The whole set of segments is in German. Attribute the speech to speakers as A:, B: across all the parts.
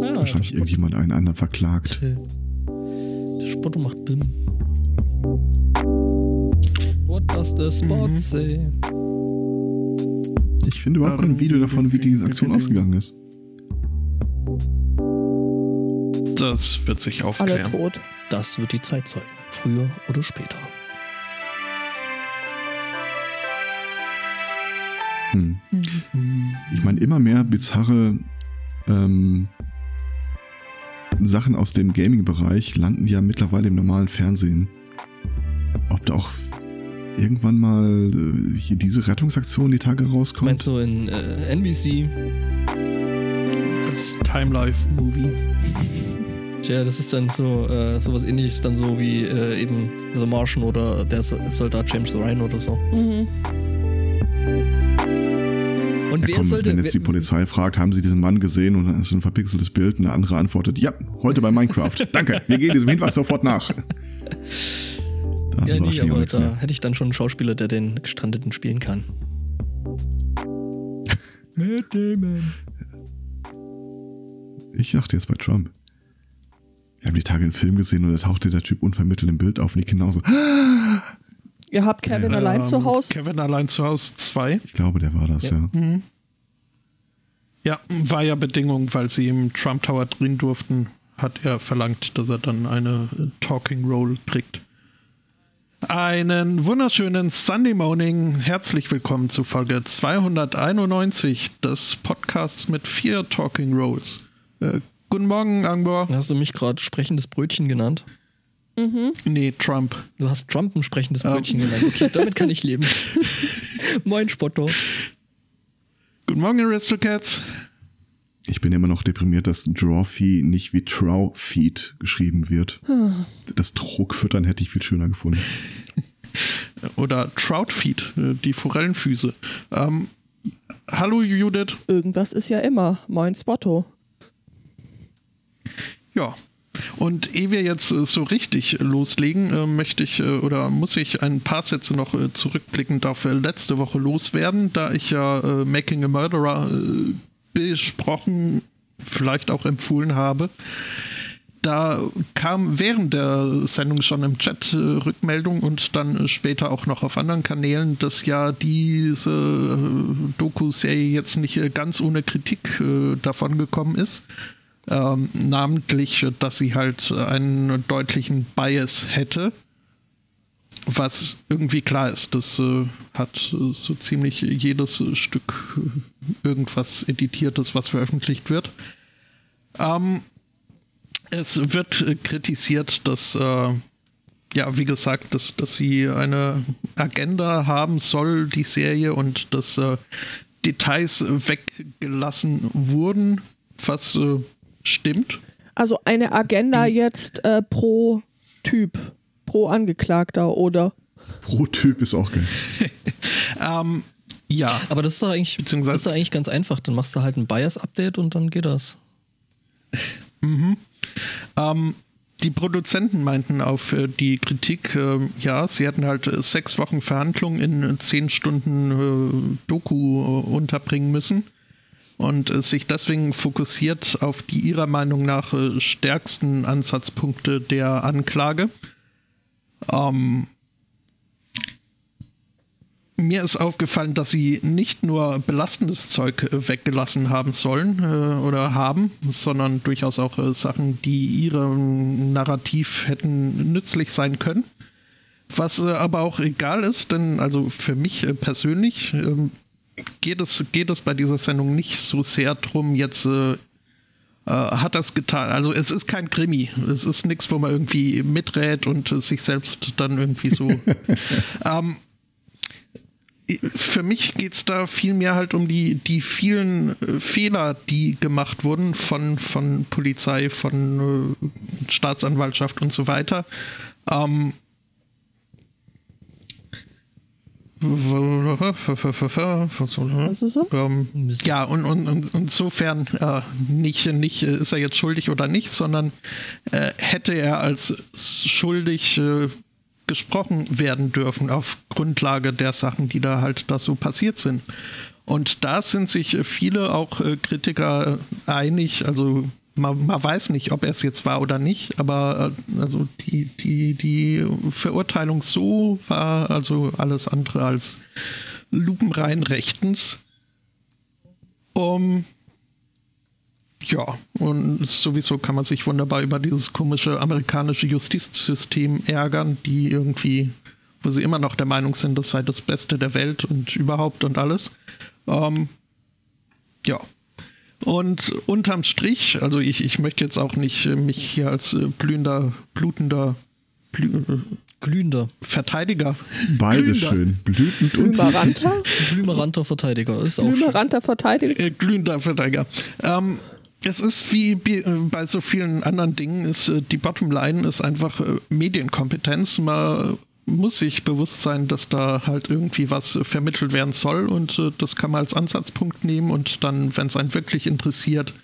A: Ja, Wahrscheinlich irgendjemand einen anderen verklagt.
B: Der Spotto macht BIM. What does the spot mhm. say?
A: Ich finde überhaupt kein Video davon, wie diese Aktion ausgegangen ist.
C: Das wird sich aufklären.
B: Alle tot. Das wird die Zeit zeigen. Früher oder später.
A: Hm. Ich meine, immer mehr bizarre ähm, Sachen aus dem Gaming-Bereich landen ja mittlerweile im normalen Fernsehen. Ob da auch irgendwann mal äh, hier diese Rettungsaktion die Tage rauskommt?
B: Meinst du in äh, NBC?
C: Das Time Life Movie.
B: Tja, das ist dann so äh, sowas ähnliches dann so wie äh, eben The Martian oder der Soldat James Ryan oder so. Mhm.
A: Und ja, wer komm, sollte, wenn jetzt die Polizei fragt, haben Sie diesen Mann gesehen und dann ist ein verpixeltes Bild und eine andere antwortet, ja, heute bei Minecraft. Danke, wir gehen diesem Hinweis sofort nach.
B: Da ja, nee, aber da mehr. hätte ich dann schon einen Schauspieler, der den Gestrandeten spielen kann.
A: Matt Damon. Ich dachte jetzt bei Trump. Wir haben die Tage einen Film gesehen und da tauchte der Typ unvermittelt im Bild auf und ich genauso.
D: Ihr habt Kevin ähm, allein zu Hause?
C: Kevin allein zu Hause 2.
A: Ich glaube, der war das, ja. Ja. Mhm.
C: Ja, war ja Bedingung, weil sie im Trump Tower drehen durften, hat er verlangt, dass er dann eine Talking Role kriegt. Einen wunderschönen Sunday Morning. Herzlich willkommen zu Folge 291 des Podcasts mit vier Talking Rolls. Äh, guten Morgen, Angbor.
B: Hast du mich gerade sprechendes Brötchen genannt?
C: Mhm. Nee, Trump.
B: Du hast Trump ein sprechendes Brötchen um. genannt. Okay, damit kann ich leben. Moin, Spotto.
C: Guten Morgen, Aristocats.
A: Ich bin immer noch deprimiert, dass Drawfee nicht wie Trowfeed geschrieben wird. Hm. Das Druckfüttern hätte ich viel schöner gefunden.
C: Oder Troutfeed, äh, die Forellenfüße. Ähm, hallo Judith.
D: Irgendwas ist ja immer. Moin Spotto.
C: Ja, und ehe wir jetzt äh, so richtig loslegen, äh, möchte ich äh, oder muss ich ein paar Sätze noch zurückblickend auf letzte Woche loswerden, da ich ja Making a Murderer besprochen, vielleicht auch empfohlen habe. Da kam während der Sendung schon im Chat Rückmeldung und dann später auch noch auf anderen Kanälen, dass ja diese Doku-Serie jetzt nicht ganz ohne Kritik davon gekommen ist ähm, namentlich, dass sie halt einen deutlichen Bias hätte. Was irgendwie klar ist, das äh, hat so ziemlich jedes Stück irgendwas Editiertes, was veröffentlicht wird. Ähm, es wird kritisiert, dass, äh, ja, wie gesagt, dass, dass sie eine Agenda haben soll, die Serie, und dass äh, Details weggelassen wurden, was äh, Stimmt.
D: Also eine Agenda Die jetzt äh, pro Typ, pro Angeklagter oder?
A: Pro Typ ist auch geil.
C: ähm, ja.
B: Aber das ist doch eigentlich, das ist doch eigentlich ganz einfach. Dann machst du halt ein Bias-Update und dann geht das.
C: mhm. Ähm, die Produzenten meinten auf äh, die Kritik, äh, ja, sie hätten halt äh, sechs Wochen Verhandlungen in zehn Stunden äh, Doku äh, unterbringen müssen und äh, sich deswegen fokussiert auf die ihrer Meinung nach äh, stärksten Ansatzpunkte der Anklage. Ähm, mir ist aufgefallen, dass sie nicht nur belastendes Zeug äh, weggelassen haben sollen äh, oder haben, sondern durchaus auch äh, Sachen, die ihrem Narrativ hätten nützlich sein können. Was äh, aber auch egal ist, denn also für mich persönlich ähm, geht es, geht es bei dieser Sendung nicht so sehr drum, jetzt äh, äh, hat das getan. Also es ist kein Krimi. Es ist nichts, wo man irgendwie miträt und äh, sich selbst dann irgendwie so. ähm, für mich geht es da vielmehr halt um die, die vielen äh, Fehler, die gemacht wurden von, von Polizei, von äh, Staatsanwaltschaft und so weiter. Ähm, Ähm, ja, und, und, und insofern äh, nicht, nicht ist er jetzt schuldig oder nicht, sondern äh, hätte er als schuldig äh, gesprochen werden dürfen auf Grundlage der Sachen, die da halt da so passiert sind. Und da sind sich viele auch äh, Kritiker einig, also man, man, weiß nicht, ob er es jetzt war oder nicht, aber äh, also die, die, die Verurteilung so war also alles andere als lupenrein rechtens. Um, ja, und sowieso kann man sich wunderbar über dieses komische amerikanische Justizsystem ärgern, die irgendwie, wo sie immer noch der Meinung sind, das sei das Beste der Welt und überhaupt und alles. Um, ja, und unterm Strich, also ich, ich möchte jetzt auch nicht äh, mich hier als äh, blühender, blutender, blü äh,
B: glühender
C: Verteidiger.
A: Beides schön. Blütend
D: und Blümeranter?
B: Blümeranter Verteidiger ist auch
D: Blümeranter Verteidiger.
C: Äh, glühender Verteidiger. Ähm, es ist wie bei so vielen anderen Dingen, ist die Bottomline ist einfach Medienkompetenz. Man muss sich bewusst sein, dass da halt irgendwie was vermittelt werden soll und äh, das kann man als Ansatzpunkt nehmen und dann, wenn es einen wirklich interessiert,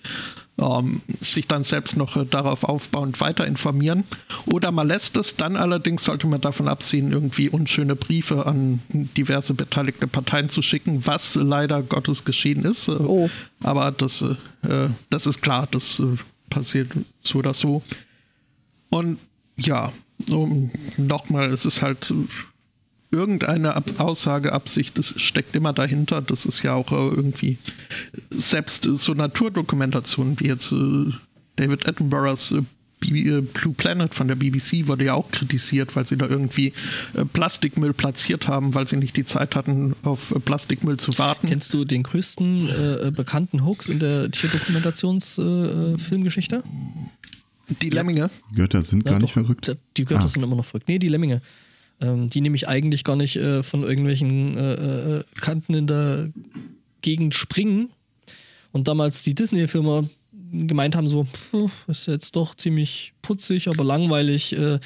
C: ähm, sich dann selbst noch äh, darauf aufbauend weiter informieren. Oder man lässt es, dann allerdings sollte man davon absehen, irgendwie unschöne Briefe an diverse beteiligte Parteien zu schicken, was leider Gottes geschehen ist. Äh, oh. Aber das, äh, das ist klar, das äh, passiert so oder so. Und ja, so, nochmal, es ist halt irgendeine Ab Aussage, Absicht, das steckt immer dahinter. Das ist ja auch äh, irgendwie selbst äh, so Naturdokumentationen wie jetzt äh, David Attenboroughs äh, äh Blue Planet von der BBC wurde ja auch kritisiert, weil sie da irgendwie äh, Plastikmüll platziert haben, weil sie nicht die Zeit hatten, auf Plastikmüll zu warten.
B: Kennst du den größten bekannten Hoax in der Tierdokumentationsfilmgeschichte?
C: Die Lemminge?
A: Götter sind ja, gar nicht verrückt.
B: Die Götter ah. sind immer noch verrückt. Nee, die Lemminge. Ähm, die nämlich eigentlich gar nicht äh, von irgendwelchen äh, äh, Kanten in der Gegend springen. Und damals die Disney-Firma gemeint haben, so, pff, ist jetzt doch ziemlich putzig, aber langweilig. Äh,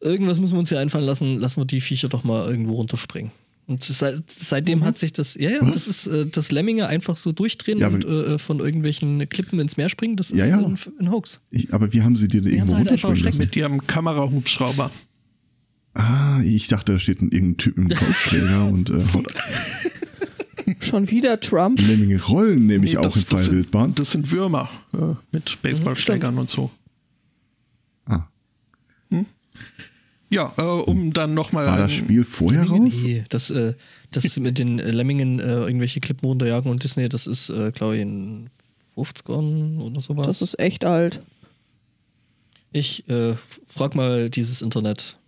B: irgendwas müssen wir uns hier einfallen lassen. Lassen wir die Viecher doch mal irgendwo runterspringen. Und seit, seitdem mhm. hat sich das, ja, ja, Was? das ist äh, das Lemminge einfach so durchdrehen ja, und äh, von irgendwelchen Klippen ins Meer springen, das ist ja, ja. Ein, ein, Hoax.
A: Ich, aber wie haben sie dir die irgendwo halt runterspringen lassen?
C: Mit ihrem Kamerahubschrauber.
A: Ah, ich dachte, da steht ein, irgendein Typ im Golfschläger und äh,
D: Schon wieder Trump.
A: Lemminge rollen nämlich nee, auch in freier Wildbahn.
C: Das sind Würmer äh, mit Baseballschlägern und so. Ja, äh, um dann nochmal.
A: War das Spiel vorher raus?
B: Nee, das, äh, das mit den Lemmingen äh, irgendwelche Klippen runterjagen und Disney, das ist, äh, glaube ich, in 50ern oder sowas.
D: Das ist echt alt.
B: Ich äh, frag mal dieses Internet.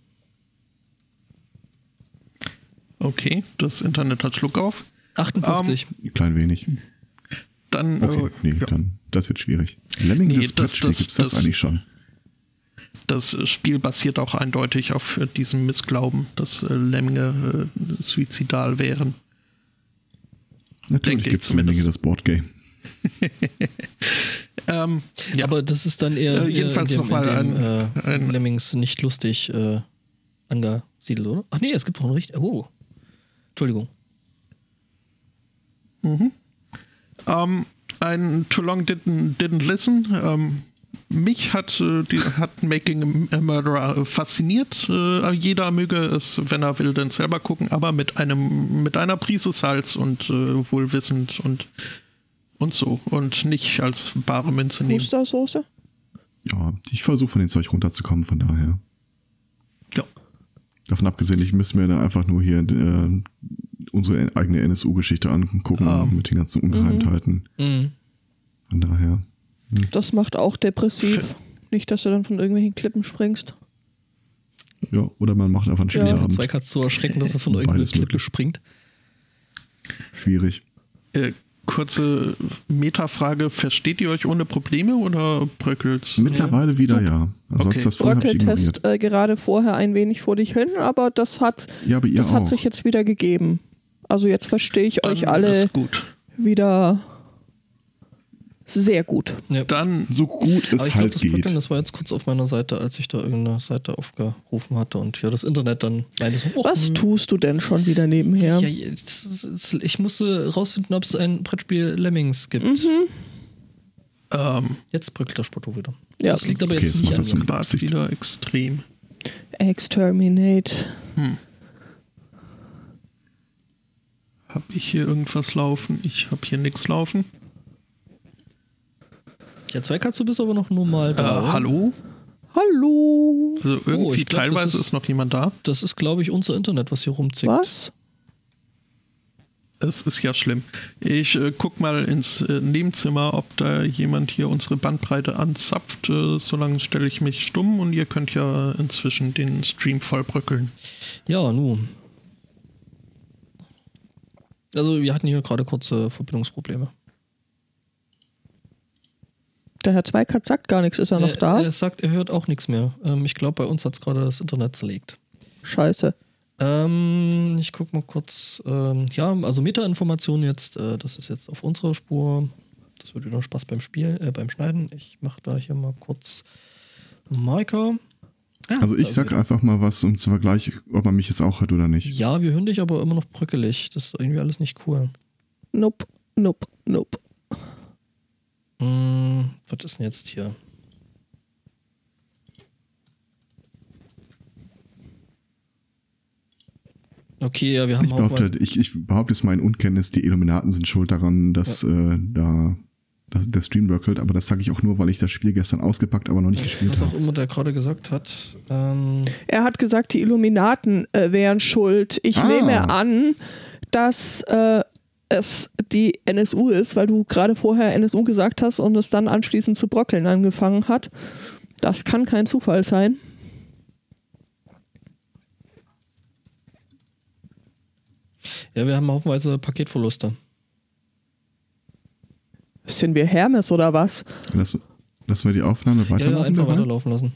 C: Okay, das Internet hat Schluck auf.
B: 58.
A: Um, klein wenig.
C: Dann,
A: okay, äh, nee, ja. dann, das wird schwierig. Lemming, nee, das, das, das, das eigentlich schon
C: das Spiel basiert auch eindeutig auf diesem Missglauben, dass äh, Lemminge äh, suizidal wären.
A: Natürlich gibt es Lemminge das Boardgame.
B: ähm, ja. Aber das ist dann eher,
C: äh, jedenfalls nochmal ein, äh,
B: ein Lemmings nicht lustig äh, angesiedelt, oder? Ach nee, es gibt auch einen richtig. Oh. Entschuldigung.
C: Mhm. Um, ähm, ein Too Long Didn't, didn't Listen. Um, ähm, mich hat, äh, die, hat Making a Murderer fasziniert. Äh, jeder möge es, wenn er will, dann selber gucken, aber mit einem, mit einer Prise Salz und äh, wohlwissend und, und so. Und nicht als bare Münze nehmen.
D: Mustersoße?
A: Ja, ich versuche von dem Zeug runterzukommen, von daher.
C: Ja.
A: Davon abgesehen, ich müsste mir da einfach nur hier äh, unsere eigene NSU-Geschichte angucken ah. mit den ganzen Ungereimtheiten. Mhm. Von daher.
D: Das macht auch depressiv. Nicht, dass du dann von irgendwelchen Klippen springst.
A: Ja, oder man macht einfach einen Spielabend. Ja,
B: zwei kannst zu erschrecken, dass er von irgendeiner Klippe springt.
A: Schwierig.
C: Äh, kurze Metafrage: Versteht ihr euch ohne Probleme oder bröckelt's?
A: Mittlerweile ja. wieder ja.
D: Ansonsten okay. das Bröckeltest äh, gerade vorher ein wenig vor dich hin, aber das hat,
A: ja, aber
D: das hat sich jetzt wieder gegeben. Also jetzt verstehe ich Dann euch alle wieder sehr gut.
A: Ja. Dann so gut es halt
B: glaub, das
A: geht.
B: das war jetzt kurz auf meiner Seite, als ich da irgendeine Seite aufgerufen hatte und ja, das Internet dann
D: meinte so, oh, Was tust du denn schon wieder nebenher? Ja,
B: ich musste rausfinden, ob es ein Brettspiel Lemmings gibt.
D: Mhm.
B: Ähm, jetzt bröckelt der Spotto wieder.
C: Ja. Das liegt aber okay, jetzt nicht an mir. Das wieder extrem.
D: Exterminate. Hm.
C: Habe ich hier irgendwas laufen? Ich habe hier nichts laufen.
B: Ja, zwei kannst du bist aber noch nur mal da.
C: Äh, hallo?
D: Hallo.
C: Also irgendwie
B: Oh, ich glaub,
C: teilweise
B: ist-
C: ist, noch jemand da.
B: Das ist, glaube ich, unser Internet, was hier rumzickt.
D: Was?
C: Es ist ja schlimm. Ich äh, guck mal ins äh, Nebenzimmer, ob da jemand hier unsere Bandbreite anzapft. Äh, solange stelle ich mich stumm und ihr könnt ja inzwischen den Stream vollbröckeln.
B: Ja, nu. Also, wir hatten hier gerade kurze Verbindungsprobleme.
D: Der Herr Zweikatz sagt gar nichts. Ist er noch
B: er,
D: da?
B: Er sagt, er hört auch nichts mehr. Ähm, ich glaube, bei uns hat es gerade das Internet zerlegt.
D: Scheiße.
B: Ähm, ich guck mal kurz. Ähm, ja, also Meta-Informationen jetzt. Äh, das ist jetzt auf unserer Spur. Das wird wieder Spaß beim Spielen, äh, beim Schneiden. Ich mache da hier mal kurz Marker. Ah,
A: Also ich sag
B: wieder.
A: einfach mal was um zu vergleichen, ob man mich jetzt auch hört oder nicht.
B: Ja, wir hören dich aber immer noch bröckelig. Das ist irgendwie alles nicht cool.
D: Nope, nope, nope.
B: Hm, was ist denn jetzt hier? Okay, ja, wir haben
A: Ich behaupte, ich, ich behaupte jetzt mal in Unkenntnis, die Illuminaten sind schuld daran, dass äh, da dass der Stream workelt, aber das sage ich auch nur, weil ich das Spiel gestern ausgepackt, aber noch nicht gespielt
B: was auch
A: habe.
B: immer der gerade gesagt hat. Ähm,
D: Er hat gesagt, die Illuminaten äh, wären schuld. Ich
A: Ah.
D: nehme an, dass äh, es die NSU ist, weil du gerade vorher NSU gesagt hast und es dann anschließend zu bröckeln angefangen hat. Das kann kein Zufall sein.
B: ja, wir haben haufenweise Paketverluste.
D: Sind wir Hermes oder was?
A: Lass, lassen wir die Aufnahme
B: Ja, ja,
A: weiterlaufen.
B: einfach weiterlaufen lassen.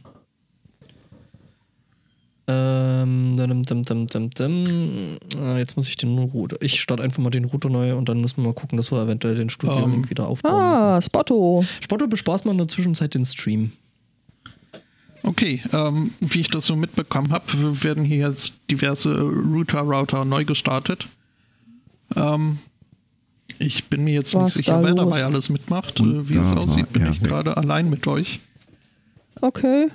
B: Ähm, dum, dum, dum. Ah, jetzt muss ich den Router. Ich starte einfach mal den Router neu und dann müssen wir mal gucken, dass wir eventuell den Studio-Link
C: Ähm.
B: wieder aufbauen müssen.
D: Ah, Spotto.
B: Spotto bespaßt mal in der Zwischenzeit den Stream.
C: Okay, ähm, wie ich das so mitbekommen habe, werden hier jetzt diverse äh, Router-Router neu gestartet. Ähm, ich bin mir jetzt
D: Was
C: nicht sicher,
D: da
C: wer dabei alles mitmacht.
A: Und
C: Äh, wie es aussieht, bin ich gerade allein mit euch.
D: Okay.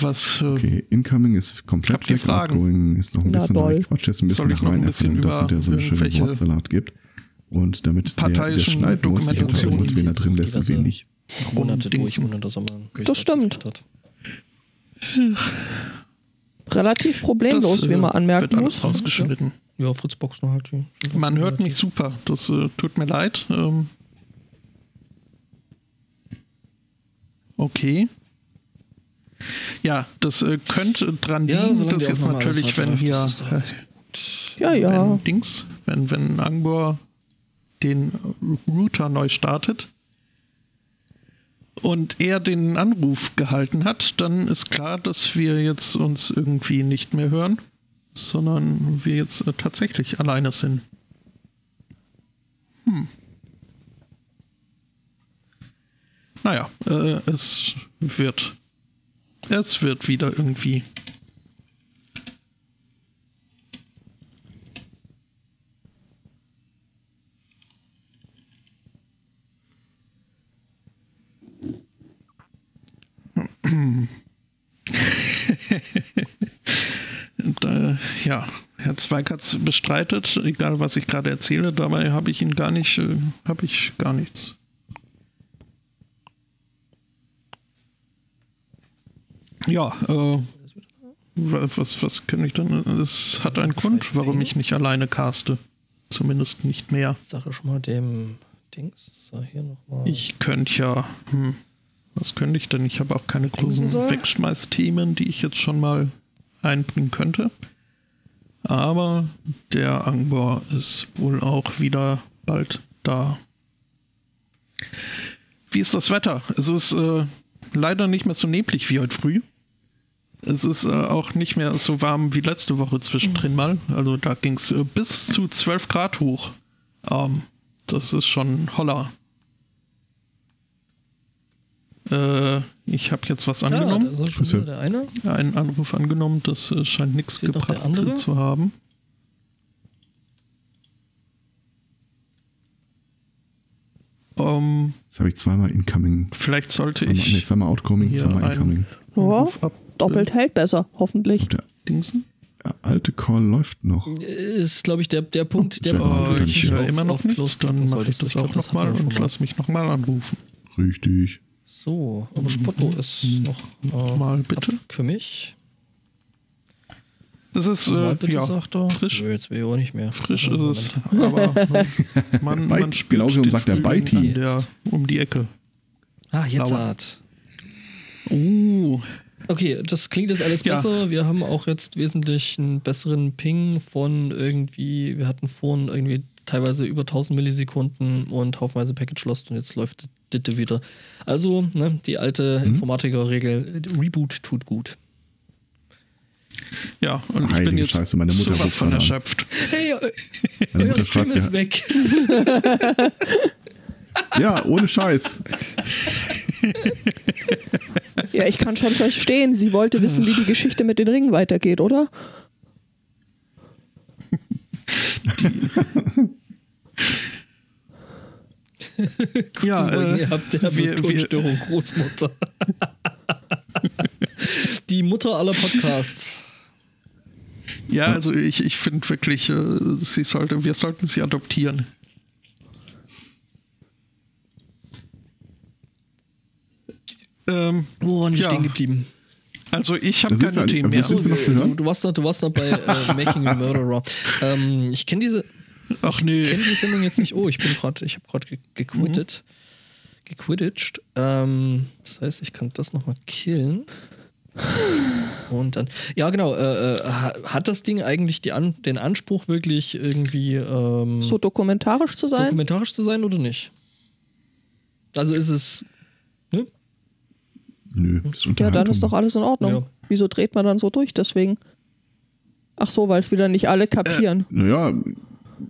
C: Was äh,
A: Okay, Incoming ist komplett weg,
C: Fragen?
A: Outgoing ist noch ein
D: Na
A: bisschen
D: doll.
A: da. Ich quatsch jetzt ein bisschen
C: Soll noch
A: rein, öffnen, dass es wieder so eine schöne
C: irgendwelche
A: Wortsalat gibt. Und damit der, der schneiden muss, ich
C: Dokumentationen
A: entscheiden muss, wen er drin
B: diverse-
A: wen nicht.
B: Monate durch, ohne dass er mal einen
D: Das stimmt.
B: Hat.
D: Relativ problemlos,
C: das,
D: wie
C: äh,
D: man anmerken
C: wird alles
D: muss.
C: rausgeschnitten.
B: Ja, Fritzboxen halt. die-
C: Man hört mich super. Das äh, tut mir leid. Ähm, okay. Ja, das äh, könnte dran
B: Ja,
C: liegen, dass jetzt natürlich, wenn
B: läuft,
C: hier
B: alles
D: Ja, ja.
C: wenn Dings, wenn, wenn Angbor den Router neu startet und er den Anruf gehalten hat, dann ist klar, dass wir jetzt uns irgendwie nicht mehr hören, sondern wir jetzt äh, tatsächlich alleine sind. Hm. Naja, äh, es wird. Es wird wieder irgendwie. Äh, ja, Herr Zweikatz bestreitet, egal was ich gerade erzähle, dabei habe ich ihn gar nicht, äh, habe ich gar nichts. Ja, äh, wa- was, was kann ich dann? Es hat einen Grund, warum ich nicht alleine caste. Zumindest nicht mehr.
B: Sache schon mal dem Dings. So, hier nochmal.
C: Ich könnte ja. Hm, was könnte ich denn? Ich habe auch keine großen? Wegschmeißthemen, die ich jetzt schon mal einbringen könnte. Aber der Angbor ist wohl auch wieder bald da. Wie ist das Wetter? Es ist äh, leider nicht mehr so neblig wie heute früh. Es ist äh, auch nicht mehr so warm wie letzte Woche zwischendrin mal. Also da ging es äh, bis zu 12 Grad hoch. Ähm, das ist schon holler. Äh, ich habe jetzt was
B: Ah,
C: angenommen.
B: da
A: Grüße.
B: wieder der eine.
C: Einen Anruf angenommen, das äh, scheint nichts gebracht zu haben. Ähm,
A: Jetzt habe ich zweimal Incoming.
C: vielleicht sollte
A: Zweimal, nee,
C: ich
A: zweimal Outgoing,
C: hier
A: zweimal
C: einen
A: Incoming.
D: Ja,
C: Anruf
D: doppelt hält besser, hoffentlich.
A: Der,
C: abdingsen.
A: alte Call läuft noch.
B: Ist, glaube ich, der, der Punkt, der
A: Ja,
B: Punkt, wo
A: kann
B: du
A: ich
C: höre immer noch
B: auf
C: nichts, dann mache ich das
B: Ich
C: auch nochmal und
B: mal.
C: lass mich nochmal anrufen.
A: Richtig.
B: So, aber Spotto ist noch äh,
C: Mal bitte.
B: für mich.
C: Das ist, äh,
B: bitte,
C: ja,
B: sagt er.
C: frisch.
B: Nö, jetzt will ich auch nicht mehr.
C: frisch ist es, aber man, man spürt
A: genau wie sagt, der
C: der, um die Ecke.
B: Ah, jetzt
C: Sauer.
B: hat.
C: Uh,
B: Okay, das klingt jetzt alles
C: Ja.
B: besser. Wir haben auch jetzt wesentlich einen besseren Ping von irgendwie, wir hatten vorhin irgendwie teilweise über 1000 Millisekunden und haufenweise Package Lost und jetzt läuft Ditte wieder. Also, ne, die alte
A: Mhm.
B: Informatiker-Regel, Reboot tut gut.
C: ja, und ich
A: Heilige
C: bin jetzt
A: Scheiße, meine Mutter
C: sowas von erschöpft.
B: Hey, eu-
A: Meine
B: euer
A: Mutter
B: Stream ist
A: ja,
B: weg.
A: ja, ohne Scheiß.
D: Ja, ich kann schon verstehen. Sie wollte wissen, wie die Geschichte mit den Ringen weitergeht, oder?
C: Ja, äh,
B: ihr habt der
C: wir- wir-
B: Tonstörung Großmutter. die Mutter aller Podcasts.
C: ja, also ich, ich finde wirklich, äh, sie sollte, wir sollten sie adoptieren. Ähm,
B: Wo waren wir
C: Ja.
B: stehen geblieben?
C: also ich habe
A: wir
C: keine Themen mehr.
A: zu hören?
B: du, du, warst noch, du warst noch bei äh, Making a Murderer. Ähm, ich kenne diese,
C: Ach
B: Ich
C: nee.
B: kenne die Sendung jetzt nicht. Oh, ich bin gerade, ich habe gerade ge gequittet. Gequidditcht. Ähm, das heißt, ich kann das nochmal killen. Und dann. Ja, genau. Äh, äh, ha- hat das Ding eigentlich die An den Anspruch, wirklich irgendwie ähm,
D: So dokumentarisch zu sein?
B: dokumentarisch zu sein oder nicht? Also ist es.
A: Nö, das ist
D: Ja, dann ist doch alles in Ordnung.
B: Ja.
D: Wieso dreht man dann so durch deswegen? Ach so, weil es wieder nicht alle kapieren.
A: Naja,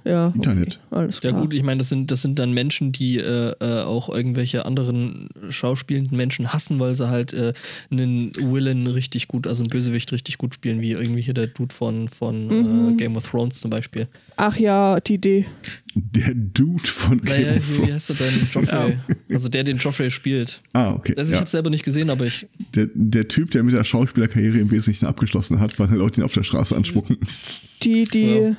D: ja,
A: Internet.
D: Okay, alles
B: Ja
D: klar.
B: gut, ich meine, das sind, das sind dann Menschen, die äh, äh, auch irgendwelche anderen schauspielenden Menschen hassen, weil sie halt äh, einen Willen richtig gut, also einen Bösewicht richtig gut spielen, wie irgendwie hier der Dude von, von
D: Mhm.
B: äh, Game of Thrones zum Beispiel.
D: Ach ja, die Idee.
A: der Dude von Game
B: Naja,
A: of
B: wie, wie heißt er
A: Thrones.
B: denn? Joffrey. Also der, den Joffrey spielt.
A: Ah, okay.
B: Also ich
A: ja.
B: habe selber nicht gesehen, aber ich.
A: der, der Typ, der mit der Schauspielerkarriere im Wesentlichen abgeschlossen hat, weil Leute ihn auf der Straße anspucken.
D: Die, die ja.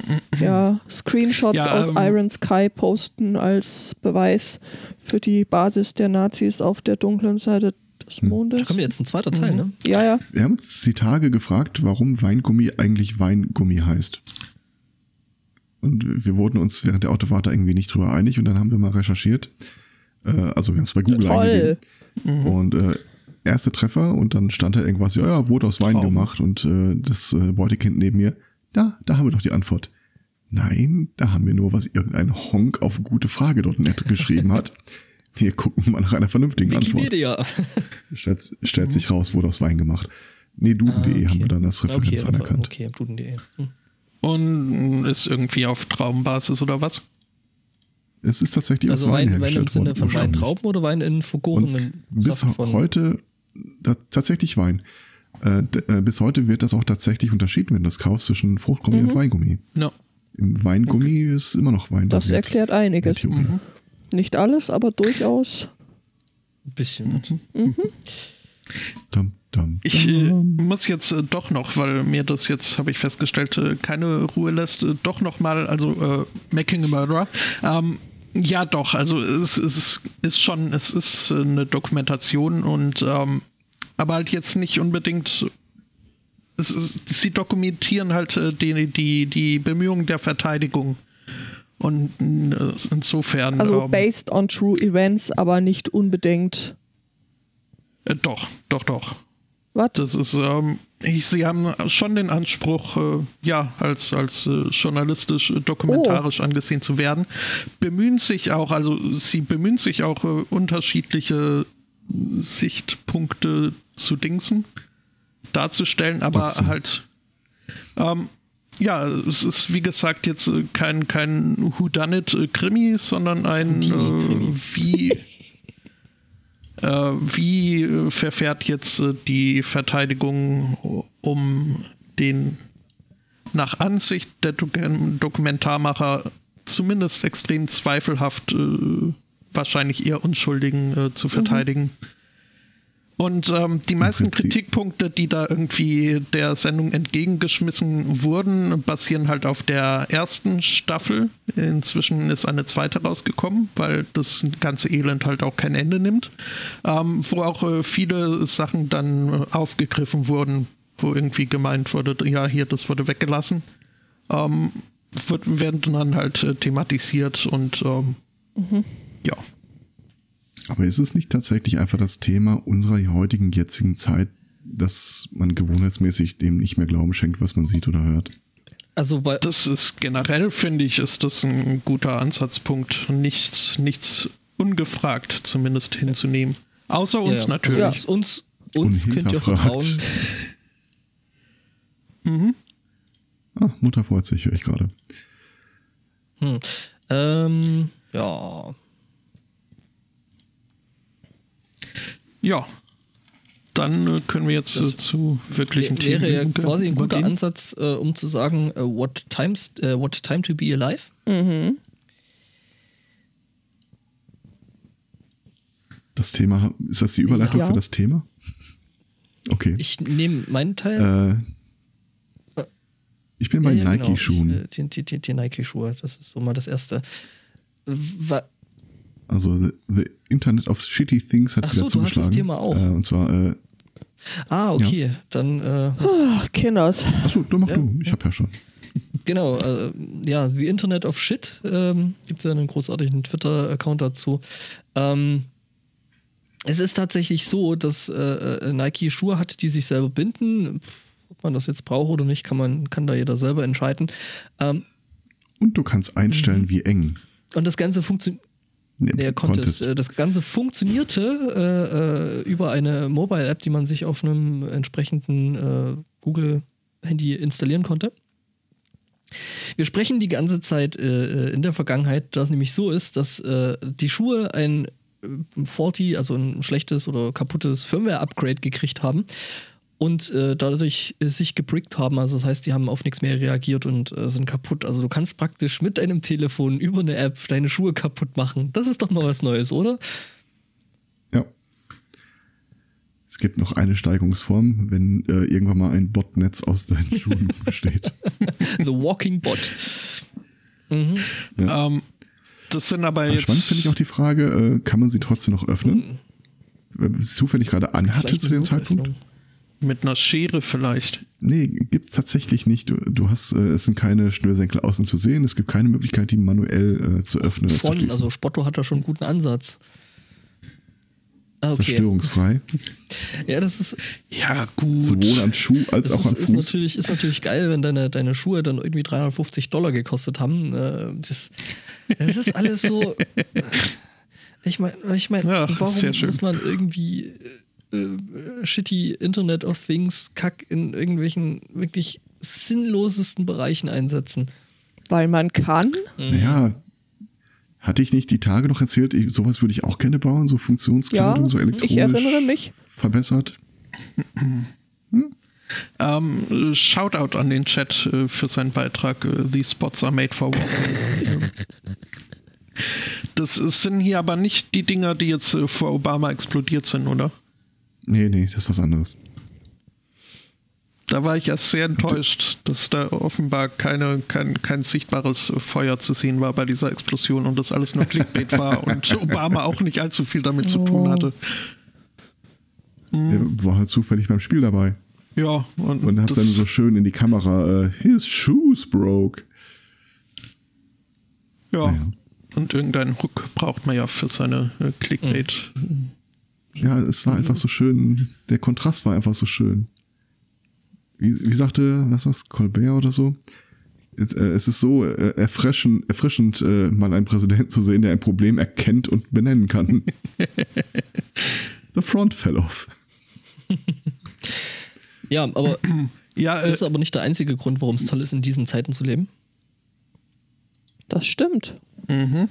D: Screenshots
C: Ja,
D: aus
C: ähm,
D: Iron Sky posten als Beweis für die Basis der Nazis auf der dunklen Seite des Mondes.
B: Da kommt jetzt ein zweiter Teil, ne?
D: Ja, ja.
A: Wir haben uns die Tage gefragt, warum Weingummi eigentlich Weingummi heißt. Und wir wurden uns während der Autofahrt da irgendwie nicht drüber einig und dann haben wir mal recherchiert. Äh, also wir haben es bei Google
D: Toll.
A: eingegeben. Und äh, erste Treffer und dann stand da irgendwas, ja, ja, wurde aus Wein
C: Traum.
A: gemacht und äh, das äh, Beutekind neben mir, da, da haben wir doch die Antwort. Nein, da haben wir nur, was irgendein Honk auf gute Frage dort nett geschrieben hat. Wir gucken mal nach einer vernünftigen Antwort.
B: Wikipedia.
A: Stellt, stellt sich raus, wurde aus Wein gemacht. Nee, duden.de haben wir dann als Referenz
B: okay,
A: anerkannt.
B: Okay, duden.de. Hm.
C: Und ist irgendwie auf Traumbasis oder was?
A: Es ist tatsächlich
B: Also
A: aus Wein,
B: Wein, Wein im
A: hergestellt
B: Sinne
A: worden,
B: von. Weintrauben oder Wein in vergorenen
A: bis
B: von
A: heute da, tatsächlich Wein. Äh, äh, bis heute wird das auch tatsächlich unterschieden, wenn du das kaufst zwischen Fruchtgummi
B: Mhm.
A: und Weingummi.
C: No.
A: Im Weingummi ist immer noch Wein.
D: Das erklärt einiges.
A: Theorie.
D: Nicht alles, aber durchaus.
B: ein bisschen.
A: Dum, dum,
C: Ich äh,
A: dum.
C: muss jetzt äh, doch noch, weil mir das jetzt, habe ich festgestellt, äh, keine Ruhe lässt, äh, doch noch mal, also äh, Making a Murderer. Ähm, ja, doch, also es, es ist schon, es ist äh, eine Dokumentation und ähm, aber halt jetzt nicht unbedingt. Es ist, sie dokumentieren halt äh, die, die, die Bemühungen der Verteidigung. Und äh, insofern.
D: Also
C: ähm,
D: based on true events, aber nicht unbedingt.
C: äh, doch, doch, doch.
D: Was?
C: Das ist, ähm, ich, sie haben schon den Anspruch, äh, ja, als, als äh, journalistisch, äh, dokumentarisch angesehen zu werden. Bemühen sich auch, also sie bemühen sich auch, unterschiedliche Sichtpunkte zu Dingsen darzustellen, aber
A: Boxen.
C: halt, ähm, ja, es ist wie gesagt jetzt äh, kein, kein Whodunit-Krimi, sondern ein äh, wie äh, wie äh, verfährt jetzt äh, die Verteidigung um den nach Ansicht der Doku- Dokumentarmacher zumindest extrem zweifelhaft äh, wahrscheinlich eher Unschuldigen äh, zu verteidigen? Und ähm, die meisten. Kritikpunkte, die da irgendwie der Sendung entgegengeschmissen wurden, basieren halt auf der ersten Staffel. Inzwischen ist eine zweite rausgekommen, weil das ganze Elend halt auch kein Ende nimmt. Ähm, wo auch äh, viele Sachen dann äh, aufgegriffen wurden, wo irgendwie gemeint wurde, ja, hier, das wurde weggelassen. Ähm, wird, werden dann halt äh, thematisiert und ähm, ja.
A: Aber ist es nicht tatsächlich einfach das Thema unserer heutigen, jetzigen Zeit, dass man gewohnheitsmäßig dem nicht mehr Glauben schenkt, was man sieht oder hört?
B: Also bei,
C: Das ist generell, finde ich, ist das ein guter Ansatzpunkt, nichts, nichts ungefragt zumindest hinzunehmen. Außer uns
B: ja,
C: natürlich.
B: Also uns uns könnt ihr vertrauen.
A: Ah, Mutter freut sich, höre ich gerade.
B: Hm. Ähm, ja.
C: Ja. Dann äh, können wir jetzt
B: Das
C: äh, zu wirklichen
B: Wäre ja
C: Themen
B: quasi ein guter
C: übergehen.
B: Ansatz, äh, um zu sagen, äh, what, times, äh, what time to be alive.
D: Mhm.
A: Das Thema, ist das die Überleitung
D: Ja.
A: für das Thema? Okay.
B: Ich nehme meinen Teil.
A: äh, ich bin bei
B: Ja, ja, genau.
A: Nike-Schuhen.
B: Äh, Die, die, die, die Nike-Schuhe, das ist so mal das Erste. Wa
A: Also the, the Internet of Shitty Things hat
B: Ach
A: wieder
B: so, du hast
A: zugeschlagen.
B: das Thema auch.
A: Äh, und zwar, äh,
B: ah, okay. Dann, äh,
D: Ach, Kinders.
A: achso, dann mach
B: Ja.
A: du. Ich habe ja schon.
B: genau, äh, ja, The Internet of Shit ähm, gibt es ja einen großartigen Twitter-Account dazu. Ähm, es ist tatsächlich so, dass äh, äh, Nike Schuhe hat, die sich selber binden. Pff, ob man das jetzt braucht oder nicht, kann man kann da jeder selber entscheiden. Ähm,
A: Und du kannst einstellen,
B: Mhm.
A: wie eng.
B: und das Ganze funktioniert. Der
A: konntest.
B: Contest. Äh, Das Ganze funktionierte äh, äh, über eine Mobile-App, die man sich auf einem entsprechenden äh, Google-Handy installieren konnte. Wir sprechen die ganze Zeit äh, in der Vergangenheit, da es nämlich so ist, dass äh, die Schuhe ein äh, faulty, also ein schlechtes oder kaputtes Firmware-Upgrade gekriegt haben und äh, dadurch äh, sich gebrickt haben. Also das heißt, die haben auf nichts mehr reagiert und äh, sind kaputt. Also du kannst praktisch mit deinem Telefon über eine App deine Schuhe kaputt machen. Das ist doch mal was Neues, oder?
A: Ja. Es gibt noch eine Steigerungsform, wenn äh, irgendwann mal ein Botnetz aus deinen Schuhen besteht.
B: The Walking Bot. Mhm.
C: Ähm, das sind aber jetzt.
A: Spannend finde ich auch die Frage, äh, kann man sie trotzdem noch öffnen? Wenn man es zufällig gerade anhatte zu dem Zeitpunkt?
B: Notöffnung.
C: Mit einer Schere vielleicht.
A: Nee, gibt's tatsächlich nicht. Du, du hast, äh, es sind keine Schnürsenkel außen zu sehen. Es gibt keine Möglichkeit, die manuell äh, zu öffnen zu
B: Schon,
A: schließen.
B: also Spotto hat da schon einen guten Ansatz. Ah, okay.
A: Zerstörungsfrei.
B: Ja, das ist,
C: Ja, gut.
A: Sowohl am Schuh als
B: das
A: auch
B: ist,
A: am
B: ist,
A: Fuß.
B: natürlich, ist natürlich geil, wenn deine, deine Schuhe dann irgendwie 350 Dollar gekostet haben. Äh, Das, das ist alles so. Ich meine, ich mein,
C: Ja,
B: warum muss man irgendwie äh, shitty Internet of Things Kack in irgendwelchen wirklich sinnlosesten Bereichen einsetzen?
D: Weil man kann.
A: Naja, hatte ich nicht die Tage noch erzählt, ich, sowas würde ich auch gerne bauen, so
D: Ja,
A: Funktionskleidung, so elektronisch
D: ich erinnere mich.
A: verbessert.
C: Ähm, äh, Shoutout an den Chat äh, für seinen Beitrag. Äh, These spots are made for walking. das sind hier aber nicht die Dinger, die jetzt äh, vor Obama explodiert sind, oder?
A: Nee, nee, das ist was anderes.
C: Da war ich erst sehr enttäuscht, dass da offenbar keine, kein, kein sichtbares Feuer zu sehen war bei dieser Explosion und das alles nur Clickbait war und Obama auch nicht allzu viel damit zu tun hatte.
A: Er war halt zufällig beim Spiel dabei
C: Ja, und,
A: und hat dann so schön in die Kamera, äh, his shoes broke.
C: ja.
A: Naja.
C: Und irgendeinen Hook braucht man ja für seine äh, Clickbait.
A: Ja, es war einfach so schön, der Kontrast war einfach so schön. Wie, wie sagte, was war's, Colbert oder so? Es, äh, es ist so äh, erfrischend, erfrischend äh, mal einen Präsidenten zu sehen, der ein Problem erkennt und benennen kann. The front fell off.
B: Ja, aber
C: Ja, äh,
B: das ist aber nicht der einzige Grund, warum es toll ist, in diesen Zeiten zu leben.
D: Das stimmt.
C: mhm.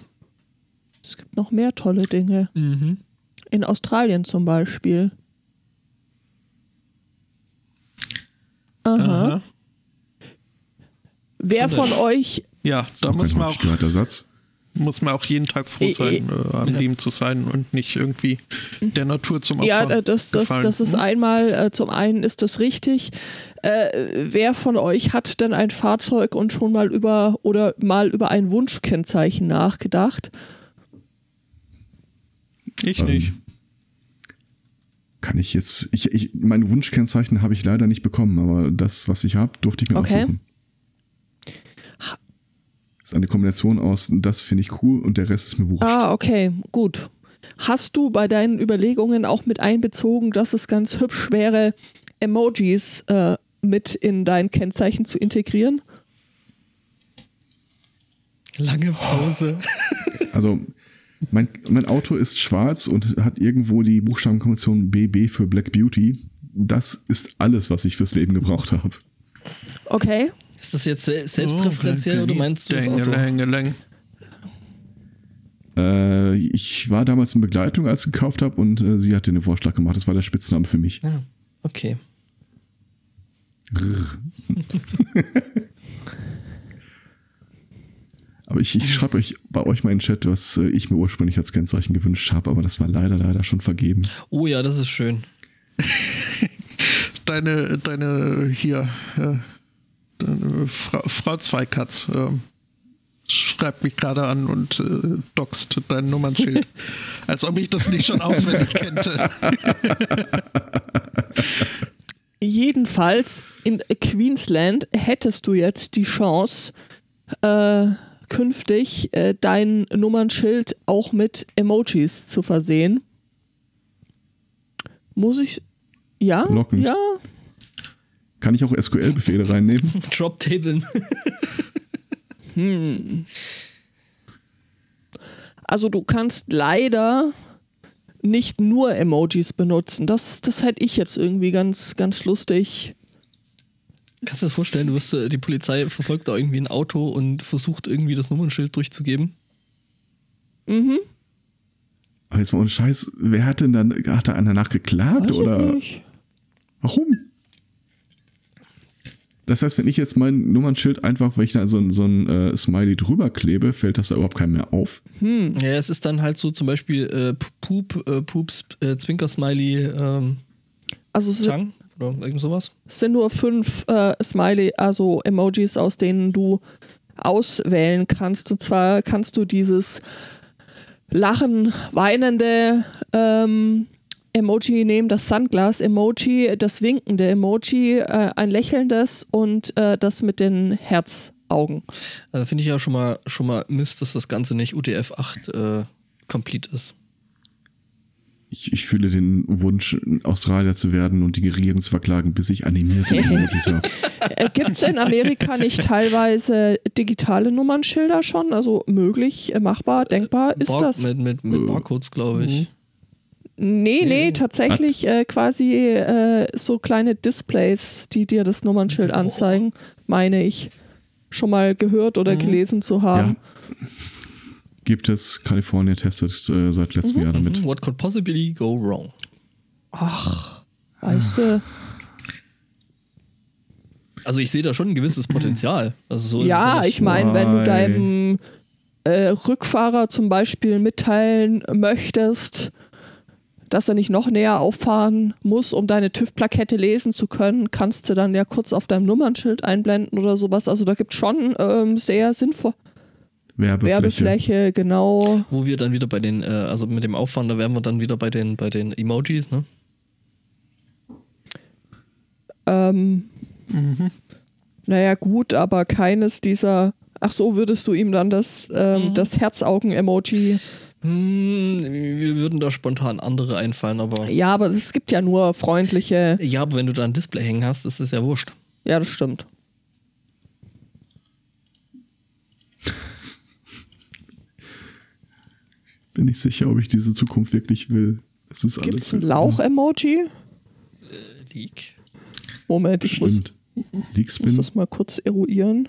D: Es gibt noch mehr tolle Dinge.
B: Mhm.
D: In Australien zum Beispiel. Aha.
C: Aha.
D: Wer
B: Von
D: euch,
C: Ja, da muss man auch
A: Satz.
C: muss man auch jeden Tag froh
D: Eh,
C: sein, äh, am
B: Ja.
C: Leben zu sein und nicht irgendwie der Natur zum Opfer
D: Ja, äh, das, das,
C: gefallen.
D: das ist
C: Hm?
D: einmal, äh, zum einen ist das richtig. Äh, wer von euch hat denn ein Fahrzeug und schon mal über oder mal über ein Wunschkennzeichen nachgedacht?
C: Ich
A: Ähm,
C: nicht.
A: Kann ich jetzt, ich, ich, mein Wunschkennzeichen habe ich leider nicht bekommen, aber das, was ich habe, durfte ich mir
D: Okay.
A: aussuchen. Das ist eine Kombination aus, das finde ich cool und der Rest ist mir wurscht.
D: Ah, okay, gut. Hast du bei deinen Überlegungen auch mit einbezogen, dass es ganz hübsch wäre, Emojis äh, mit in dein Kennzeichen zu integrieren?
B: Lange Pause.
A: Also, mein, mein Auto ist schwarz und hat irgendwo die Buchstabenkombination BB für Black Beauty. Das ist alles, was ich fürs Leben gebraucht habe.
D: Okay.
B: Ist das jetzt se- selbstreferenziell
C: Oh,
B: oder meinst du das Auto?
C: Länge,
A: Äh, ich war damals in Begleitung, als ich gekauft habe, und äh, sie hat den Vorschlag gemacht. Das war der Spitzname für mich.
B: Ja, okay.
A: Aber ich, ich schreibe euch bei euch mal in den Chat, was äh, ich mir ursprünglich als Kennzeichen gewünscht habe, aber das war leider, leider schon vergeben.
B: Oh ja, das ist schön.
C: Deine, deine hier, äh, deine Frau, Frau Zweikatz ähm, schreibt mich gerade an und äh, doxt dein Nummernschild. Als ob ich das nicht schon auswendig kennte.
D: Jedenfalls in Queensland hättest du jetzt die Chance, äh, künftig äh, dein Nummernschild auch mit Emojis zu versehen. Muss ich. Ja?
A: Lockend.
D: Ja?
A: Kann ich auch SQL-Befehle reinnehmen?
B: Drop-Tablen.
D: Also du kannst leider nicht nur Emojis benutzen. Das, das hätte ich jetzt irgendwie ganz, ganz lustig.
B: Kannst du dir das vorstellen, du wirst, äh, die Polizei verfolgt da irgendwie ein Auto und versucht irgendwie das Nummernschild durchzugeben?
A: Aber jetzt mal ohne Scheiß, wer hat denn dann, hat da einer nachgeklagt
D: Weiß
A: oder
D: ich nicht.
A: warum? Das heißt, wenn ich jetzt mein Nummernschild einfach, wenn ich da so ein, so ein äh, Smiley drüber klebe, fällt das da überhaupt keinem mehr auf.
B: Ja, es ist dann halt so zum Beispiel äh, Poop, äh, Poops, äh, Zwinker-Smiley, ähm,
D: Also es
B: Chang oder irgend sowas.
D: es sind nur fünf äh, Smiley, also Emojis, aus denen du auswählen kannst. Und zwar kannst du dieses lachen, weinende ähm, Emoji nehmen, das Sunglass-Emoji, das winkende Emoji, äh, ein lächelndes und äh, das mit den Herzaugen.
B: Also finde ich ja schon mal, schon mal Mist, dass das Ganze nicht UTF-8 äh, complete ist.
A: Ich, ich fühle den Wunsch, Australier zu werden und die Regierung zu verklagen, bis ich habe.
D: Äh, Gibt es in Amerika nicht teilweise digitale Nummernschilder schon? Also möglich, äh, machbar, denkbar ist
B: Bar
D: das?
B: Mit, mit, mit Barcodes, glaube ich.
D: Nee, nee, tatsächlich äh, quasi äh, so kleine Displays, die dir das Nummernschild
B: Boah.
D: anzeigen, meine ich schon mal gehört oder gelesen zu haben.
A: Ja. Gibt es, Kalifornien testet äh, seit letztem Jahr damit.
B: Mhm. What could possibly go wrong?
D: Ach, weißt du.
B: Also ich sehe da schon ein gewisses Potenzial. Also so
D: Ja, ich meine, wenn du deinem äh, Rückfahrer zum Beispiel mitteilen möchtest, dass er nicht noch näher auffahren muss, um deine TÜV-Plakette lesen zu können, kannst du dann ja kurz auf deinem Nummernschild einblenden oder sowas. Also da gibt es schon ähm, sehr sinnvoll
A: Werbefläche.
D: Werbefläche, genau.
B: Wo wir dann wieder bei den, äh, also mit dem Aufwand, da wären wir dann wieder bei den, bei den Emojis, ne?
D: Ähm, Naja, gut, aber keines dieser. Ach so, würdest du ihm dann das, ähm, das Herzaugen-Emoji.
B: Hm, wir würden da spontan andere einfallen, aber.
D: Ja, aber es gibt ja nur freundliche.
B: Ja, aber wenn du da ein Display hängen hast, ist es ja wurscht.
D: Ja, das stimmt.
A: Bin nicht sicher, ob ich diese Zukunft wirklich will. Es ist
D: Gibt
A: alles.
D: es ein Lauch-Emoji?
B: Leak.
D: Moment, ich muss,
A: Stimmt.
D: muss
A: Leakspin.
D: das mal kurz eruieren.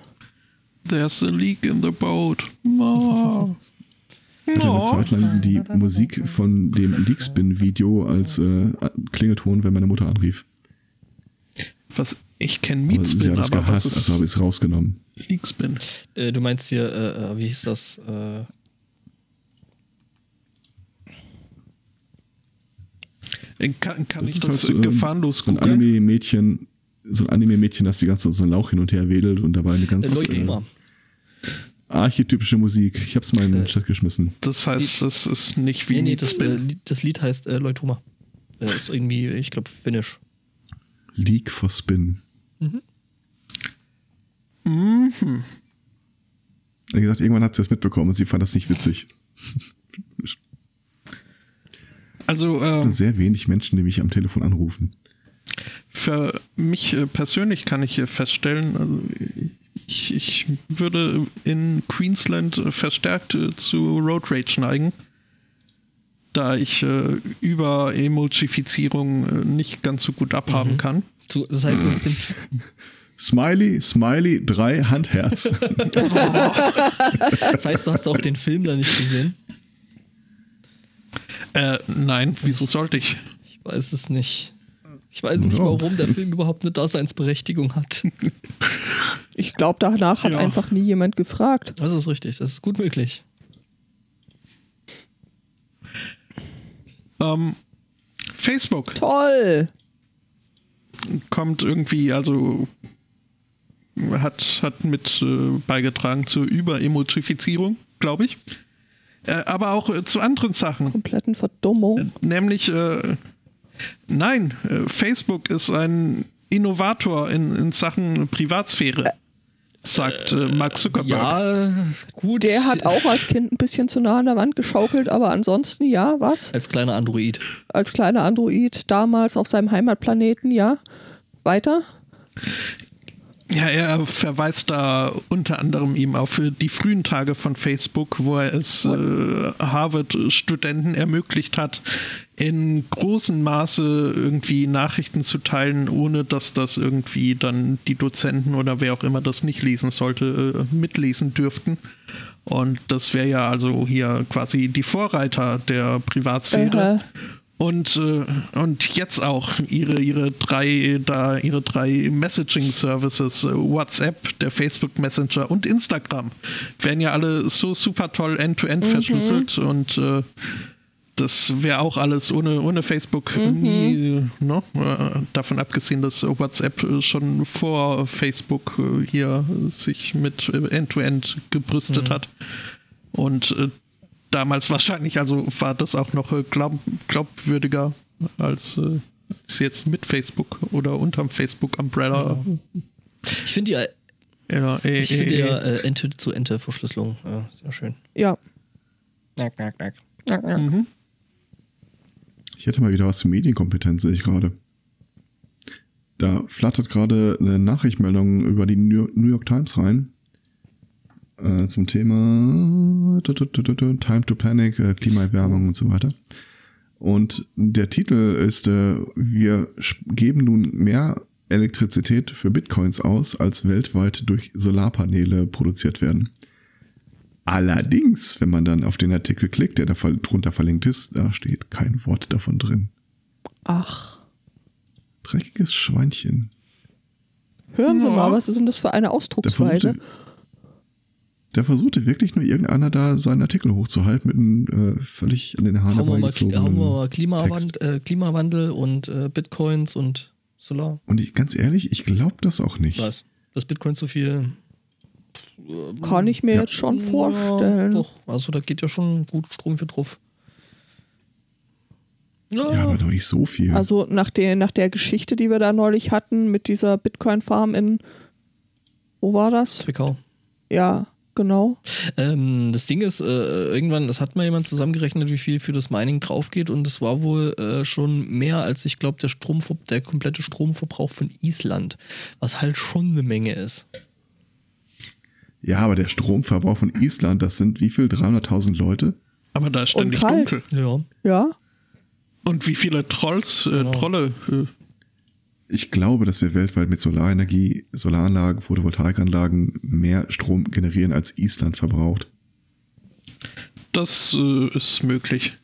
C: There's a leak in the boat. Oh.
A: Ich hatte eine Zeit lang die Musik von dem Leakspin-Video als äh, Klingelton, wenn meine Mutter anrief.
C: Was, ich kenne
A: Aber sie
C: Meatspin,
A: hat es
C: aber was
A: gehasst, also habe ich es rausgenommen.
C: Leakspin?
B: Äh, du meinst hier, äh, äh, wie hieß das? Äh,
C: Kann, kann ich das
A: halt, ähm,
C: gefahrenlos
A: so ein
C: googeln?
A: Anime-Mädchen, so ein Anime-Mädchen, das die ganze Zeit so einen Lauch hin und her wedelt und dabei eine ganz
B: Äh,
A: äh, archetypische Musik. Ich hab's mal in den
B: Äh,
A: Chat geschmissen.
C: Das heißt, das ist nicht wie
B: Nee, nee, das, äh, das Lied heißt äh, Leutuma. Äh, ist irgendwie, ich glaube, Finnish.
A: League for Spin.
C: Mhm.
A: Wie gesagt, irgendwann hat sie das mitbekommen und sie fand das nicht witzig.
C: Also ähm,
A: Sehr wenig Menschen, die mich am Telefon anrufen.
C: für mich äh, persönlich kann ich hier feststellen, also ich, ich würde in Queensland äh, verstärkt äh, zu Road Rage neigen, da ich äh, über Emojifizierung äh, nicht ganz so gut abhaben kann.
B: Zu, das heißt, du hast den,
A: Smiley, Smiley, drei Handherz.
B: das heißt, du hast auch den Film da nicht gesehen.
C: Äh, nein, wieso sollte ich?
B: Ich weiß es nicht. Ich weiß nicht,
A: Ja.
B: warum der Film überhaupt eine Daseinsberechtigung hat.
D: Ich glaube, danach hat
C: Ja.
D: einfach nie jemand gefragt.
B: Das ist richtig, das ist gut möglich.
C: Ähm, Facebook
D: Toll!
C: kommt irgendwie, also hat, hat mit äh, beigetragen zur Überemojifizierung, glaube ich. Äh, aber auch äh, zu anderen Sachen.
D: Kompletten Verdummung.
C: Nämlich, äh, nein, äh, Facebook ist ein Innovator in, in Sachen Privatsphäre, sagt äh, Mark Zuckerberg.
B: Ja, gut.
D: Der hat auch als Kind ein bisschen zu nah an der Wand geschaukelt, aber ansonsten ja, was?
B: Als kleiner Android.
D: Als kleiner Android damals auf seinem Heimatplaneten, ja. Weiter?
C: Ja, er verweist da unter anderem eben auf äh, die frühen Tage von Facebook, wo er es äh, Harvard-Studenten ermöglicht hat, in großem Maße irgendwie Nachrichten zu teilen, ohne dass das irgendwie dann die Dozenten oder wer auch immer das nicht lesen sollte, äh, mitlesen dürften. Und das wäre ja also hier quasi die Vorreiter der Privatsphäre.
D: Aha.
C: Und, äh, und jetzt auch ihre, ihre drei, da ihre drei Messaging-Services, äh, WhatsApp, der Facebook Messenger und Instagram, werden ja alle so super toll end-to-end verschlüsselt und äh, das wäre auch alles ohne, ohne Facebook nie, ne? Äh, davon abgesehen, dass WhatsApp äh, schon vor Facebook hier sich mit End-to-End gebrüstet hat. Und damals wahrscheinlich, also war das auch noch äh, glaub, glaubwürdiger als äh, jetzt mit Facebook oder unterm Facebook-Umbrella.
B: Ich finde ja,
C: Ja, äh,
B: ich
C: äh,
B: finde ja
C: äh,
B: äh, Ente-zu-Ente-Verschlüsselung ja, sehr schön.
D: Ja.
B: Nack, nack, nack.
D: Ja, ja.
C: mhm.
A: Ich hätte mal wieder was zur Medienkompetenz, sehe ich gerade. Da flattert gerade eine Nachrichtmeldung über die New York Times rein. Äh, zum Thema Time to Panic, äh, Klimaerwärmung und so weiter. Und der Titel ist, äh, wir geben nun mehr Elektrizität für Bitcoins aus, als weltweit durch Solarpaneele produziert werden. Allerdings, wenn man dann auf den Artikel klickt, der da drunter verlinkt ist, da steht kein Wort davon drin.
D: Ach.
A: Dreckiges Schweinchen.
D: Hören Sie
C: Ja.
D: mal, was ist denn das für eine Ausdrucksweise?
A: Der versuchte wirklich nur irgendeiner da seinen Artikel hochzuhalten mit einem äh, völlig an den Haaren
B: Hauen wir mal,
A: herbeigezogenen
B: hauen wir mal
A: Text.
B: Klimawand, äh, Klimawandel und äh, Bitcoins und Solar.
A: Und ich, ganz ehrlich, ich glaube das auch nicht.
B: Was? Dass Bitcoin so viel.
D: Kann ich mir
A: Ja.
D: jetzt schon
B: Ja,
D: vorstellen.
B: doch, also da geht ja schon gut Strom für drauf. Ja,
A: Ja, aber doch nicht so viel.
D: Also nach der, nach der Geschichte, die wir da neulich hatten mit dieser Bitcoin-Farm in, wo war das?
B: Zwickau.
D: Ja, genau.
B: Ähm, das Ding ist, äh, irgendwann, das hat mal jemand zusammengerechnet, wie viel für das Mining drauf geht und es war wohl äh, schon mehr als ich glaube, der Stromver der komplette Stromverbrauch von Island, was halt schon eine Menge ist.
A: ja, aber der Stromverbrauch von Island, das sind wie viel? 300.000 Leute?
C: Aber da ist ständig dunkel.
B: Ja.
D: Ja.
C: Und wie viele Trolls, äh,
B: Genau.
C: Trolle äh,
A: Ich glaube, dass wir weltweit mit Solarenergie, Solaranlagen, Photovoltaikanlagen mehr Strom generieren, als Island verbraucht.
C: Das äh, ist möglich.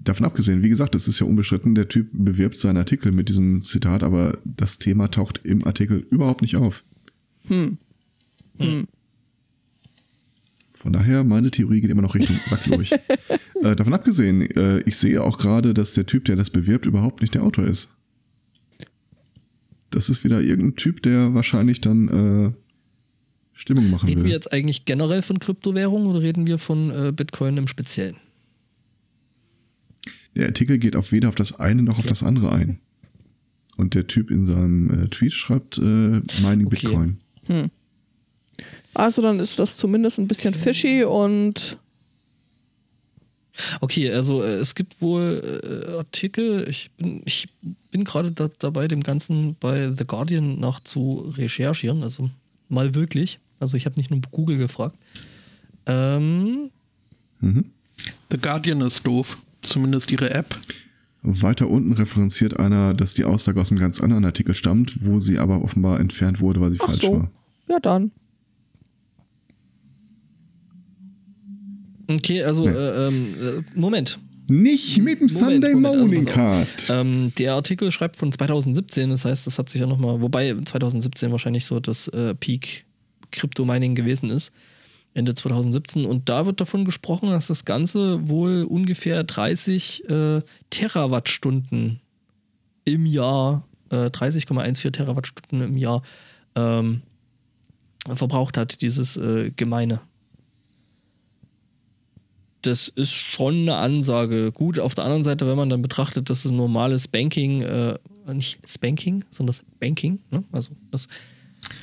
A: Davon abgesehen, wie gesagt, es ist ja unbestritten, der Typ bewirbt seinen Artikel mit diesem Zitat, aber das Thema taucht im Artikel überhaupt nicht auf.
D: Hm. Hm.
A: Von daher, meine Theorie geht immer noch Richtung Sack durch. Äh, davon abgesehen, äh, ich sehe auch gerade, dass der Typ, der das bewirbt, überhaupt nicht der Autor ist. Das ist wieder irgendein Typ, der wahrscheinlich dann äh, Stimmung machen
B: Reden
A: will.
B: wir jetzt eigentlich generell von Kryptowährungen oder reden wir von äh, Bitcoin im Speziellen?
A: Der Artikel geht auf weder auf das eine noch auf das andere ein. Und der Typ in seinem äh, Tweet schreibt äh, Mining
B: Okay.
A: Bitcoin.
D: Also dann ist das zumindest ein bisschen fishy und
B: Okay, also äh, es gibt wohl äh, Artikel, ich bin, ich bin gerade da, dabei, dem Ganzen bei The Guardian nach zu recherchieren, also mal wirklich. Also ich habe nicht nur Google gefragt. Ähm,
A: Mhm.
C: The Guardian ist doof. Zumindest ihre App.
A: Weiter unten referenziert einer, dass die Aussage aus einem ganz anderen Artikel stammt, wo sie aber offenbar entfernt wurde, weil sie
D: ach
A: falsch
D: so.
A: war.
D: Ja dann.
B: Okay, also
A: Nee.
B: äh, ähm, äh, Moment.
A: Nicht mit dem
B: Moment,
A: Sunday
B: Moment,
A: Morning. Cast.
B: Ähm, der Artikel schreibt von 2017, das heißt, das hat sich ja nochmal, wobei 2017 wahrscheinlich so das äh, Peak Crypto-Mining gewesen ist. Ende 2017. Und da wird davon gesprochen, dass das Ganze wohl ungefähr 30 äh, Terawattstunden im Jahr, äh, 30,14 Terawattstunden im Jahr ähm, verbraucht hat, dieses äh, Gemeine. Das ist schon eine Ansage. Gut, auf der anderen Seite, wenn man dann betrachtet, dass es normales Banking, äh, nicht Spanking, sondern das Banking, ne? also das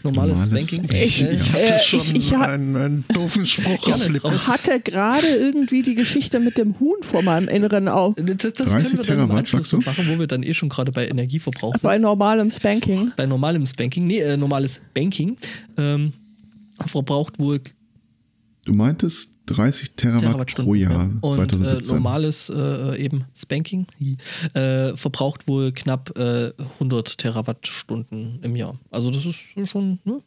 B: normales
A: Normales
B: Spanking.
A: Spanking,
D: Ich-
B: äh,
A: ja.
D: Äh,
C: Das ist schon
D: ich- ich hab-
C: einen, einen doofen Spruch
B: Gerne,
C: auf.
D: Hatte gerade irgendwie die Geschichte mit dem Huhn vor meinem Inneren auf.
B: Das, das
A: 30
B: können wir dann im Anschluss machen, wo wir dann eh schon gerade bei Energieverbrauch sind.
D: Bei normalem Spanking.
B: bei normalem Spanking, nee, äh, normales Banking, ähm, verbraucht wohl
A: Du meintest 30 Terawatt
B: Terawattstunden
A: pro Jahr
B: ja. und äh,
A: 2017.
B: normales äh, eben Spanking äh, verbraucht wohl knapp äh, 100 Terawattstunden im Jahr. Also das ist schon, ne?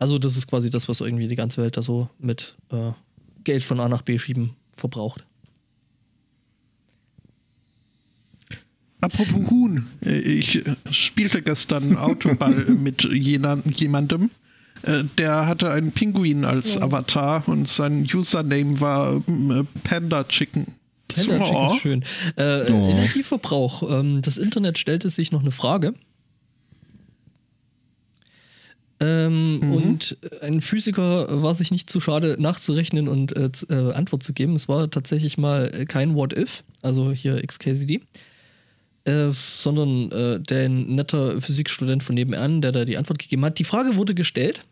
B: Also das ist quasi das, was irgendwie die ganze Welt da so mit äh, Geld von A nach B schieben verbraucht.
C: Apropos Huhn, äh, ich äh, spielte gestern Autoball mit jena- jemandem. Äh, Der hatte einen Pinguin als Avatar und sein Username war äh, Panda Chicken. Das
B: Panda Chicken ist schön. Äh,
A: Oh.
B: Energieverbrauch. Ähm, das Internet stellte sich noch eine Frage. Ähm, Und ein Physiker war sich nicht zu schade nachzurechnen und äh, zu, äh, Antwort zu geben. Es war tatsächlich mal kein What If, also hier XKCD, äh, sondern äh, der netter Physikstudent von nebenan, der da die Antwort gegeben hat. Die Frage wurde gestellt,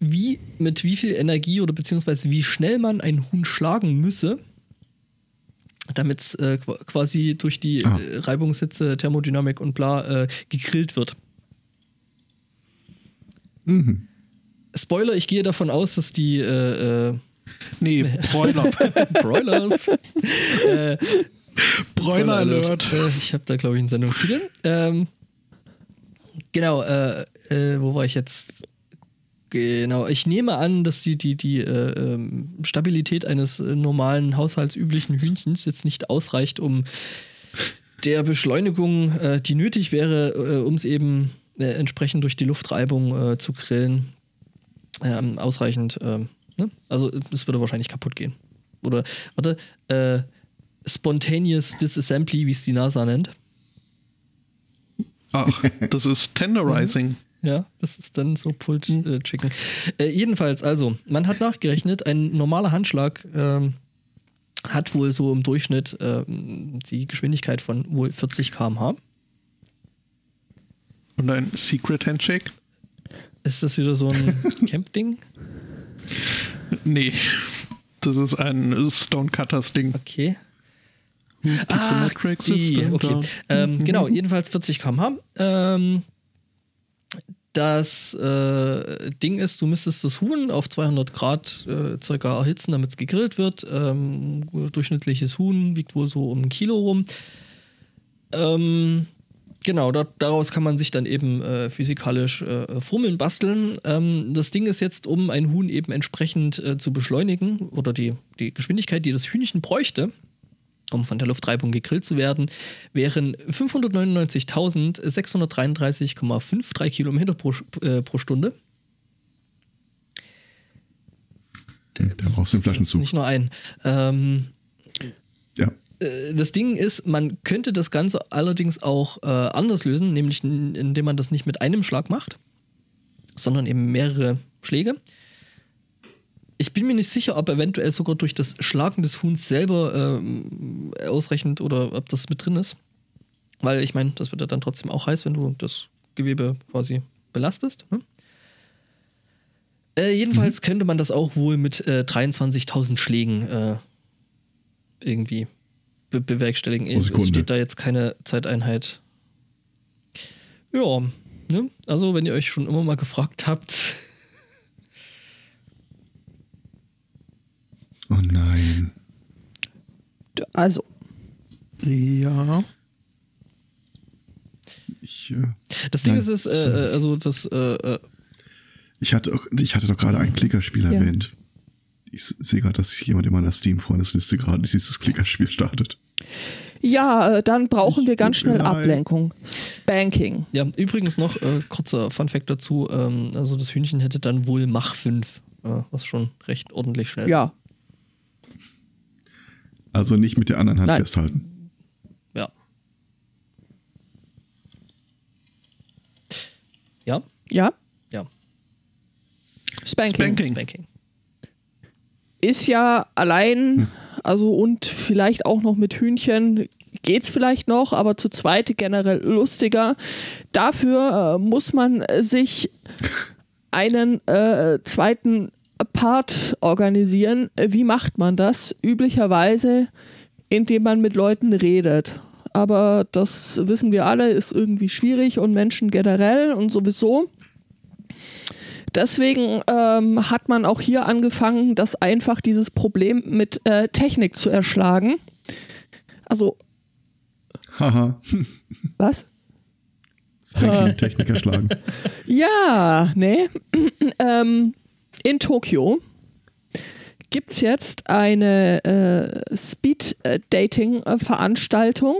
B: wie, mit wie viel Energie oder beziehungsweise wie schnell man ein Huhn schlagen müsse, damit es äh, qu- quasi durch die
A: Ah.
B: äh, Reibungshitze, Thermodynamik und bla äh, gegrillt wird.
A: Mhm.
B: Spoiler, ich gehe davon aus, dass die äh, äh,
C: Nee, Broiler.
B: Broilers. äh,
C: Broiler Alert.
B: Äh, ich habe da, glaube ich, einen Sendungstitel. Ähm, genau, äh, äh, wo war ich jetzt? Genau, ich nehme an, dass die, die, die äh, ähm, Stabilität eines äh, normalen haushaltsüblichen Hühnchens jetzt nicht ausreicht, um der Beschleunigung, äh, die nötig wäre, äh, um es eben entsprechend durch die Luftreibung zu grillen, ähm, ausreichend. Ähm, ne? Also es würde wahrscheinlich kaputt gehen. Oder, warte, äh, Spontaneous Disassembly, wie es die NASA nennt.
C: Ach, das ist Tenderizing.
B: Ja, das ist dann so Pulled äh, Chicken. Äh, jedenfalls, also, man hat nachgerechnet, ein normaler Handschlag ähm, hat wohl so im Durchschnitt ähm, die Geschwindigkeit von wohl 40 km/h.
C: Und ein Secret Handshake?
B: Ist das wieder so ein Camp-Ding?
C: Nee, das ist ein Stonecutters-Ding.
B: Okay.
C: Ah,
B: die, okay. Ähm, genau, jedenfalls 40 km/h. Ähm, das äh, Ding ist, du müsstest das Huhn auf 200 Grad äh, circa erhitzen, damit es gegrillt wird. Ähm, durchschnittliches Huhn wiegt wohl so um ein Kilo rum. Ähm, genau, da, daraus kann man sich dann eben äh, physikalisch äh, Formeln basteln. Ähm, das Ding ist jetzt, um ein Huhn eben entsprechend äh, zu beschleunigen oder die, die Geschwindigkeit, die das Hühnchen bräuchte, um von der Luftreibung gegrillt zu werden, wären 599.633,53 Kilometer pro, äh, pro Stunde.
A: Da brauchst du den Flaschenzug.
B: Nicht nur einen. Ähm,
A: Ja.
B: äh, das Ding ist, man könnte das Ganze allerdings auch äh, anders lösen, nämlich indem man das nicht mit einem Schlag macht, sondern eben mehrere Schläge. Ich bin mir nicht sicher, ob eventuell sogar durch das Schlagen des Huhns selber ähm, ausreichend oder ob das mit drin ist. Weil ich meine, das wird ja dann trotzdem auch heiß, wenn du das Gewebe quasi belastest. Ne? Äh, jedenfalls könnte man das auch wohl mit äh, 23.000 Schlägen äh, irgendwie be bewerkstelligen. Es steht da jetzt keine Zeiteinheit. Ja, ne? Also wenn ihr euch schon immer mal gefragt habt,
A: Oh nein.
D: Also,
C: Ja.
A: Ich, äh,
B: das Ding
A: Nein,
B: ist es, äh, äh, also das, äh, äh,
A: ich, hatte, auch, ich hatte doch gerade ein Klickerspiel
D: Ja.
A: erwähnt. Ich sehe gerade, dass jemand in meiner Steam-Freundesliste gerade dieses Klickerspiel startet.
D: ja, äh, dann brauchen
A: Ich
D: wir ganz schnell. Ablenkung. Spanking.
B: ja, übrigens noch äh, kurzer Funfact dazu, ähm, also das Hühnchen hätte dann wohl Mach 5, äh, was schon recht ordentlich schnell
D: Ja,
B: ist.
A: Also nicht mit der anderen Hand
D: Nein.
A: festhalten.
B: Ja. Ja?
D: ja.
B: Ja.
D: Spanking.
C: Spanking.
B: Spanking.
D: Ist ja
A: Hm.
D: allein, also und vielleicht auch noch mit Hühnchen geht's vielleicht noch, aber zu zweit generell lustiger. Dafür äh, muss man sich einen äh, zweiten Part organisieren. Wie macht man das? Üblicherweise, indem man mit Leuten redet. Aber das wissen wir alle, ist irgendwie schwierig und Menschen generell und sowieso. Deswegen ähm, hat man auch hier angefangen, das einfach dieses Problem mit äh, Technik zu erschlagen. Also,
A: Haha.
D: was?
A: Spanking-Technik erschlagen.
D: Ja, ne. ähm, in Tokio gibt es jetzt eine äh, Speed-Dating-Veranstaltung,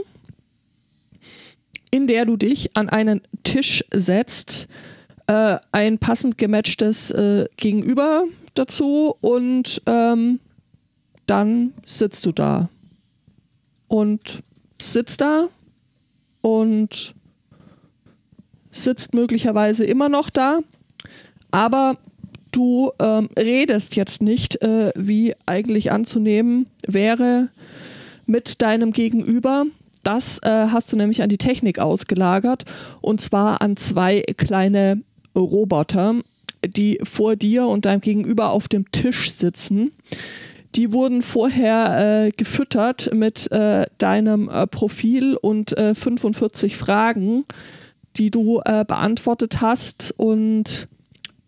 D: in der du dich an einen Tisch setzt, äh, ein passend gematchtes äh, Gegenüber dazu und ähm, dann sitzt du da. Und sitzt da und sitzt möglicherweise immer noch da, aber du ähm, redest jetzt nicht, äh, wie eigentlich anzunehmen wäre, mit deinem Gegenüber. Das äh, hast du nämlich an die Technik ausgelagert und zwar an zwei kleine Roboter, die vor dir und deinem Gegenüber auf dem Tisch sitzen. Die wurden vorher äh, gefüttert mit äh, deinem äh, Profil und äh, 45 Fragen, die du äh, beantwortet hast und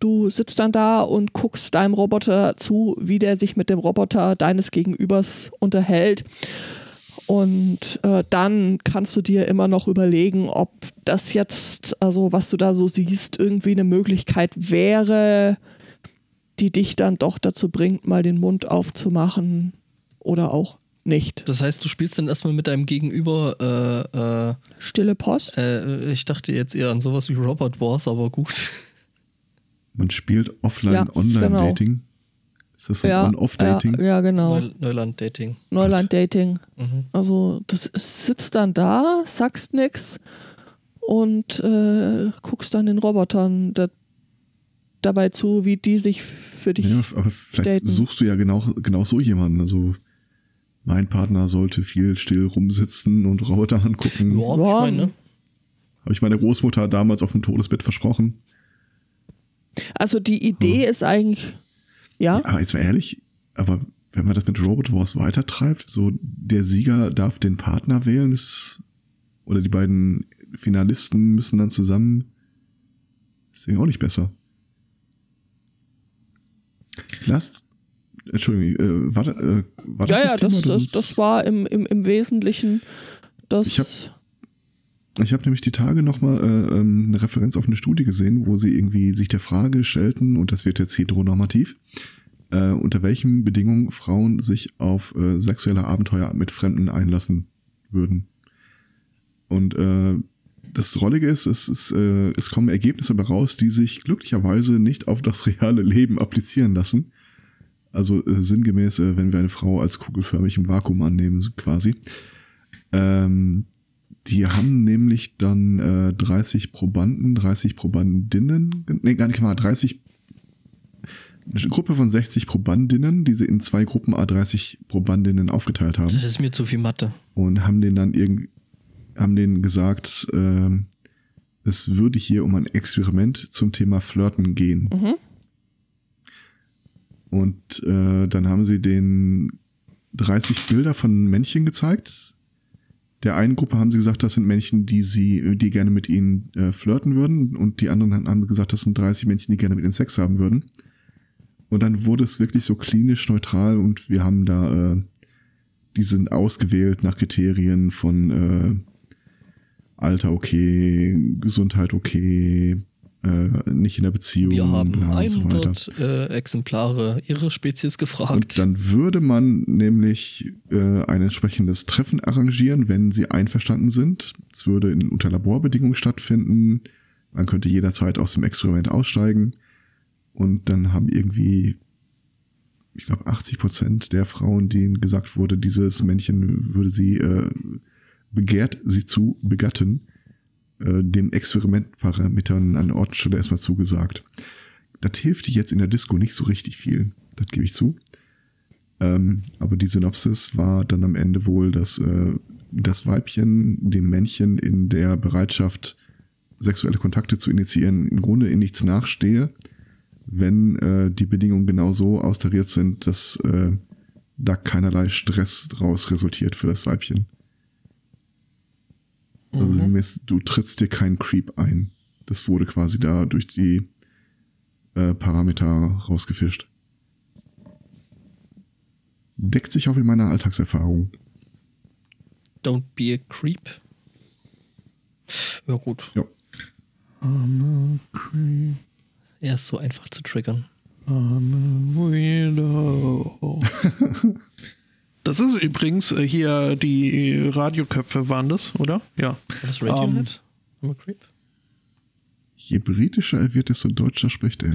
D: du sitzt dann da und guckst deinem Roboter zu, wie der sich mit dem Roboter deines Gegenübers unterhält. Und äh, dann kannst du dir immer noch überlegen, ob das jetzt, also was du da so siehst, irgendwie eine Möglichkeit wäre, die dich dann doch dazu bringt, mal den Mund aufzumachen oder auch nicht.
B: Das heißt, du spielst dann erstmal mit deinem Gegenüber, äh, äh,
D: Stille Post?
B: äh, ich dachte jetzt eher an sowas wie Robot Wars, aber gut.
A: Man spielt
D: Ja,
A: Offline-Online-Dating. Ist das so ein
D: ja,
A: On-Off-Dating?
D: ja, ja, genau.
B: Neu Neuland-Dating.
D: Neuland-Dating.
B: Mhm.
D: Also du sitzt dann da, sagst nix und äh, guckst dann den Robotern da, dabei zu, wie die sich für dich.
A: Ja, aber vielleicht
D: daten.
A: suchst du ja genau, genau so jemanden. Also mein Partner sollte viel still rumsitzen und Roboter angucken.
B: Ja,
D: Ja.
B: ich meine, ne?
A: Habe ich meine Großmutter damals auf dem Todesbett versprochen.
D: Also die Idee ist eigentlich, ja,
A: Aber jetzt mal ehrlich, aber wenn man das mit Robot Wars weitertreibt, so der Sieger darf den Partner wählen, ist oder die beiden Finalisten müssen dann zusammen, ist irgendwie auch nicht besser. Lasst, Entschuldigung, äh, war, äh, war
D: ja,
A: das
D: ja,
A: das Thema?
D: das, das, das war im, im, im Wesentlichen das.
A: Ich hab- Ich habe nämlich die Tage nochmal äh, ähm, eine Referenz auf eine Studie gesehen, wo sie irgendwie sich der Frage stellten, und das wird jetzt heteronormativ, äh, unter welchen Bedingungen Frauen sich auf äh, sexuelle Abenteuer mit Fremden einlassen würden. Und äh, das Rollige ist, es, ist äh, es kommen Ergebnisse dabei raus, die sich glücklicherweise nicht auf das reale Leben applizieren lassen. Also äh, sinngemäß, äh, wenn wir eine Frau als kugelförmig im Vakuum annehmen, quasi. Ähm, die haben nämlich dann äh, 30 Probanden, 30 Probandinnen, nee, gar nicht mal, 30 eine Gruppe von 60 Probandinnen, die sie in zwei Gruppen A30 Probandinnen aufgeteilt haben
B: Das ist mir zu viel Mathe.
A: und haben denen dann irgend, haben denen gesagt, ähm, es würde hier um ein Experiment zum Thema Flirten gehen. Und äh, dann haben sie den 30 Bilder von Männchen gezeigt. Der einen Gruppe haben sie gesagt, das sind Männchen, die sie, die gerne mit ihnen äh, flirten würden, und die anderen haben- gesagt, das sind 30 Männchen, die gerne mit ihnen Sex haben würden. Und dann wurde es wirklich so klinisch neutral und wir haben da, äh, die sind ausgewählt nach Kriterien von äh, Alter okay, Gesundheit okay, äh, nicht in der Beziehung,
B: Wir haben
A: bla und so weiter.
B: 100 äh, Exemplare ihrer Spezies gefragt.
A: Und dann würde man nämlich äh, ein entsprechendes Treffen arrangieren, wenn sie einverstanden sind. Es würde in, unter Laborbedingungen stattfinden. Man könnte jederzeit aus dem Experiment aussteigen. Und dann haben irgendwie, ich glaube, 80 Prozent der Frauen, denen gesagt wurde, dieses Männchen würde sie, äh, begehrt sie zu begatten, äh, dem Experimentparametern an Ort Stelle erstmal zugesagt. Das hilft dir jetzt in der Disco nicht so richtig viel. Das gebe ich zu. Ähm, aber die Synopsis war dann am Ende wohl, dass äh, das Weibchen dem Männchen in der Bereitschaft, sexuelle Kontakte zu initiieren, im Grunde in nichts nachstehe, wenn äh, die Bedingungen genau so austariert sind, dass äh, da keinerlei Stress draus resultiert für das Weibchen. Also sinngemäß, du trittst dir keinen Creep ein. Das wurde quasi da durch die äh, Parameter rausgefischt. Deckt sich auch in meiner Alltagserfahrung.
B: Don't be a creep. Ja, gut.
A: Ja.
B: Er ist so einfach zu triggern.
C: Weirdo. Das ist übrigens äh, hier die Radioköpfe waren das, oder? Ja.
B: War das Radiohead? I'm a creep?
A: Je britischer er wird, desto deutscher spricht er.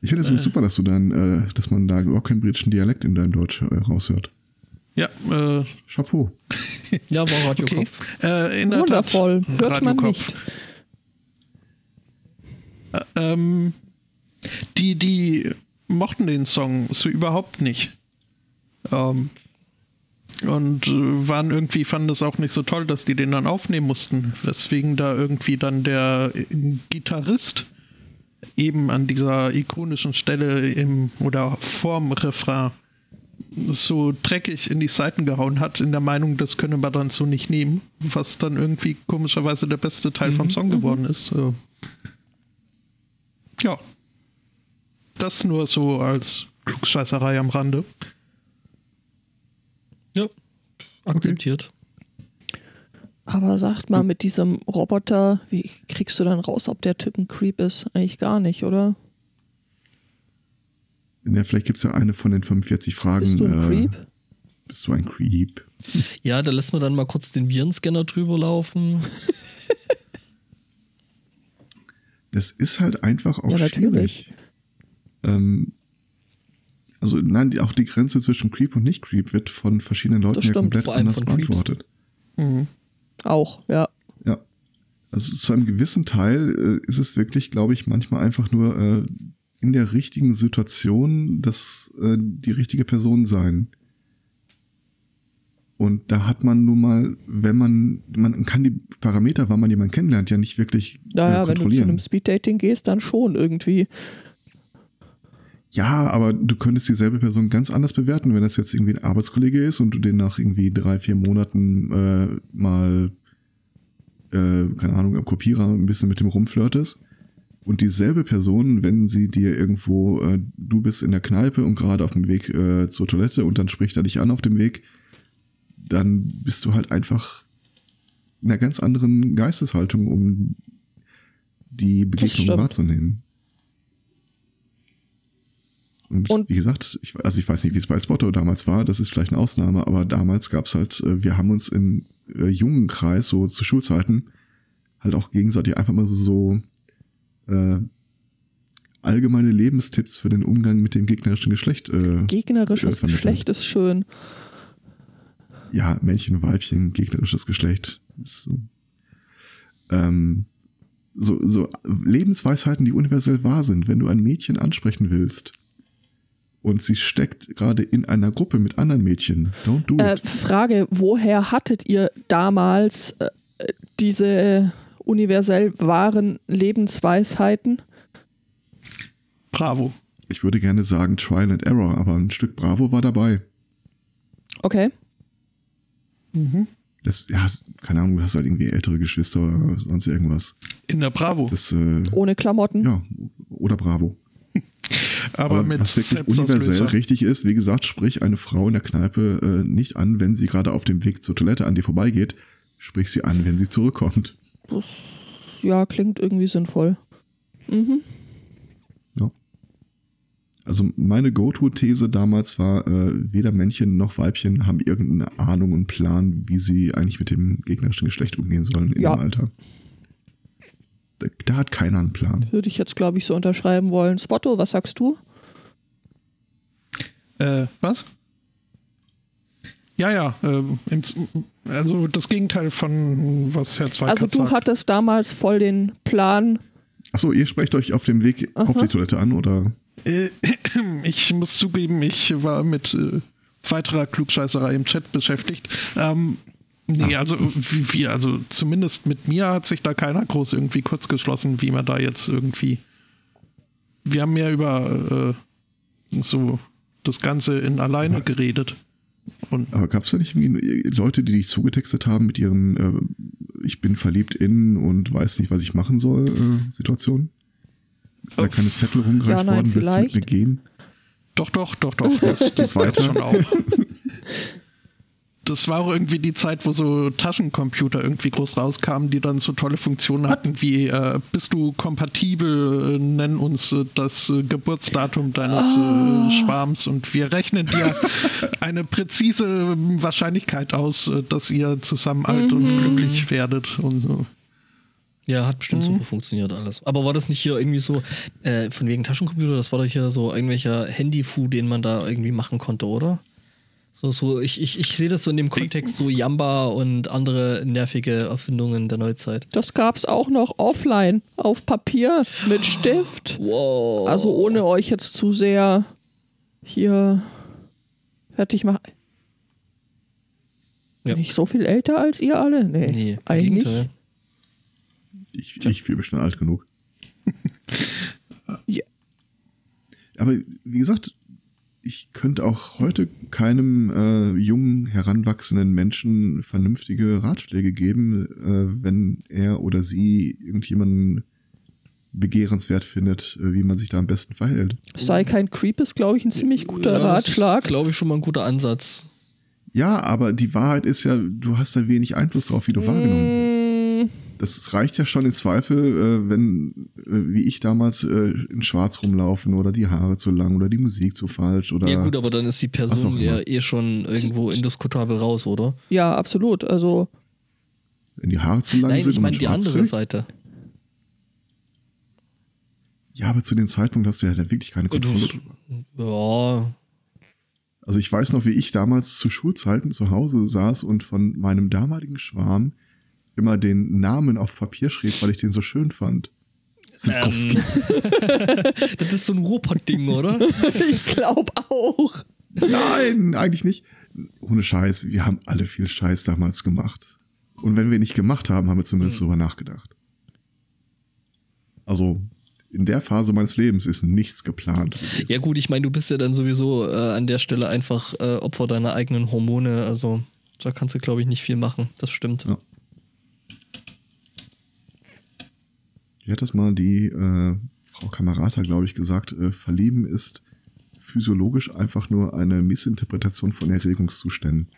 A: Ich finde es übrigens super, dass du dann, äh, dass man da überhaupt keinen britischen Dialekt in deinem Deutsch äh, raushört.
C: Ja, äh,
A: Chapeau.
B: Ja, war
C: okay.
B: Radiokopf.
C: Äh, in der
D: Wundervoll.
C: Tat,
D: Hört man
C: Radiokopf.
D: nicht.
C: Ähm, die, die mochten den Song so überhaupt nicht. Ähm, und äh, waren irgendwie, fanden es auch nicht so toll, dass die den dann aufnehmen mussten. Weswegen da irgendwie dann der äh, Gitarrist eben an dieser ikonischen Stelle im oder vorm Refrain so dreckig in die Seiten gehauen hat, in der Meinung, das können wir dann so nicht nehmen, was dann irgendwie komischerweise der beste Teil vom Song geworden ist. Äh, ja. Das nur so als Klugscheißerei am Rande.
B: Ja. Akzeptiert.
D: Aber sagt mal, mit diesem Roboter, wie kriegst du dann raus, ob der Typ ein Creep ist? Eigentlich gar nicht, oder?
A: Ja, vielleicht gibt es ja eine von den 45 Fragen.
D: Bist du ein
A: äh,
D: Creep?
A: Bist du ein Creep?
B: Ja, da lässt man dann mal kurz den Virenscanner drüber laufen.
A: Das ist halt einfach auch
D: Ja, natürlich.
A: schwierig. Ähm, also nein, die, auch die Grenze zwischen Creep und nicht Creep wird von verschiedenen Leuten
D: Das
A: ja
D: stimmt,
A: komplett
B: vor allem
A: anders beantwortet.
D: Auch, ja.
A: Ja. Also zu einem gewissen Teil äh, ist es wirklich, glaube ich, manchmal einfach nur äh, in der richtigen Situation das äh, die richtige Person sein. Und da hat man nun mal, wenn man, man kann die Parameter, wann man jemanden kennenlernt, ja nicht wirklich
D: Naja,
A: äh,
D: wenn du zu
A: kontrollieren.
D: einem Speeddating gehst, dann schon irgendwie.
A: Ja, aber du könntest dieselbe Person ganz anders bewerten, wenn das jetzt irgendwie ein Arbeitskollege ist und du den nach irgendwie drei, vier Monaten äh, mal, äh, keine Ahnung, am Kopierer ein bisschen mit dem rumflirtest. Und dieselbe Person, wenn sie dir irgendwo, äh, du bist in der Kneipe und gerade auf dem Weg äh, zur Toilette und dann spricht er dich an auf dem Weg, dann bist du halt einfach in einer ganz anderen Geisteshaltung, um die Begegnung wahrzunehmen. Und,
D: Und-
A: wie gesagt, ich, also ich weiß nicht, wie es bei Spotto damals war, das ist vielleicht eine Ausnahme, aber damals gab es halt, äh, wir haben uns im äh, jungen Kreis, so zu Schulzeiten, halt auch gegenseitig einfach mal so, so äh, allgemeine Lebenstipps für den Umgang mit dem gegnerischen Geschlecht. Äh,
D: Gegnerisches
A: äh.
D: Geschlecht ist schön.
A: Ja, Männchen, Weibchen, gegnerisches Geschlecht. Das, ähm, so, so Lebensweisheiten, die universell wahr sind. Wenn du ein Mädchen ansprechen willst und sie steckt gerade in einer Gruppe mit anderen Mädchen, don't do
D: Äh,
A: it.
D: Frage, woher hattet ihr damals äh, diese universell wahren Lebensweisheiten?
C: Bravo.
A: Ich würde gerne sagen Trial and Error, aber ein Stück Bravo war dabei.
D: Okay.
A: Das, ja, keine Ahnung, du hast halt irgendwie ältere Geschwister oder sonst irgendwas.
C: In der Bravo.
A: Das, äh,
D: Ohne Klamotten.
A: ja, oder Bravo.
C: Aber,
A: Aber
C: mit
A: was wirklich universell richtig ist, wie gesagt, sprich eine Frau in der Kneipe äh, nicht an, wenn sie gerade auf dem Weg zur Toilette an dir vorbeigeht. Sprich sie an, wenn sie zurückkommt.
D: Das, ja, klingt irgendwie sinnvoll.
A: Ja. Also meine Go-To-These damals war, äh, weder Männchen noch Weibchen haben irgendeine Ahnung und Plan, wie sie eigentlich mit dem gegnerischen Geschlecht umgehen sollen in
D: Ja.
A: dem Alter. Da, hat keiner einen Plan.
D: Würde ich jetzt, glaube ich, so unterschreiben wollen. Spotto, was sagst du?
C: Äh, was? Ja, ja, Z- also das Gegenteil von was Herr Zweikatz
D: Also du
C: sagt.
D: hattest damals voll den Plan.
A: Achso, ihr sprecht euch auf dem Weg auf die Toilette an, oder?
C: Äh, ich muss zugeben, ich war mit äh, weiterer Klugscheißerei im Chat beschäftigt. Ähm, nee, also wie, wie, also zumindest mit mir hat sich da keiner groß irgendwie kurz geschlossen, wie man da jetzt irgendwie. Wir haben mehr über äh, so das Ganze in alleine geredet. Und
A: Aber gab es da nicht irgendwie Leute, die dich zugetextet haben mit ihren äh, Ich bin verliebt in und weiß nicht, was ich machen soll äh, Situationen? Ist da keine Zettel rumgereicht
D: Ja, nein,
A: worden? Willst du mit
D: vielleicht.
A: mir gehen?
C: Doch, doch, doch, doch. Das, das war
A: Weiter?
C: schon auch. Das war auch irgendwie die Zeit, wo so Taschencomputer irgendwie groß rauskamen, die dann so tolle Funktionen hatten wie äh, bist du kompatibel, äh, nenn uns äh, das äh, Geburtsdatum deines äh, Schwarms und wir rechnen dir eine präzise Wahrscheinlichkeit aus, äh, dass ihr zusammen alt
D: Mhm.
C: und glücklich werdet und so.
B: Ja, hat bestimmt super funktioniert alles. Aber war das nicht hier irgendwie so, von wegen Taschencomputer, das war doch hier so irgendwelcher Handyfu, den man da irgendwie machen konnte, oder? So, so, ich, ich, ich sehe das so in dem Kontext so Yamba und andere nervige Erfindungen der Neuzeit.
D: Das gab es auch noch offline, auf Papier, mit Stift.
B: Wow.
D: Also ohne euch jetzt zu sehr hier fertig machen.
B: Ja.
D: Nicht so viel älter als ihr alle? Nee,
B: nee,
D: eigentlich.
A: Ich, ich fühle mich schon alt genug.
D: Ja.
A: Aber wie gesagt, ich könnte auch heute keinem äh, jungen, heranwachsenden Menschen vernünftige Ratschläge geben, äh, wenn er oder sie irgendjemanden begehrenswert findet, äh, wie man sich da am besten verhält.
D: Sei kein Creep ist, glaube ich, ein ziemlich guter
B: Ja,
D: Ratschlag.
B: glaube ich, schon mal ein guter Ansatz.
A: Ja, aber die Wahrheit ist ja, du hast da wenig Einfluss drauf, wie du wahrgenommen wirst. Das reicht ja schon im Zweifel, äh, wenn, äh, wie ich damals, äh, in Schwarz rumlaufen oder die Haare zu lang oder die Musik zu falsch oder.
B: Ja, gut, aber dann ist die Person ja eh schon irgendwo indiskutabel raus, oder?
D: Ja, absolut. Also,
A: wenn die Haare zu lang
B: Nein,
A: sind
B: ich
A: und man
B: meine die andere
A: trägt.
B: Seite.
A: Ja, aber zu dem Zeitpunkt hast du ja dann wirklich keine Kontrolle. drüber.
B: Ja,
A: Also ich weiß noch, wie ich damals zu Schulzeiten zu Hause saß und von meinem damaligen Schwarm immer den Namen auf Papier schrieb, weil ich den so schön fand. Sitkowski.
B: das ist so ein Ruhrpott-Ding, oder?
D: ich glaube auch.
A: Nein, eigentlich nicht. Ohne Scheiß, wir haben alle viel Scheiß damals gemacht. Und wenn wir nicht gemacht haben, haben wir zumindest
B: Hm.
A: drüber nachgedacht. Also in der Phase meines Lebens ist nichts geplant. gewesen.
B: Ja gut, ich meine, du bist ja dann sowieso äh, an der Stelle einfach äh, Opfer deiner eigenen Hormone. Also da kannst du, glaube ich, nicht viel machen. Das stimmt.
A: Ja. Wie hat das mal die äh, Frau Kamerata, glaube ich, gesagt? Äh, Verlieben ist physiologisch einfach nur eine Missinterpretation von Erregungszuständen.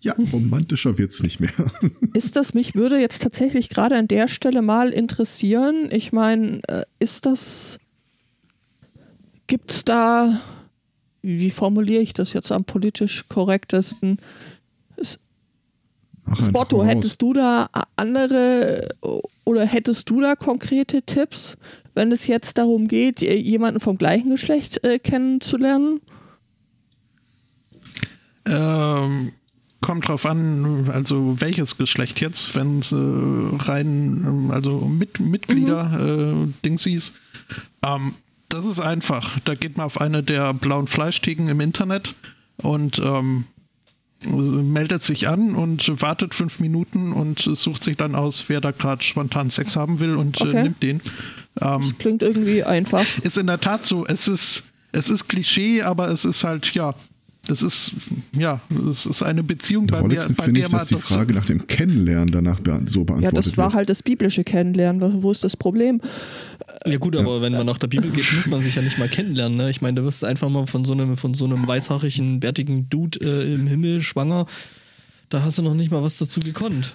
A: Ja, romantischer wird's nicht mehr.
D: Ist das, mich würde jetzt tatsächlich gerade an der Stelle mal interessieren. Ich meine, äh, ist das, gibt es da, wie formuliere ich das jetzt am politisch korrektesten? Spotto, hättest du da andere oder hättest du da konkrete Tipps, wenn es jetzt darum geht, jemanden vom gleichen Geschlecht äh, kennenzulernen?
C: Ähm, kommt drauf an, also welches Geschlecht jetzt, wenn es äh, rein, also mit, Mitglieder mhm. äh, Dingsies. Ähm, das ist einfach. Da geht man auf eine der blauen Fleischtheken im Internet und ähm, meldet sich an und wartet fünf Minuten und sucht sich dann aus, wer da gerade spontan Sex haben will und äh, okay. äh, nimmt den.
D: Ähm, das klingt irgendwie einfach.
C: Ist in der Tat so. Es ist, es ist Klischee, aber es ist halt, ja, das ist, ja, das ist eine Beziehung
A: bei mir. Bei finde ich, dass die Frage nach dem Kennenlernen danach so beantwortet
D: Ja, das war
A: wird.
D: halt das biblische Kennenlernen. Wo ist das Problem?
B: Ja gut, aber ja. wenn man nach der Bibel geht, muss man sich ja nicht mal kennenlernen. Ne? Ich meine, da wirst du einfach mal von so einem, von so einem weißhaarigen, bärtigen Dude äh, im Himmel schwanger. Da hast du noch nicht mal was dazu gekonnt.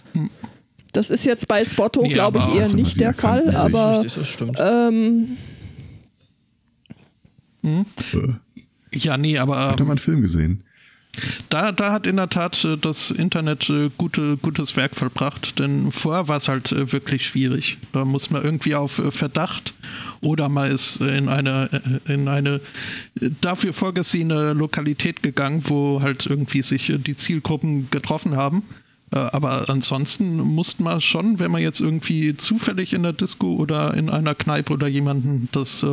D: Das ist jetzt bei Spotto, ja, glaube ich, eher nicht der Fall, aber
B: richtig, das stimmt.
D: Ähm,
C: hm? Ja, nee, aber.
A: Hat er mal einen Film gesehen?
C: Da, da hat in der Tat äh, das Internet äh, gute, gutes Werk vollbracht, denn vorher war es halt äh, wirklich schwierig. Da muss man irgendwie auf Verdacht oder man ist in eine, in eine dafür vorgesehene Lokalität gegangen, wo halt irgendwie sich die Zielgruppen getroffen haben. Aber ansonsten musste man schon, wenn man jetzt irgendwie zufällig in der Disco oder in einer Kneipe oder jemanden das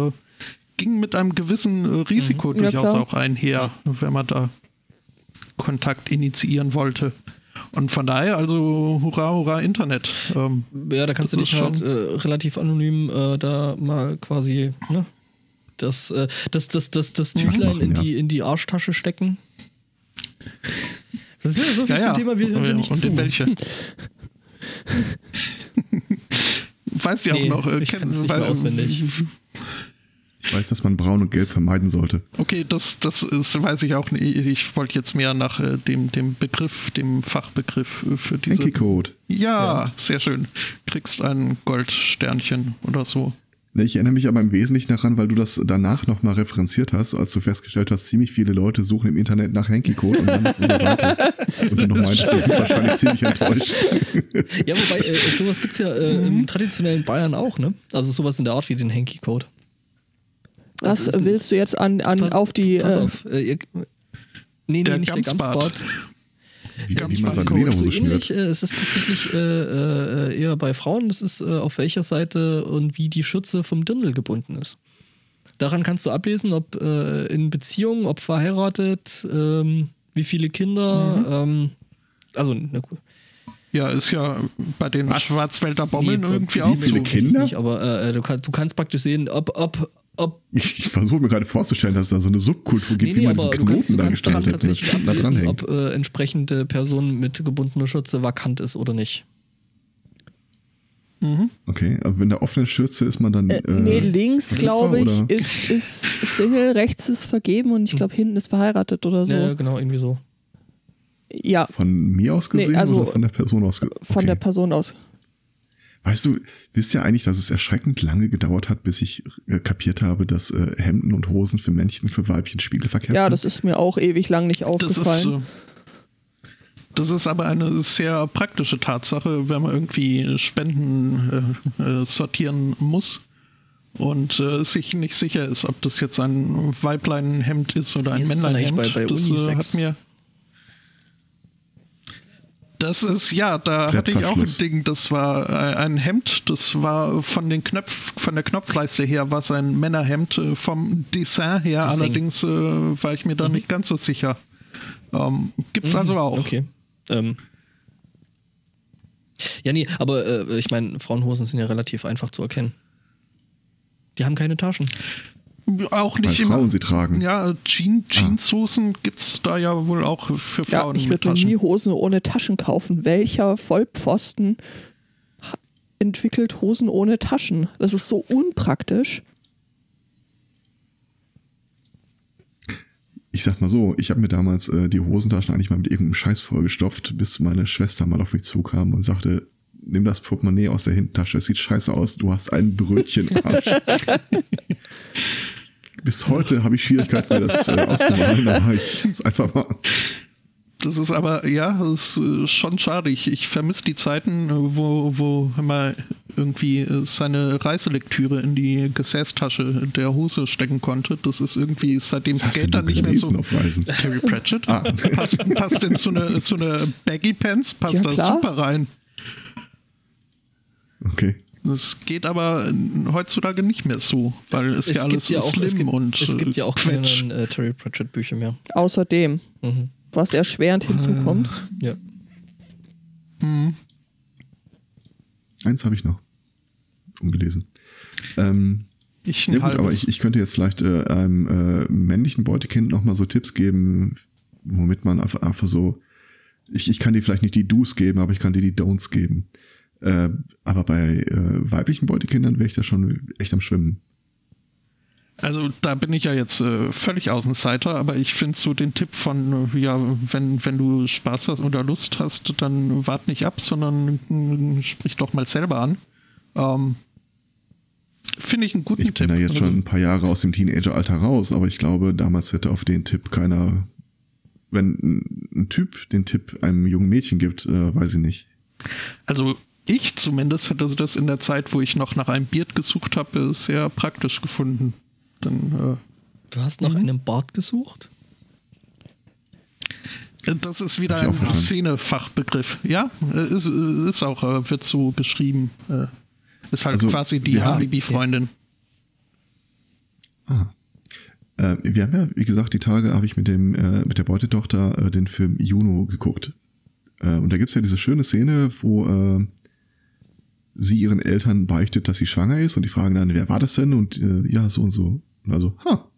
C: ging mit einem gewissen Risiko mhm. durchaus ja, auch einher, wenn man da Kontakt initiieren wollte. Und von daher, also hurra, hurra, Internet.
B: Ähm, ja, da kannst du dich halt äh, relativ anonym äh, da mal quasi ne, das, äh, das, das, das, das Tüchlein in, die, in die Arschtasche stecken. Das ist ja so viel ja, zum ja. Thema, wir hören ja, nicht und zu. In welche?
C: weißt du nee, auch noch, äh,
B: ich kenn, nicht weil, auswendig.
A: Ich weiß, dass man Braun und Gelb vermeiden sollte.
C: Okay, das, das ist, weiß ich auch nicht. Ich wollte jetzt mehr nach äh, dem, dem Begriff, dem Fachbegriff für diese.
A: Code.
C: Ja, ja, sehr schön. Kriegst ein Goldsternchen oder so.
A: Ich erinnere mich aber im Wesentlichen daran, weil du das danach nochmal referenziert hast, als du festgestellt hast, ziemlich viele Leute suchen im Internet nach Hanky Code und dann auf unserer Seite. Und du noch meintest, sie sind wahrscheinlich ziemlich enttäuscht.
B: Ja, wobei, äh, sowas gibt es ja äh, im traditionellen Bayern auch, ne? Also sowas in der Art wie den Hanky Code.
D: Was willst du jetzt an, an
B: pass,
D: auf die.
B: Pass äh, auf, äh, ihr, nee, nee, nicht Gamsbad. der Gamsbad.
A: Wie, wie man seine Lederhose
B: so ähnlich, äh, es ist tatsächlich äh, äh, eher bei Frauen, das ist äh, auf welcher Seite und wie die Schürze vom Dirndl gebunden ist. Daran kannst du ablesen, ob äh, in Beziehung, ob verheiratet, ähm, wie viele Kinder, mhm. ähm, also na gut.
C: Ja, ist ja bei den Was? Schwarzwälder Bommeln nee, irgendwie auch
A: so. Kinder?
B: Nicht, aber äh, du, kann, du, kannst praktisch sehen, ob, ob, ob
A: ich, ich versuche mir gerade vorzustellen, dass es da so eine Subkultur gibt, nee, nee, wie man diese Knoten kannst, da gestaltet.
B: tatsächlich ablesen, ob äh, entsprechende Person mit gebundener Schürze vakant ist oder nicht.
A: Mhm. Okay, aber wenn der offene Schürze ist man dann. Äh,
D: nee, links, glaube ich, ist, ist Single, rechts ist vergeben und ich glaube, hinten ist verheiratet oder so.
B: Ja, genau, irgendwie so.
D: Ja.
A: Von mir aus gesehen nee, also oder von der Person aus?
D: Okay. Von der Person aus.
A: Weißt du, wisst ihr eigentlich, dass es erschreckend lange gedauert hat, bis ich äh, kapiert habe, dass äh, Hemden und Hosen für Männchen, für Weibchen spiegelverkehrt
D: ja,
A: sind?
D: Ja, das ist mir auch ewig lang nicht aufgefallen.
C: Das ist, das ist aber eine sehr praktische Tatsache, wenn man irgendwie Spenden äh, äh sortieren muss und äh, sich nicht sicher ist, ob das jetzt ein Weibleinhemd ist oder ein Männleinhemd.
B: Bei, bei
C: das äh, hat mir das ist, ja, da hatte ich auch ein Ding, das war äh, ein Hemd, das war von den Knöpf, von der Knopfleiste her, was ein Männerhemd, äh, vom Dessin her, Dessin. allerdings äh, war ich mir da mhm. nicht ganz so sicher. Ähm, gibt's mhm, also auch.
B: Okay. Ähm. Ja, nee, aber äh, ich meine, Frauenhosen sind ja relativ einfach zu erkennen. Die haben keine Taschen.
C: Auch nicht
A: Weil
C: immer.
A: Frauen sie tragen.
C: Ja, Jean, ah. Jeanshosen ah. gibt es da ja wohl auch für Frauen.
D: Ja, ich würde nie Hosen ohne Taschen kaufen. Welcher Vollpfosten entwickelt Hosen ohne Taschen? Das ist so unpraktisch.
A: Ich sag mal so, ich habe mir damals äh, die Hosentaschen eigentlich mal mit irgendeinem Scheiß vollgestopft, bis meine Schwester mal auf mich zukam und sagte, nimm das Portemonnaie aus der Hintentasche, es sieht scheiße aus, du hast einen Brötchenarsch. bis heute habe ich Schwierigkeiten, mir das äh, auszumachen, aber ich muss einfach mal.
C: Das ist aber, ja, das ist äh, schon schade. Ich, ich vermisse die Zeiten, äh, wo, wo man irgendwie äh, seine Reiselektüre in die Gesäßtasche der Hose stecken konnte. Das ist irgendwie, seitdem Skater nicht mehr so.
A: auf Reisen?
C: Terry Pratchett?
A: Ah.
C: Passt, passt in so eine, so eine Baggy Pants, passt
D: Ja,
C: da super rein.
A: Okay.
C: Das geht aber heutzutage nicht mehr so, weil es,
B: Es
C: ja alles
B: gibt ja auch,
C: slim
B: es gibt,
C: und
B: es gibt ja auch
C: Quetsch.
B: keine äh, Terry Pratchett Bücher mehr.
D: Außerdem,
B: Mhm.
D: was erschwerend hinzukommt.
B: Ja.
A: Eins habe ich noch. Ungelesen. Ähm,
C: Ich
A: ja gut, aber ich, ich könnte jetzt vielleicht äh, einem äh, männlichen Beutekind nochmal so Tipps geben, womit man einfach, einfach so. Ich, ich kann dir vielleicht nicht die Do's geben, aber ich kann dir die Don'ts geben. Äh, aber bei äh, weiblichen Beutekindern wäre ich da schon echt am Schwimmen.
C: Also da bin ich ja jetzt äh, völlig Außenseiter, aber ich finde so den Tipp von, äh, ja, wenn, wenn du Spaß hast oder Lust hast, dann wart nicht ab, sondern äh, sprich doch mal selber an. Ähm, finde ich einen guten
A: Ich bin
C: Tipp.
A: da jetzt
C: Also,
A: schon ein paar Jahre aus dem Teenageralter raus, aber ich glaube, damals hätte auf den Tipp keiner. Wenn ein- ein Typ den Tipp einem jungen Mädchen gibt, äh, weiß ich nicht.
C: also ich zumindest hätte das in der Zeit, wo ich noch nach einem Beard gesucht habe, sehr praktisch gefunden. Dann,
B: Du hast nach einem Bart gesucht?
C: äh, das ist wieder ein. Szenefachbegriff. Ja, äh, ist, äh, ist auch, äh, wird so geschrieben. Äh, Ist halt
A: Also,
C: quasi die Alibi-Freundin.
A: Ah. Äh, wir haben ja, wie gesagt, die Tage habe ich mit dem äh, mit der Beutetochter äh, den Film Juno geguckt. Äh, und da gibt's ja diese schöne Szene, wo äh, sie ihren Eltern beichtet, dass sie schwanger ist und die fragen dann, wer war das denn? Und äh, ja, so und so. Und also, ha,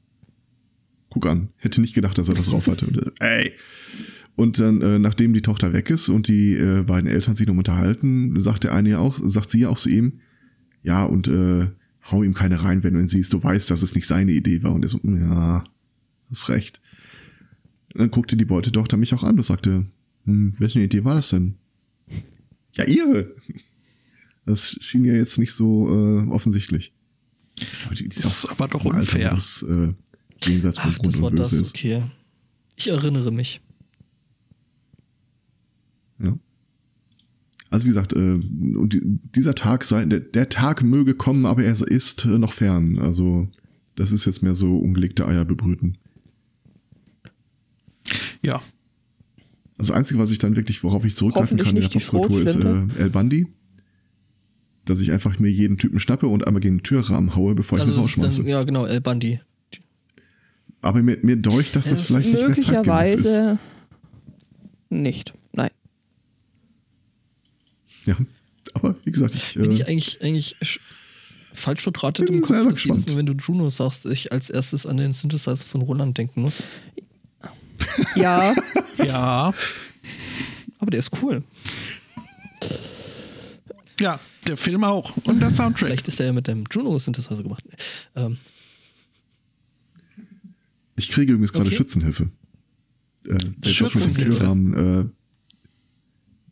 A: guck an, hätte nicht gedacht, dass er das drauf hatte. Und, äh, ey. Und dann, äh, nachdem die Tochter weg ist und die äh, beiden Eltern sich noch unterhalten, sagt der eine ja auch, sagt sie ja auch zu ihm, ja, und äh, hau ihm keine rein, wenn du ihn siehst. Du weißt, dass es nicht seine Idee war. Und er so, ja, hast recht. Und dann guckte die Beutetochter mich auch an und sagte, hm, welche Idee war das denn? Ja, ihre. Das schien ja jetzt nicht so äh, offensichtlich. Aber die, die
C: Das ist aber doch
A: im Alter,
C: unfair.
A: wo Das äh, jenseits von
B: Ach,
A: Gut
B: das war
A: und
B: das,
A: Böse ist.
B: okay. Ich erinnere mich.
A: Ja. Also wie gesagt, äh, dieser Tag sei, der, der Tag möge kommen, aber er ist äh, noch fern. Also das ist jetzt mehr so ungelegte Eier bebrüten.
C: Ja,
A: Also das Einzige, was ich dann wirklich, worauf ich zurückgreifen kann in der Popkultur, ist äh. El Bandi. Dass ich einfach mir jeden Typen schnappe und einmal gegen den Türrahmen haue, bevor ich ihn
B: Also das ist
A: rausschmeiße.
B: dann, ja genau, El Bandi.
A: Aber mir, mir deucht, dass das
B: Ja,
A: vielleicht nicht mehr zeitgemäß ist.
D: Möglicherweise nicht. Nein.
A: Ja. Aber wie gesagt, ich,
B: Bin
A: äh,
B: ich eigentlich, eigentlich sch- falsch verdrahtet im Kopf, dass jedes. Mal, wenn du Juno sagst, ich als erstes an den Synthesizer von Roland denken muss.
D: Ja,
C: ja,
B: Aber der ist cool.
C: Ja, der Film auch. Und der Soundtrack.
B: Vielleicht ist er ja mit dem Juno-Synthesizer gemacht. Ähm,
A: ich kriege übrigens gerade
B: Okay.
A: Schützenhilfe. Äh, der Job mit dem
C: Schützenhilfe.
A: Türrahmen, äh,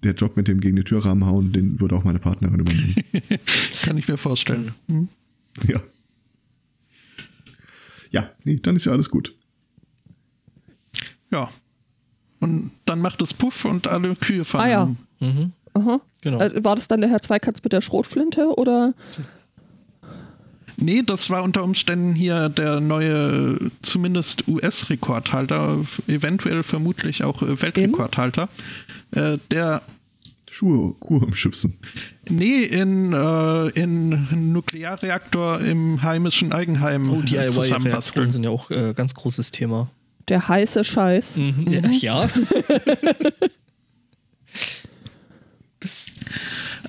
A: der Job mit dem gegen den Türrahmen hauen, den würde auch meine Partnerin übernehmen.
C: Kann ich mir vorstellen. Hm?
A: ja. Ja, nee, dann ist ja alles gut.
C: Ja. Und dann macht es Puff und alle Kühe fallen
D: Ah ja.
C: um.
B: mhm,
D: aha.
B: genau.
D: Äh, war das dann der Herr Zweikatz mit der Schrotflinte oder?
C: Nee, das war unter Umständen hier der neue, zumindest US-Rekordhalter, eventuell vermutlich auch äh, Weltrekordhalter. Äh, der,
A: Schuhe, Kuh im Schützen.
C: nee, in, äh, in Nuklearreaktor im heimischen Eigenheim
B: oh, DIY-Reaktoren
C: zusammenbasteln.
B: sind ja auch äh, ganz großes Thema.
D: Der heiße Scheiß.
B: Mhm. Ja. das,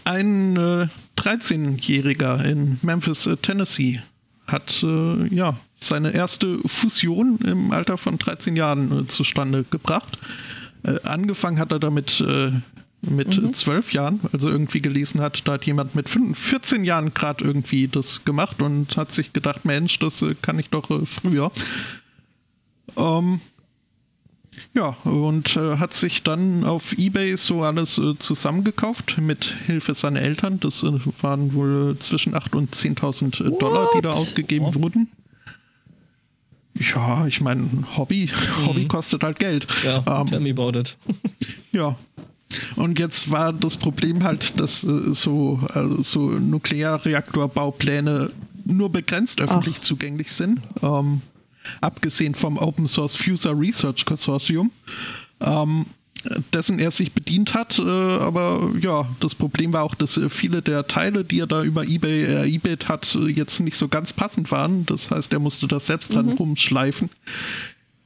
C: Ein äh, 13-Jähriger in Memphis, äh, Tennessee, hat äh, ja seine erste Fusion im Alter von 13 Jahren äh, zustande gebracht. Äh, angefangen hat er damit äh, mit äh, 12 Jahren, also irgendwie gelesen hat, da hat jemand mit 5, 14 Jahren gerade irgendwie das gemacht und hat sich gedacht, Mensch, das kann ich doch früher. Ähm, ja, und äh, hat sich dann auf Ebay so alles äh, zusammengekauft mit Hilfe seiner Eltern. Das äh, waren wohl zwischen 8.000 und 10.000 äh, Dollar, die da ausgegeben
B: Oh.
C: wurden. Ja, ich meine, Hobby, Hobby kostet halt Geld.
B: Ja,
C: Ähm,
B: tell me about it.
C: Ja. Und jetzt war das Problem halt, dass äh, so, also so Nuklearreaktorbaupläne nur begrenzt öffentlich zugänglich sind. Ähm, abgesehen vom Open Source Fuser Research Consortium. Ähm, dessen er sich bedient hat, äh, aber ja, das Problem war auch, dass äh, viele der Teile, die er da über eBay äh, eBayt hat, äh, jetzt nicht so ganz passend waren. Das heißt, er musste da selbst dran rumschleifen.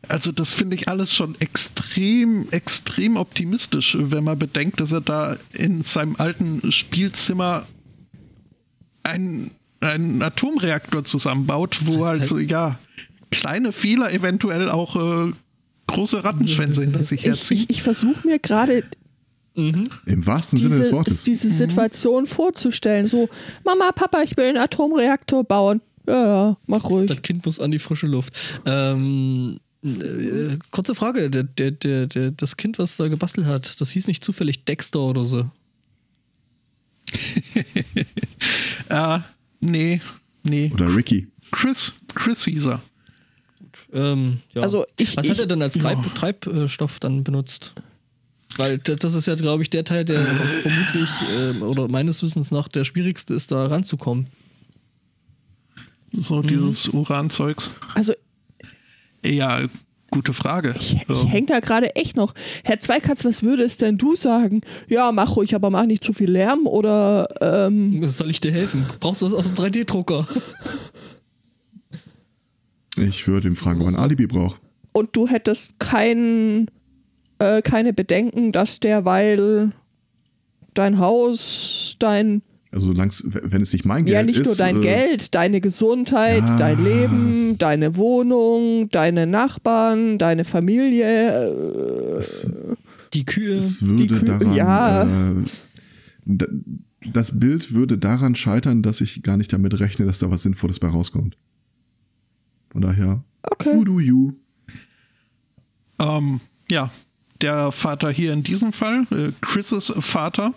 C: Also das finde ich alles schon extrem, extrem optimistisch, wenn man bedenkt, dass er da in seinem alten Spielzimmer einen, einen Atomreaktor zusammenbaut, wo halt so, ja, kleine Fehler eventuell auch äh, große Rattenschwänze hinter sich
D: Ich,
C: herziehen.
D: ich, ich versuche mir gerade
B: Mhm.
A: Im wahrsten Sinne des
D: diese,
A: Wortes.
D: diese Situation vorzustellen. So, Mama, Papa, ich will einen Atomreaktor bauen. Ja, ja, mach ruhig.
B: Das Kind muss an die frische Luft. Ähm, äh, kurze Frage: der, der, der, der, Das Kind, was da gebastelt hat, das hieß nicht zufällig Dexter oder so.
C: Äh, nee, nee.
A: Oder Ricky.
C: Chris, Chris hieß er.
B: Ähm, ja.
D: Also ich-
B: Was
D: ich-
B: hat er denn als Treib, Treibstoff dann benutzt? Weil das ist ja, glaube ich, der Teil, der vermutlich ähm, oder meines Wissens nach der schwierigste ist, da ranzukommen.
C: So dieses Uranzeugs.
D: Also
C: Ja, gute Frage.
D: ich, ich
C: Ähm,
D: hänge da gerade echt noch. Herr Zweikatz, was würdest denn du sagen? Ja, mach ruhig, aber mach nicht zu viel Lärm oder ähm,
B: Was soll ich dir helfen? Brauchst du was aus dem 3D-Drucker?
A: Ich würde ihm fragen, ob er ein Alibi braucht.
D: und du hättest kein, äh, keine Bedenken, dass derweil dein Haus, dein,
A: Also langs, wenn es nicht mein Geld
D: ja nicht
A: ist.
D: nur dein
A: äh,
D: Geld, deine Gesundheit,
A: ja.
D: dein Leben, deine Wohnung, deine Nachbarn, deine Familie. Äh,
A: Es,
B: Die Kühe.
A: es würde
D: Kü-
A: daran.
D: ja.
A: Äh, das Bild würde daran scheitern, dass ich gar nicht damit rechne, dass da was Sinnvolles bei rauskommt. Von daher,
D: okay.
A: who do you?
C: Ähm, ja, der Vater hier in diesem Fall, äh, Chris' Vater,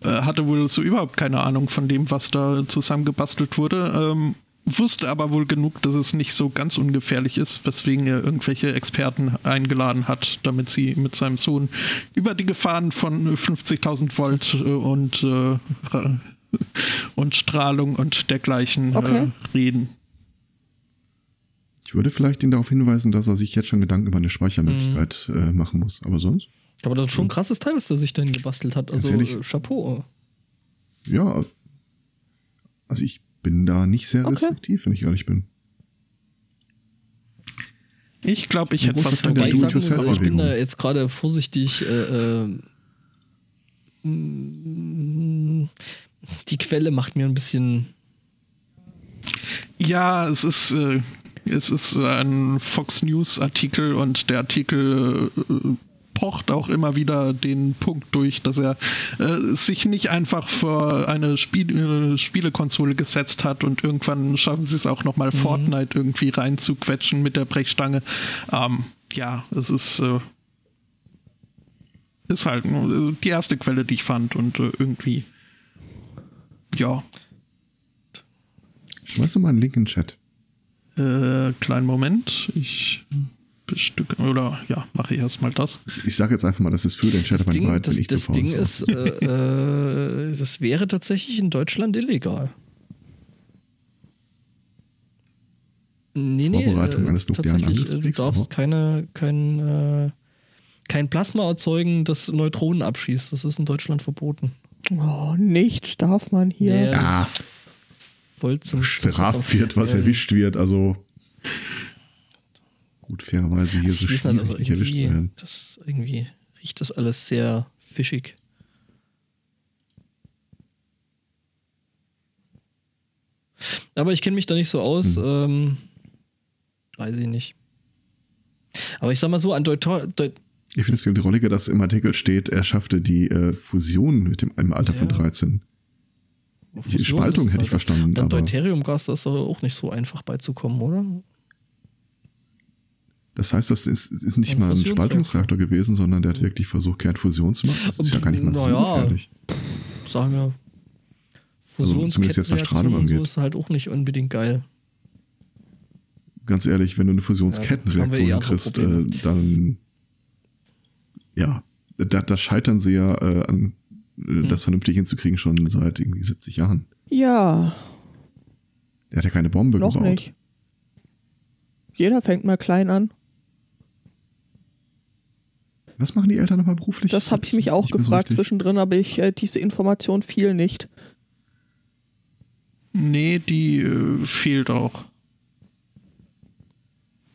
C: äh, hatte wohl so überhaupt keine Ahnung von dem, was da zusammengebastelt wurde. Ähm, wusste aber wohl genug, dass es nicht so ganz ungefährlich ist, weswegen er irgendwelche Experten eingeladen hat, damit sie mit seinem Sohn über die Gefahren von 50.000 Volt äh, und, äh, und Strahlung und dergleichen
D: Okay.
C: äh, reden.
A: Ich würde vielleicht ihn darauf hinweisen, dass er sich jetzt schon Gedanken über eine Speichermöglichkeit äh, machen muss. Aber sonst,
B: Aber das ist schon ein krasses Teil, was der sich dahin gebastelt hat. Also
A: ehrlich?
B: äh, Chapeau.
A: ja. Also ich bin da nicht sehr
D: Okay.
A: restriktiv, wenn ich ehrlich bin.
C: Ich glaube, ich hätte
B: Wobei ich
C: dagegen.
B: sagen muss, also ich bin da jetzt gerade vorsichtig. Äh, äh, die Quelle macht mir ein bisschen.
C: Ja, es ist, äh, es ist ein Fox News Artikel und der Artikel äh, pocht auch immer wieder den Punkt durch, dass er äh, sich nicht einfach vor eine Spiel äh, Spielekonsole gesetzt hat und irgendwann schaffen sie es auch nochmal Fortnite irgendwie reinzuquetschen mit der Brechstange. Ähm, ja, es ist, äh, ist halt äh, die erste Quelle, die ich fand und äh, irgendwie, ja,
A: Schmeißt du mal einen Link in den Chat.
C: Äh, kleinen Moment. Ich bestücke. Oder ja, mache ich erstmal das.
A: Ich sage jetzt einfach mal, das ist für den in
B: Ding,
A: Wahrheit
B: das,
A: bin ich
B: das
A: zu.
B: Ding ist, äh, äh, das wäre tatsächlich in Deutschland illegal. Nee, nee,
A: Vorbereitung
B: äh,
A: eines
B: tatsächlich, äh, du darfst keine, kein, äh, kein Plasma erzeugen, das Neutronen abschießt. Das ist in Deutschland verboten.
D: Oh, nichts darf man hier.
B: Nee, das
A: Ah.
B: Voll zum
A: Straft wird, was
B: Ähm,
A: erwischt wird. Also gut, fairerweise hier so schwierig
B: also
A: nicht erwischt zu
B: irgendwie,
A: werden.
B: das, irgendwie riecht das alles sehr fischig. Aber ich kenne mich da nicht so aus.
A: Hm.
B: Ähm, weiß ich nicht. Aber ich sag mal so, an Deuter, Deut
A: Ich finde es viel drolliger, dass im Artikel steht, er schaffte die äh, Fusion mit dem im Alter von
B: Ja.
A: 13.
B: Fusion
A: Spaltung
B: ist
A: hätte ich verstanden,
B: Dann Deuteriumgas ist doch auch nicht so einfach beizukommen, oder?
A: Das heißt, das ist, ist nicht
B: Ein
A: mal ein. Spaltungsreaktor gewesen, sondern der hat wirklich versucht, Kernfusion zu machen. Das ist ja gar nicht mal so
B: Naja.
A: gefährlich.
B: Sagen wir.
A: Also
B: Fusionskettenreaktion und so ist halt auch nicht unbedingt geil.
A: ganz ehrlich, wenn du eine
B: Ja,
A: Fusionskettenreaktion
B: eh andere
A: kriegst, äh, dann ja, da, da scheitern sie ja äh, an. Das vernünftig hinzukriegen schon seit irgendwie 70 Jahren.
D: Ja,
A: Der hat ja keine Bombe
D: noch
A: gebaut.
D: nicht. Jeder fängt mal klein an.
A: Was machen die Eltern nochmal beruflich?
D: Das habe ich mich auch
A: so
D: gefragt
A: richtig.
D: zwischendrin, aber ich äh, diese Information fiel nicht.
C: Nee, die äh, fehlt auch.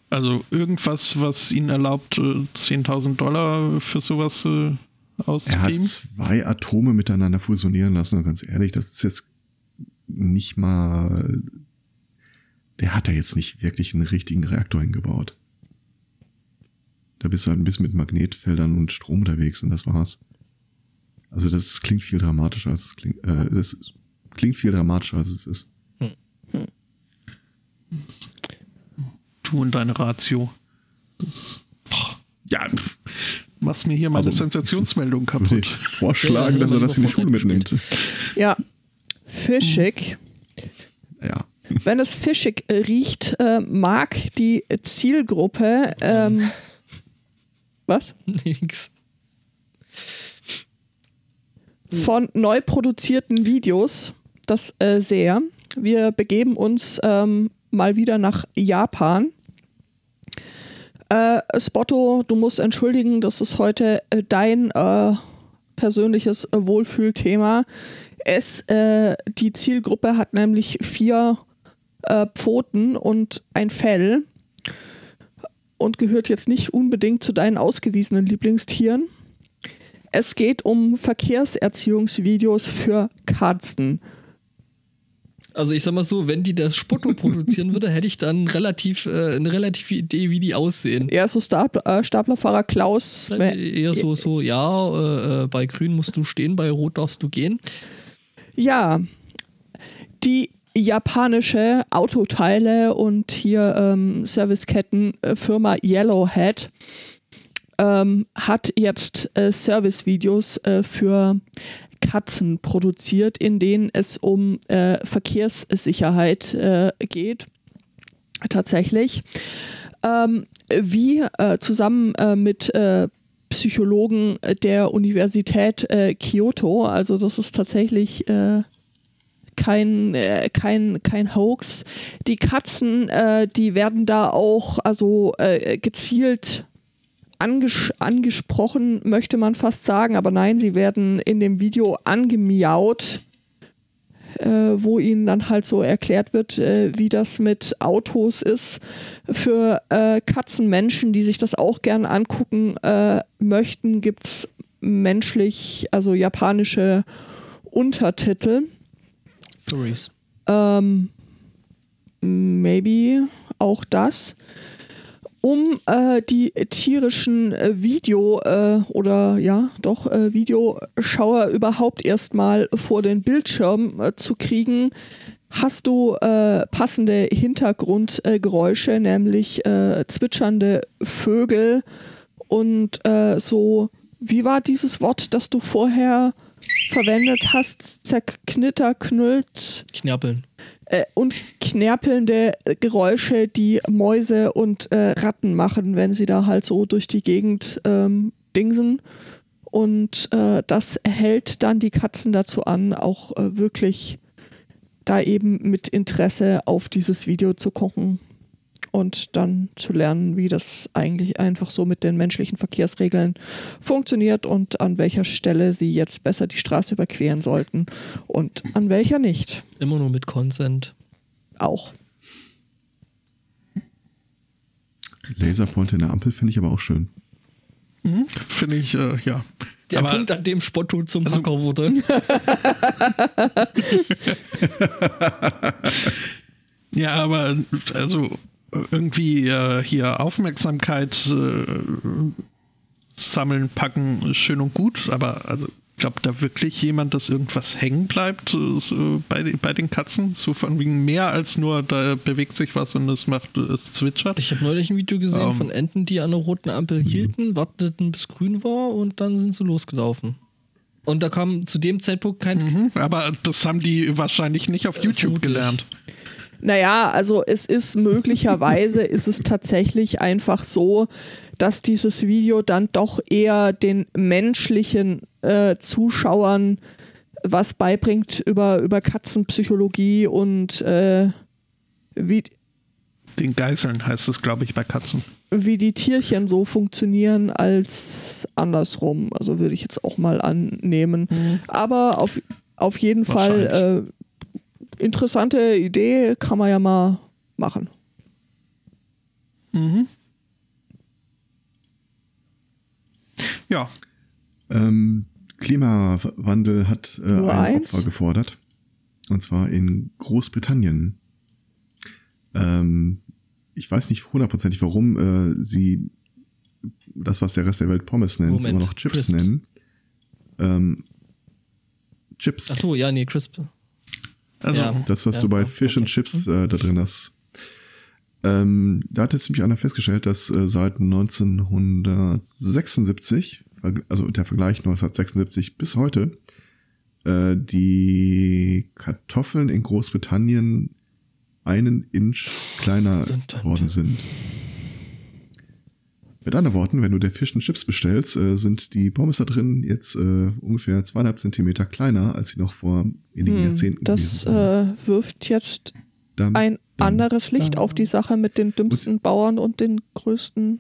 C: Also irgendwas, was ihnen erlaubt, äh, 10.000 Dollar für sowas äh,
A: Er hat zwei Atome miteinander fusionieren lassen und ganz ehrlich, das ist jetzt nicht mal. Der hat ja jetzt nicht wirklich einen richtigen Reaktor hingebaut. Da bist du halt ein bisschen mit Magnetfeldern und Strom unterwegs und das war's. Also das klingt viel dramatischer als es klingt. Äh, das klingt viel dramatischer als es ist.
C: Du und deine Ratio. Das,
A: Ja, pff,
C: machst mir hier meine
A: Also,
C: Sensationsmeldung
A: würde
C: kaputt.
A: ich vorschlagen,
B: Ja,
A: dass er das in die Schule mitnimmt.
D: Ja, fischig.
A: Ja.
D: Wenn es fischig riecht, äh, mag die Zielgruppe. Ähm, was?
B: Nix.
D: von neu produzierten Videos das äh, sehr. Wir begeben uns ähm, mal wieder nach Japan. Äh, Spotto, du musst entschuldigen, das ist heute äh, dein äh, persönliches äh, Wohlfühlthema. Es, äh, die Zielgruppe hat nämlich vier äh, Pfoten und ein Fell und gehört jetzt nicht unbedingt zu deinen ausgewiesenen Lieblingstieren. Es geht um Verkehrserziehungsvideos für Katzen.
B: Also ich sag mal so, wenn die das Spotto produzieren würde, hätte ich dann relativ äh, eine relative Idee, wie die aussehen.
D: Eher so Stapler, äh, Staplerfahrer Klaus.
B: Eher so, so, ja, äh, äh, bei Grün musst du stehen, bei Rot darfst du gehen.
D: Ja, die japanische Autoteile und hier ähm, Serviceketten-Firma Yellowhead ähm, hat jetzt äh, Servicevideos äh, für Katzen produziert, in denen es um äh, Verkehrssicherheit äh, geht. Tatsächlich. Ähm, wie äh, zusammen äh, mit äh, Psychologen der Universität äh, Kyoto, also das ist tatsächlich kein, äh, kein, kein Hoax. Die Katzen, äh, die werden da auch also äh, gezielt anges angesprochen, möchte man fast sagen, aber nein, sie werden in dem Video angemiaut, äh, wo ihnen dann halt so erklärt wird, äh, wie das mit Autos ist. Für äh, Katzenmenschen, die sich das auch gern angucken äh, möchten, gibt es menschlich, also japanische Untertitel.
B: Furries.
D: Ähm, maybe auch das. Um äh, die tierischen äh, Video- äh, oder ja, doch äh, Videoschauer überhaupt erstmal vor den Bildschirm äh, zu kriegen, hast du äh, passende Hintergrundgeräusche, nämlich zwitschernde Vögel und so, wie war dieses Wort, das du vorher verwendet hast? Zerknitter, knüllt
B: Knappeln.
D: Äh, und knärpelnde Geräusche, die Mäuse und äh, Ratten machen, wenn sie da halt so durch die Gegend ähm, dingsen. Und äh, das hält dann die Katzen dazu an, auch äh, wirklich da eben mit Interesse auf dieses Video zu gucken und dann zu lernen, wie das eigentlich einfach so mit den menschlichen Verkehrsregeln funktioniert und an welcher Stelle sie jetzt besser die Straße überqueren sollten und an welcher nicht.
B: Immer nur mit Consent.
D: Auch.
A: Laserpointer in der Ampel finde ich aber auch schön.
C: Hm? Finde ich, äh, ja.
B: Der
C: Aber-
B: Punkt, an dem Spotto zum Hacker wurde.
C: Ja, aber also irgendwie äh, hier Aufmerksamkeit äh, sammeln, packen, schön und gut, aber also glaubt da wirklich jemand, dass irgendwas hängen bleibt äh, so bei, bei den Katzen? So von wegen mehr als nur, da bewegt sich was und es macht, es zwitschert.
B: Ich habe neulich ein Video gesehen
C: Ähm.
B: von Enten, die an der roten Ampel hielten, warteten bis grün war und dann sind sie losgelaufen. Und da kam zu dem Zeitpunkt kein.
C: Mhm, aber das haben die wahrscheinlich nicht auf YouTube
B: Vermutlich.
C: gelernt.
D: Naja, also es ist möglicherweise, ist es tatsächlich einfach so, dass dieses Video dann doch eher den menschlichen äh, Zuschauern was beibringt über, über Katzenpsychologie und äh, wie,
C: Den Geißeln heißt es, glaube ich, bei Katzen.
D: wie die Tierchen so funktionieren als andersrum. Also würde ich jetzt auch mal annehmen. Aber auf, auf jeden Fall äh, interessante Idee, kann man ja mal machen.
C: Mhm. Ja,
A: Ähm, Klimawandel hat äh,
D: Nur
A: ein
D: eins?
A: Opfer gefordert. Und zwar in Großbritannien. Ähm, ich weiß nicht hundertprozentig, warum äh, sie das, was der Rest der Welt Pommes nennt,
B: Moment,
A: immer noch Chips
B: Crisps.
A: nennen. Ähm, Chips.
B: Achso, ja, nee, Crisp.
C: Also
B: Ja.
A: Das, was
B: Ja,
A: du bei Fish and
B: okay.
A: Chips äh, da drin hast. Ähm, da hat jetzt nämlich einer festgestellt, dass äh, seit 1976, verg- also der Vergleich 1976 bis heute, äh, die Kartoffeln in Großbritannien einen Inch kleiner geworden sind. Mit anderen Worten, wenn du der Fish and Chips bestellst, äh, sind die Pommes da drin jetzt äh, ungefähr zweieinhalb Zentimeter kleiner, als sie noch vor wenigen
D: Hm,
A: Jahrzehnten
D: das
A: gewesen sind.
D: äh, wirft jetzt
A: Dann-
D: ein
A: dann-
D: anderes Licht auf die Sache mit den dümmsten Bauern und den größten.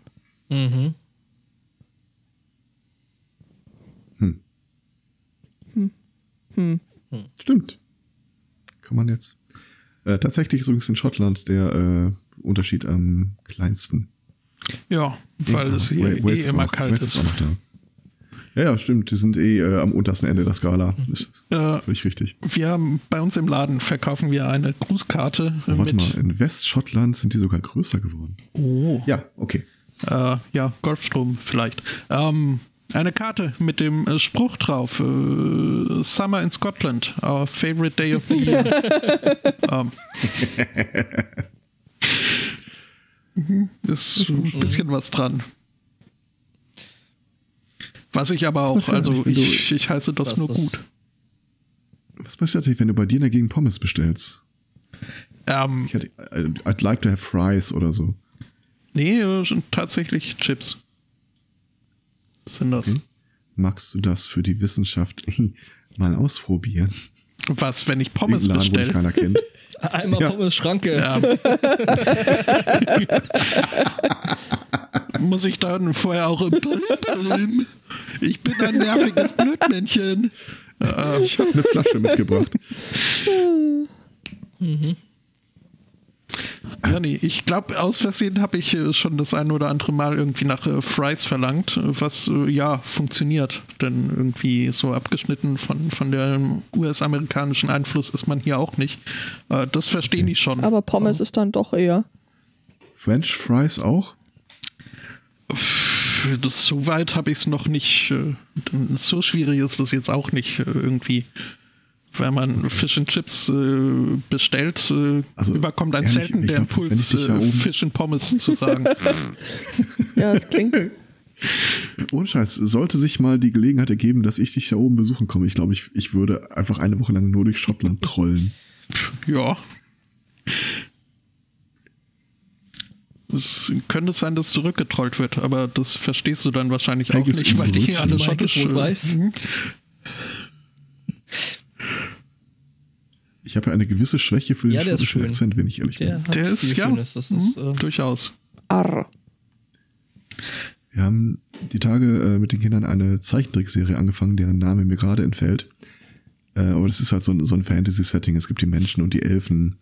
B: Mhm.
D: Hm.
A: Stimmt. Kann man jetzt. Äh, tatsächlich ist übrigens in Schottland der äh, Unterschied am kleinsten.
C: Ja, weil es hier eh
A: ist
C: immer kalt
A: Wales
C: ist.
A: auch. Ja, ja, stimmt. Die sind eh äh, am untersten Ende der Skala. Das ist
C: Äh,
A: völlig richtig.
C: wir haben bei uns im Laden verkaufen wir eine Grußkarte
A: Oh, warte
C: mit
A: mal, in Westschottland sind die sogar größer geworden.
C: oh,
A: Ja, okay.
C: äh, ja, Golfstrom vielleicht. Ähm, eine Karte mit dem äh, Spruch drauf: äh, Summer in Scotland, our favorite day of the year. ähm. Mhm, ist ein bisschen was dran. Was ich aber
A: Was
C: auch, also ich, ich heiße das
B: Was
C: nur
B: das-
C: gut.
A: Was passiert eigentlich, wenn du bei dir dagegen Pommes bestellst?
C: Ähm,
A: Ich hätte, äh, I'd like to have fries oder so.
C: nee, sind tatsächlich Chips. Sind das.
A: Okay. Magst du das für die Wissenschaft mal ausprobieren?
C: Was, wenn ich Pommes bestelle?
A: keiner kennt.
B: Einmal
A: Ja.
B: Pommes Schranke.
C: Ja. Muss ich dann vorher auch im? Ich bin ein nerviges Blödmännchen.
A: Ich habe eine Flasche mitgebracht.
C: ja, nee, ich glaube, aus Versehen habe ich äh, schon das ein oder andere Mal irgendwie nach äh, Fries verlangt, äh, was äh, ja funktioniert. Denn irgendwie so abgeschnitten von, von dem US-amerikanischen Einfluss ist man hier auch nicht. Äh, das verstehen die schon.
D: Aber Pommes ist dann doch eher.
A: French Fries auch?
C: Das, so weit habe ich es noch nicht. So schwierig ist das jetzt auch nicht irgendwie. Wenn man Fish and Chips äh, bestellt, äh,
A: Also,
C: überkommt ein
A: ehrlich,
C: selten der
A: glaub,
C: Impuls, äh,
A: oben-
C: Fish and Pommes zu sagen.
D: Ja, es klingt.
A: Ohne Scheiß, sollte sich mal die Gelegenheit ergeben, dass ich dich da oben besuchen komme. Ich glaube, ich, ich würde einfach eine Woche lang nur durch Schottland trollen.
C: ja. Es könnte sein, dass zurückgetrollt wird, aber das verstehst du dann wahrscheinlich auch
A: Haggis
C: nicht, weil die hier alle
B: Brötchen.
C: schottisch. Mhm.
A: Ich habe ja eine gewisse Schwäche für den
B: Ja,
A: schottischen
B: schön.
A: Akzent, wenn ich ehrlich
B: Der
A: bin.
B: hat
C: Der ist
B: viel
C: ja
B: Schönes. Das
C: mhm,
B: ist, äh,
C: durchaus.
D: Arr.
A: Wir haben die Tage äh, mit den Kindern eine Zeichentrickserie angefangen, deren Name mir gerade entfällt. Äh, aber das ist halt so ein, so ein Fantasy-Setting. Es gibt die Menschen und die Elfen.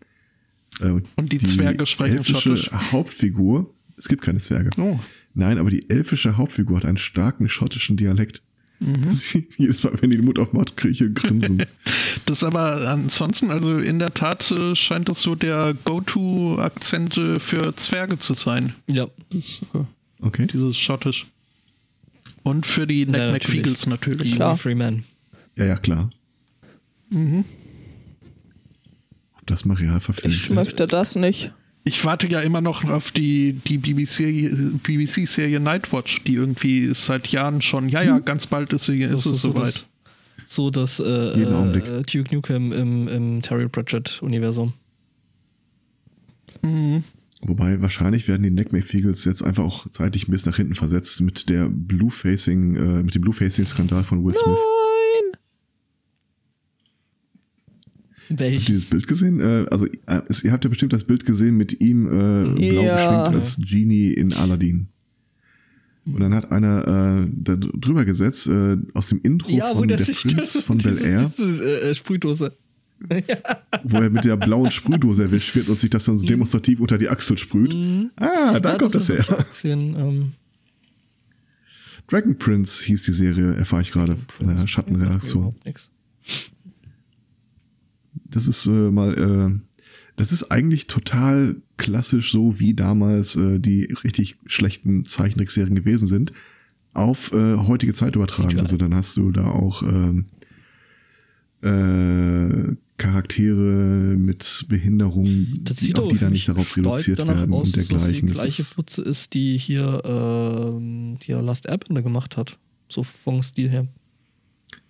A: Äh,
C: Und die Zwerge sprechen
A: elfische
C: Schottisch.
A: Hauptfigur. Es gibt keine Zwerge.
C: Oh.
A: Nein, aber die elfische Hauptfigur hat einen starken schottischen Dialekt.
C: Mhm.
A: Jedes Mal, wenn die den Mund aufmacht, kriege ich ein Grinsen.
C: Das aber ansonsten, also in der Tat äh, scheint das so der Go-To-Akzent äh, für Zwerge zu sein.
B: ja.
C: Das, äh,
A: Okay.
C: dieses Schottisch. Und für die
B: Ja,
C: Neck
B: natürlich.
C: McFeagles natürlich.
B: Die
D: Klar.
B: Freeman.
A: Ja, ja, klar.
C: Mhm.
A: Ob das mal real verfilmt
D: Ich möchte das nicht.
C: Ich warte ja immer noch auf die, die BBC-Serie BBC Nightwatch, die irgendwie seit Jahren schon, ja, ja, ganz bald ist, sie, ist es
B: so
C: soweit.
B: das, so das äh,
A: Jeden Augenblick.
B: äh, Duke Nukem im, im Terry Pratchett-Universum.
A: Wobei wahrscheinlich werden die Neckmake-Fegels jetzt einfach auch zeitlich ein bisschen nach hinten versetzt mit der Blue-Facing, äh, mit dem Blue-Facing-Skandal von Will Smith.
D: Nein!
A: Habt ihr dieses
B: Welches?
A: Bild gesehen? Äh, also äh, ihr habt ja bestimmt das Bild gesehen mit ihm äh, blau
D: Ja.
A: geschminkt als Genie in Aladdin. Und dann hat einer äh, da drüber gesetzt, äh, aus dem Intro
B: Ja, wo
A: von
B: der
A: Prinz
B: das,
A: von Bel Air,
B: diese äh, Sprühdose.
A: wo er mit der blauen Sprühdose erwischt wird und sich das dann so demonstrativ unter die Achsel sprüht. Ah, da
B: Ja,
A: kommt das
B: ich
A: her.
B: Gesehen, ähm,
A: Dragon Prince hieß die Serie, erfahre ich gerade von der Schattenredaktion.
B: überhaupt nix.
A: Das ist äh, mal, äh, das ist eigentlich total klassisch, so wie damals äh, die richtig schlechten Zeichentrickserien gewesen sind, auf äh, heutige Zeit übertragen. Also dann hast du da auch ähm, äh, Charaktere mit Behinderung,
B: Das
A: die,
B: sieht
A: auch, die dann
B: mich
A: nicht darauf reduziert werden
B: aus,
A: und
B: dass das
A: dergleichen.
B: die gleiche Putze ist, die hier, ähm, die ja Last Airbender gemacht hat. So vom Stil her.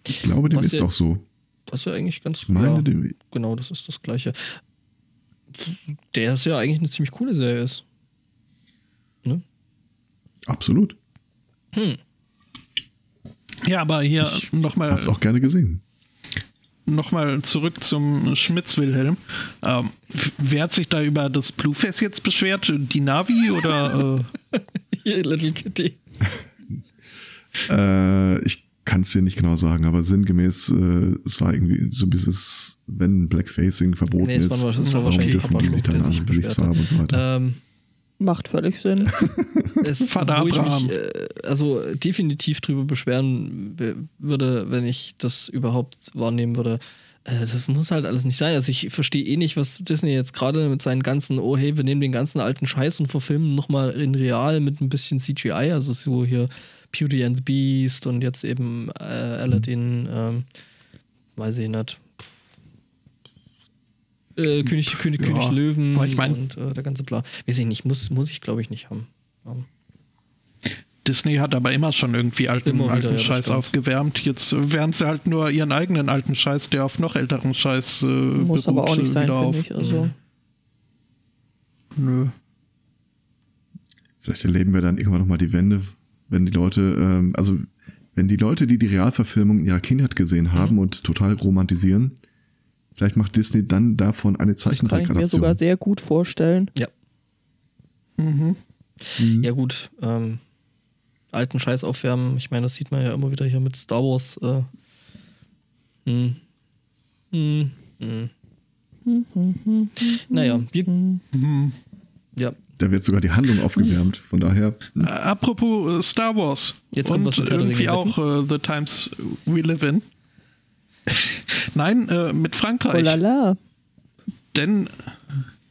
A: ich glaube, dem
B: was
A: ist
B: ja-
A: auch so.
B: Das ist ja eigentlich ganz
A: Ich meine,
B: ja, Genau, das ist das gleiche. Der ist ja eigentlich eine ziemlich coole Serie ist. Ne?
A: absolut.
C: Ja, aber hier
A: Ich
C: nochmal
A: Hab's auch gerne gesehen.
C: Nochmal zurück zum Schmitz-Wilhelm. Ähm, wer hat sich da über das Blueface jetzt beschwert? Die Navi oder äh,
B: Hier, Little Kitty.
A: Äh, ich kann es dir nicht genau sagen, aber sinngemäß, äh, es war irgendwie so dieses, wenn Blackfacing verboten
B: Nee, es
A: ist,
B: war- es war
A: warum
B: wahrscheinlich
A: dürfen die sich dann an
B: beschwert
A: Gesichtsfarbe und so weiter.
B: Ähm,
D: Macht völlig Sinn.
B: es,
C: Vater
B: wo ich mich äh, also definitiv drüber beschweren würde, wenn ich das überhaupt wahrnehmen würde. Äh, Das muss halt alles nicht sein. Also ich verstehe eh nicht, was Disney jetzt gerade mit seinen ganzen, oh hey, wir nehmen den ganzen alten Scheiß und verfilmen nochmal in real mit ein bisschen CGI, also so hier Beauty and the Beast und jetzt eben äh, Aladdin, ähm, weiß ich nicht. Äh, König, König,
C: Ja,
B: König Löwen
C: aber ich mein-
B: und äh, der ganze Bla. Weiß ich nicht, muss, muss ich glaube ich nicht haben. Ähm,
C: Disney hat aber immer schon irgendwie alten,
B: Immer wieder,
C: alten
B: ja, das
C: Scheiß aufgewärmt. Jetzt wärmen sie halt nur ihren eigenen alten Scheiß, der auf noch älteren Scheiß äh,
D: Muss aber
C: beruht,
D: auch nicht
C: äh,
D: sein,
C: wieder
D: finde ich. Also,
C: Nö.
A: Vielleicht erleben wir dann irgendwann nochmal die Wende, wenn die Leute, ähm, also wenn die Leute, die die Realverfilmung in ihrer Kindheit gesehen haben und total romantisieren, vielleicht macht Disney dann davon eine
D: das kann ich mir
A: Zeichentrickadaption.
D: sogar sehr gut vorstellen.
B: Ja.
C: Mhm.
B: Ja, gut. Ähm, alten Scheiß aufwärmen. Ich meine, das sieht man ja immer wieder hier mit Star Wars. Äh, hm. Hm. Hm. Naja, wir,
C: Mhm.
B: ja.
A: Da wird sogar die Handlung aufgewärmt. Von daher,
C: Äh, Apropos äh, Star Wars.
B: Jetzt kommt
C: und
B: was
C: irgendwie auch äh, The Times We Live In. Nein, äh, mit
D: Oh
C: Frankreich.
D: la la.
C: Denn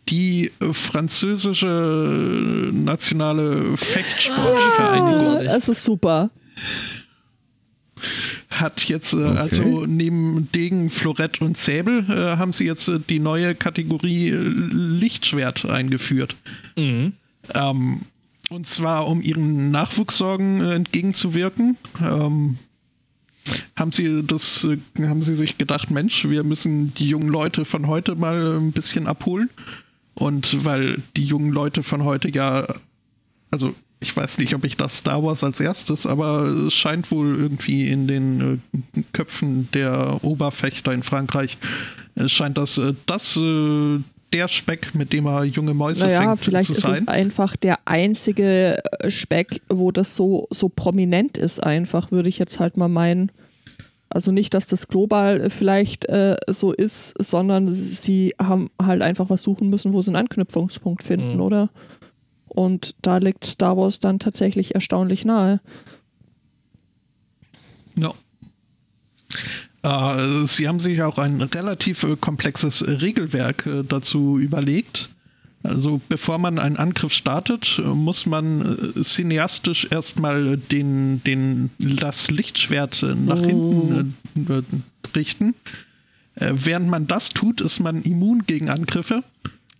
C: die äh, französische nationale Fechtsportvereinigung
B: großartig.
D: Es ist super.
C: Hat jetzt, äh, also neben Degen, Florett und Säbel, äh, haben sie jetzt äh, die neue Kategorie äh, Lichtschwert eingeführt.
B: Mhm.
C: Ähm, und zwar, um ihren Nachwuchssorgen äh, entgegenzuwirken. Ähm, haben sie das, äh, haben sie sich gedacht, Mensch, wir müssen die jungen Leute von heute mal ein bisschen abholen. Und weil die jungen Leute von heute ja, also ich weiß nicht, ob ich das Star Wars als erstes, aber es scheint wohl irgendwie in den äh, Köpfen der Oberfechter in Frankreich, es scheint das, äh, das äh, der Speck, mit dem er junge Mäuse
D: Naja,
C: fängt,
D: vielleicht
C: zu
D: ist
C: sein.
D: es einfach der einzige äh, Speck, wo das so, so prominent ist, einfach, würde ich jetzt halt mal meinen. Also nicht, dass das global äh, vielleicht äh, so ist, sondern sie haben halt einfach was suchen müssen, wo sie einen Anknüpfungspunkt finden,
B: Mhm.
D: oder? Und da liegt Star Wars dann tatsächlich erstaunlich nahe.
C: Ja. Äh, sie haben sich auch ein relativ äh, komplexes äh, Regelwerk äh, dazu überlegt. Also bevor man einen Angriff startet, äh, muss man äh, cineastisch erstmal den, den, das Lichtschwert nach hinten äh, äh, richten. Äh, während man das tut, ist man immun gegen Angriffe.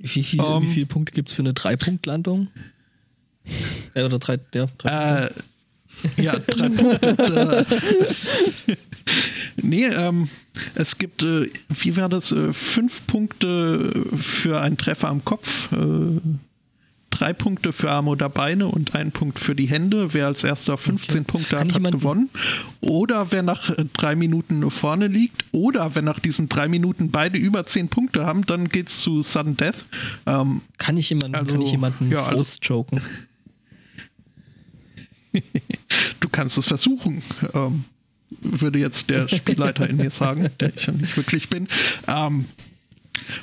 B: Wie, viel,
C: Ähm.
B: wie viele Punkte gibt es für eine Drei-Punkt-Landung? äh, oder drei, ja, drei
C: Äh, ja, drei Punkte. äh. nee, ähm, Es gibt, äh, wie war das, äh, fünf Punkte für einen Treffer am Kopf, äh, drei Punkte für Arme oder Beine und ein Punkt für die Hände. Wer als erster 15
B: Okay.
C: Punkte
B: Kann
C: hat, hat gewonnen. Oder wer nach äh, drei Minuten vorne liegt. Oder wenn nach diesen drei Minuten beide über 10 Punkte haben, dann geht's zu Sudden Death. Ähm,
B: Kann ich jemanden,
C: Also,
B: kann ich jemanden
C: ja, also-
B: joken?
C: du kannst es versuchen. Ähm, würde jetzt der Spielleiter in mir sagen, der ich ja nicht wirklich bin. Ähm,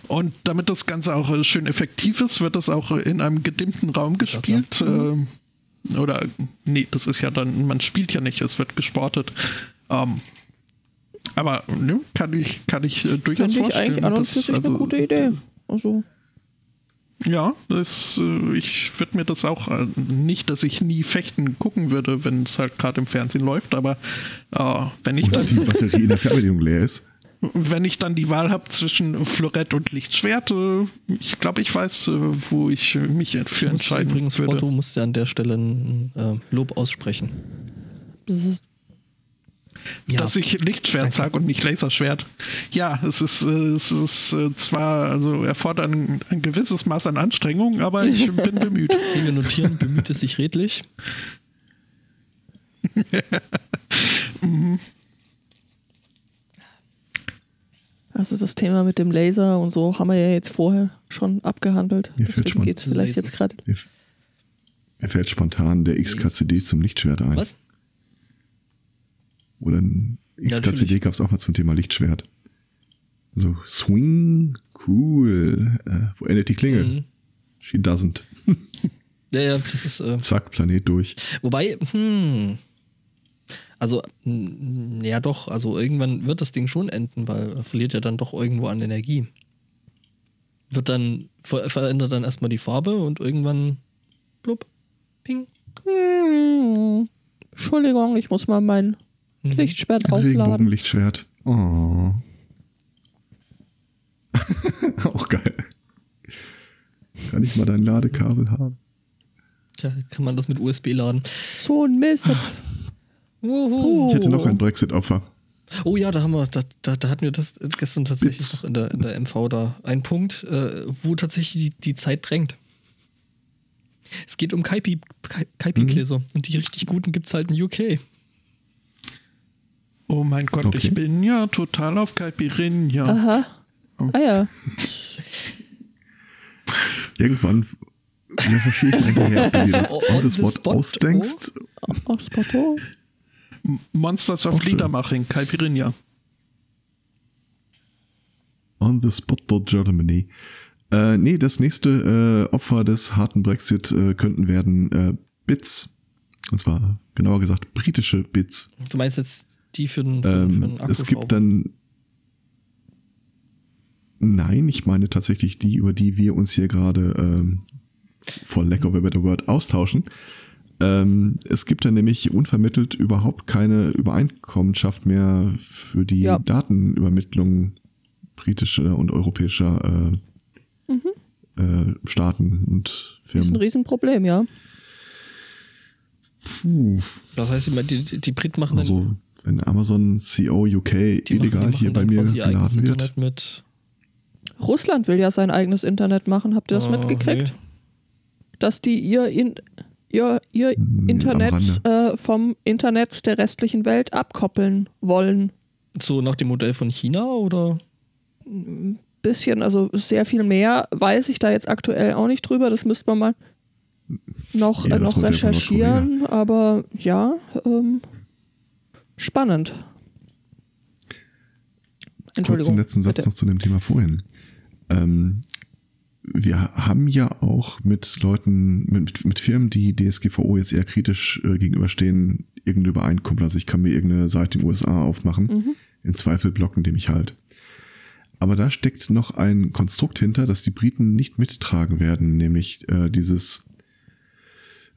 C: und damit das Ganze auch äh, schön effektiv ist, wird das auch äh, in einem gedimmten Raum gespielt. Ähm, oder, nee, das ist ja dann, man spielt ja nicht, es wird gesportet. Ähm, aber ne, kann ich, kann ich äh, durchaus
D: Finde ich
C: vorstellen.
D: eigentlich an und
C: dass,
D: für sich eine
C: also,
D: gute Idee. Also,
C: Ja, das, äh, ich würde mir das auch, äh, nicht, dass ich nie fechten gucken würde, wenn es halt gerade im Fernsehen läuft, aber äh, wenn, ich dann,
A: Und die Batterie in der Fernbedienung leer ist.
C: Wenn ich dann die Wahl habe zwischen Florett und Lichtschwert, ich glaube, ich weiß, äh, wo ich mich für
B: Ich muss
C: entscheiden
B: übrigens,
C: würde.
B: Porto musste an der Stelle ein äh, Lob aussprechen. Ja,
C: Dass ich Lichtschwert sage und nicht Laserschwert. Ja, es ist, äh, es ist äh, zwar, also erfordert ein, ein gewisses Maß an Anstrengung, aber ich bin bemüht.
B: okay, wir notieren, bemüht es sich redlich.
D: also das Thema mit dem Laser und so haben wir ja jetzt vorher schon abgehandelt.
A: Mir
D: Deswegen geht es vielleicht
B: Lasers.
D: jetzt gerade.
A: Mir, fällt spontan der XKCD zum Lichtschwert ein.
B: Was?
A: Oder ein
B: Ja,
A: XKCD
B: natürlich.
A: gab es auch mal zum Thema Lichtschwert. So, Swing, cool. Äh, wo endet die Klinge?
B: Mhm.
A: She doesn't.
B: Ja, ja, das ist. Äh,
A: Zack, Planet durch.
B: wobei, hm. Also, ja doch, also irgendwann wird das Ding schon enden, weil er verliert ja dann doch irgendwo an Energie. Wird dann, ver verändert dann erstmal die Farbe und irgendwann, blub, ping.
D: Hm. Entschuldigung, ich muss mal mein
B: Mhm.
D: Lichtschwert
A: Ein
D: aufladen.
A: Regenbogenlichtschwert. Oh. auch geil. Kann ich mal dein Ladekabel haben?
B: Tja, kann man das mit USB laden.
D: So ein Mist. Jetzt,
A: Ich hätte noch ein Brexit-Opfer.
B: Oh ja, da haben wir, da, da, da hatten wir das gestern tatsächlich noch in der, in der MV da. Ein Punkt, äh, wo tatsächlich die, die Zeit drängt. Es geht um Kaipi- Kai- Kaipi-Gläser. Und die richtig guten gibt es halt in UK.
C: Oh mein Gott,
A: Okay.
C: ich bin ja total auf Caipirinha.
D: aha. Ah ja.
A: Irgendwann recherchiere ich hinterher, ob du dir das the spot
B: spot,
A: ausdenkst.
D: Spotto.
C: Monsters of
A: schön.
C: Liedermaching, Caipirinha.
A: On the spot Germany. Äh, nee, das nächste äh, Opfer des harten Brexit äh, könnten werden äh, Bits. Und zwar, genauer gesagt, britische Bits.
B: Du meinst jetzt die für den, für,
A: Ähm, es gibt dann. Nein, ich meine tatsächlich die, über die wir uns hier gerade ähm, for lack of a better word austauschen. Ähm, es gibt dann nämlich unvermittelt überhaupt keine Übereinkommenschaft mehr für die
D: Ja.
A: Datenübermittlung britischer und europäischer äh, äh, Staaten und
D: Ist ein
A: Firmen.
D: Riesenproblem, ja.
A: Puh.
B: Das heißt, die, die, die Brit machen dann,
A: Also, wenn Amazon CO UK
B: die
A: illegal
B: machen, die
A: hier bei
B: dann
A: mir geladen wird.
B: Internet mit.
D: Russland will ja sein eigenes Internet machen. Habt ihr das
B: Oh,
D: mitgekriegt?
B: nee.
D: Dass die ihr, in, ihr, ihr
A: Hm,
D: Internet äh, vom Internet der restlichen Welt abkoppeln wollen.
B: So nach dem Modell von China oder?
D: Bisschen, also sehr viel mehr weiß ich da jetzt aktuell auch nicht drüber. Das müsste man mal noch,
A: Ja,
D: äh, noch recherchieren. Aber ja, ähm, spannend.
A: Kurz
D: Entschuldigung.
A: den letzten Satz
D: bitte.
A: noch zu dem Thema vorhin. Ähm, wir haben ja auch mit Leuten, mit, mit Firmen, die DSGVO jetzt eher kritisch äh, gegenüberstehen, irgendeine Übereinkunft. Also ich kann mir irgendeine Seite in den USA aufmachen,
D: Mhm.
A: im Zweifel blocken die mich halt. Aber da steckt noch ein Konstrukt hinter, das die Briten nicht mittragen werden, nämlich äh, dieses,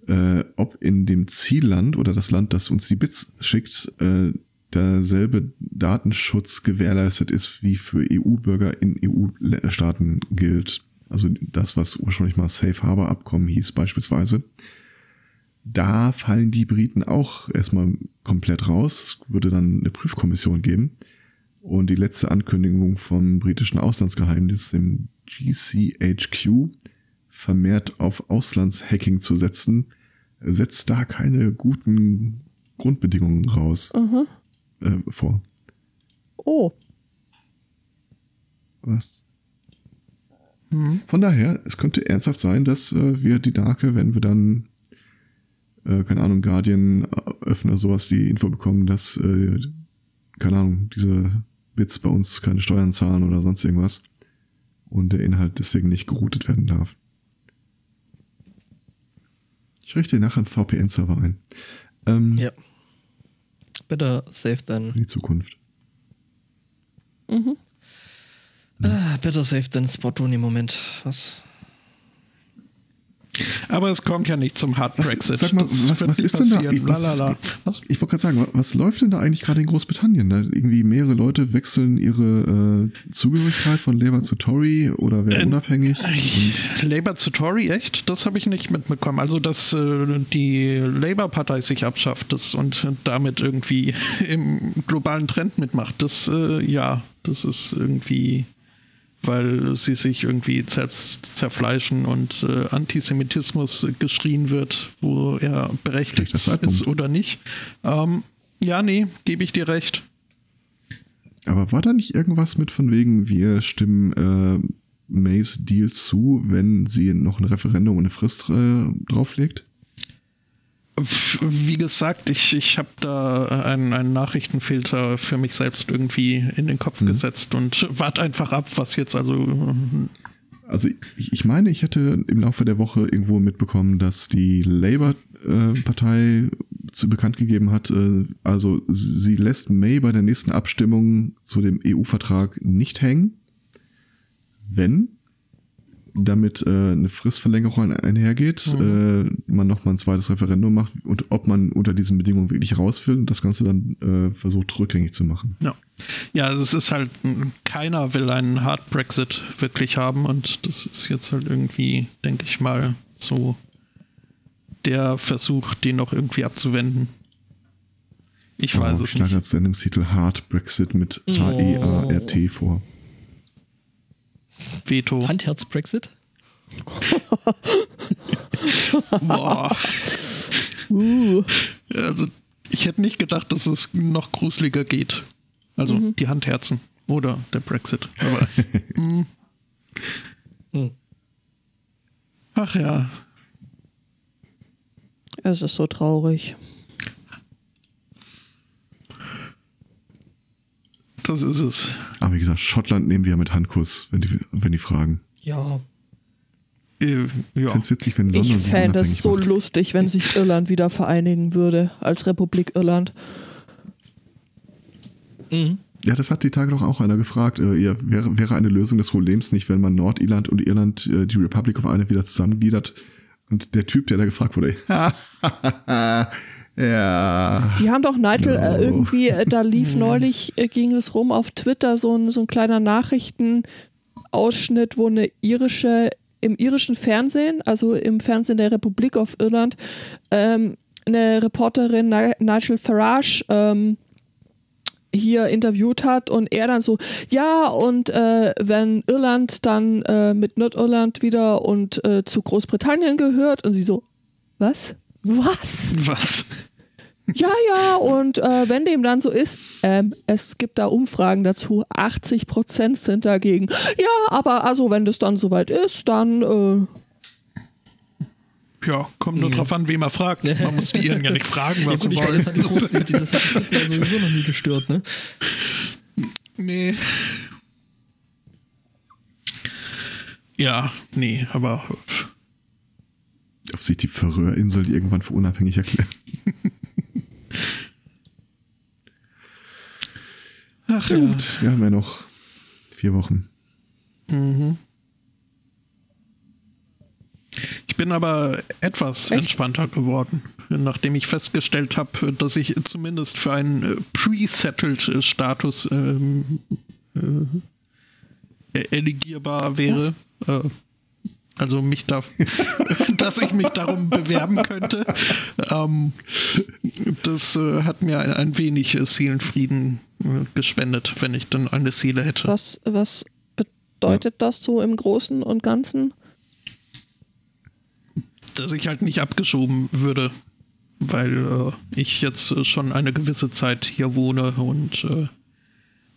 A: äh, ob in dem Zielland oder das Land, das uns die Bits schickt, äh, derselbe Datenschutz gewährleistet ist, wie für EU-Bürger in EU-Staaten gilt. Also das, was ursprünglich mal Safe Harbor Abkommen hieß beispielsweise. Da fallen die Briten auch erstmal komplett raus. Es würde dann eine Prüfkommission geben. Und die letzte Ankündigung vom britischen Auslandsgeheimdienst, dem GCHQ, vermehrt auf Auslandshacking zu setzen, setzt da keine guten Grundbedingungen raus
D: Aha.
A: äh, vor.
D: Oh.
A: Was? Von daher, es könnte ernsthaft sein, dass äh, wir die Darke, wenn wir dann, äh, keine Ahnung, Guardian öffnen oder sowas, die Info bekommen, dass, äh, keine Ahnung, diese Bits bei uns keine Steuern zahlen oder sonst irgendwas und der Inhalt deswegen nicht geroutet werden darf. Ich richte nachher einen VPN-Server ein. Ähm,
B: Ja. Better safe than.
A: Für die Zukunft.
B: Ah, better safe than Spotton im Moment. Was?
C: Aber es kommt ja nicht zum Hard
A: Was,
C: Brexit.
A: sag mal, was, was ist denn da? Ich, was, ich wollte gerade sagen, was läuft denn da eigentlich gerade in Großbritannien? Da irgendwie mehrere Leute wechseln ihre äh, Zugehörigkeit von Labour zu Tory oder werden
C: Äh,
A: unabhängig. Und
C: Labour zu Tory, echt? Das habe ich nicht mitbekommen. Also, dass äh, die Labour-Partei sich abschafft das und damit irgendwie im globalen Trend mitmacht, das, äh, ja, das ist irgendwie, weil sie sich irgendwie selbst zerfleischen und äh, Antisemitismus geschrien wird, wo er berechtigt ist oder nicht. Ähm, ja, nee, gebe ich dir recht.
A: aber war da nicht irgendwas mit von wegen, wir stimmen äh, Mays Deal zu, wenn sie noch ein Referendum und eine Frist äh, drauflegt?
C: Wie gesagt, ich, ich habe da einen, einen Nachrichtenfilter für mich selbst irgendwie in den Kopf gesetzt und warte einfach ab, was jetzt also.
A: Also ich, ich meine, ich hätte im Laufe der Woche irgendwo mitbekommen, dass die Labour-Partei zu bekannt gegeben hat, äh, also sie lässt May bei der nächsten Abstimmung zu dem EU-Vertrag nicht hängen, wenn damit äh, eine Fristverlängerung einhergeht, äh, man nochmal ein zweites Referendum macht und ob man unter diesen Bedingungen wirklich raus will und das Ganze dann äh, versucht rückgängig zu machen.
C: Ja. ja, also es ist halt, keiner will einen Hard Brexit wirklich haben und das ist jetzt halt irgendwie, denke ich mal, so der Versuch, den noch irgendwie abzuwenden. Ich weiß
A: Oh,
C: es
A: ich schlage
C: nicht.
A: als Sendungstitel Hard Brexit mit H-E-A-R-T vor.
C: Veto.
B: Handherz-Brexit?
C: Boah.
D: Uh.
C: Also, ich hätte nicht gedacht, dass es noch gruseliger geht. Also, die Handherzen oder der Brexit. Aber, mm.
B: Hm.
C: Ach ja,
D: Es ist so traurig.
C: Das ist es.
A: Aber wie gesagt, Schottland nehmen wir mit Handkuss, wenn die, wenn die fragen.
B: Ja.
C: Äh,
A: Ich
C: ja.
A: finde es witzig, wenn London
D: Ich fände es so
A: macht.
D: lustig, wenn sich Irland wieder vereinigen würde als Republik Irland.
B: Mhm.
A: Ja, das hat die Tage doch auch einer gefragt. Äh, ja, wäre, wäre eine Lösung des Problems nicht, wenn man Nordirland und Irland, äh, die Republic of Ireland, wieder zusammengliedert? Und der Typ, der da gefragt wurde, ja.
D: Die haben doch Nigel
A: No.
D: äh, irgendwie, äh, da lief neulich, äh, ging es rum auf Twitter, so ein, so ein kleiner Nachrichtenausschnitt, wo eine irische, im irischen Fernsehen, also im Fernsehen der Republik of Irland, ähm, eine Reporterin, Ni- Nigel Farage, ähm, hier interviewt hat und er dann so, ja, und äh, wenn Irland dann äh, mit Nordirland wieder und äh, zu Großbritannien gehört und sie so, was? Was?
C: Was?
D: Ja, ja, und äh, wenn dem dann so ist, ähm, es gibt da Umfragen dazu, 80 Prozent sind dagegen. Ja, aber also wenn das dann soweit ist, dann äh,
C: Ja, kommt nur drauf an, wen man fragt. Man muss die Iren ja nicht fragen,
B: Ja
C: was
B: gut,
C: sie
B: ich meine,
C: wollen.
B: das hat die Großen, das hat die ja sowieso noch nie gestört, ne?
C: Nee. Ja, nee, aber
A: Ob sich die Färöerinseln irgendwann für unabhängig erklären.
C: ach
A: Ja,
C: ja.
A: gut, wir haben ja noch vier Wochen.
C: Ich bin aber etwas
D: Echt?
C: entspannter geworden, nachdem ich festgestellt habe, dass ich zumindest für einen äh, Pre-Settled-Status ähm, äh, eligierbar wäre. Äh, Also mich da, dass ich mich darum bewerben könnte. Ähm, das äh, hat mir ein, ein wenig äh, Seelenfrieden äh, gespendet, wenn ich dann eine Seele hätte.
D: Was, was bedeutet das so im Großen und Ganzen?
C: Dass ich halt nicht abgeschoben würde, weil äh, ich jetzt äh, schon eine gewisse Zeit hier wohne und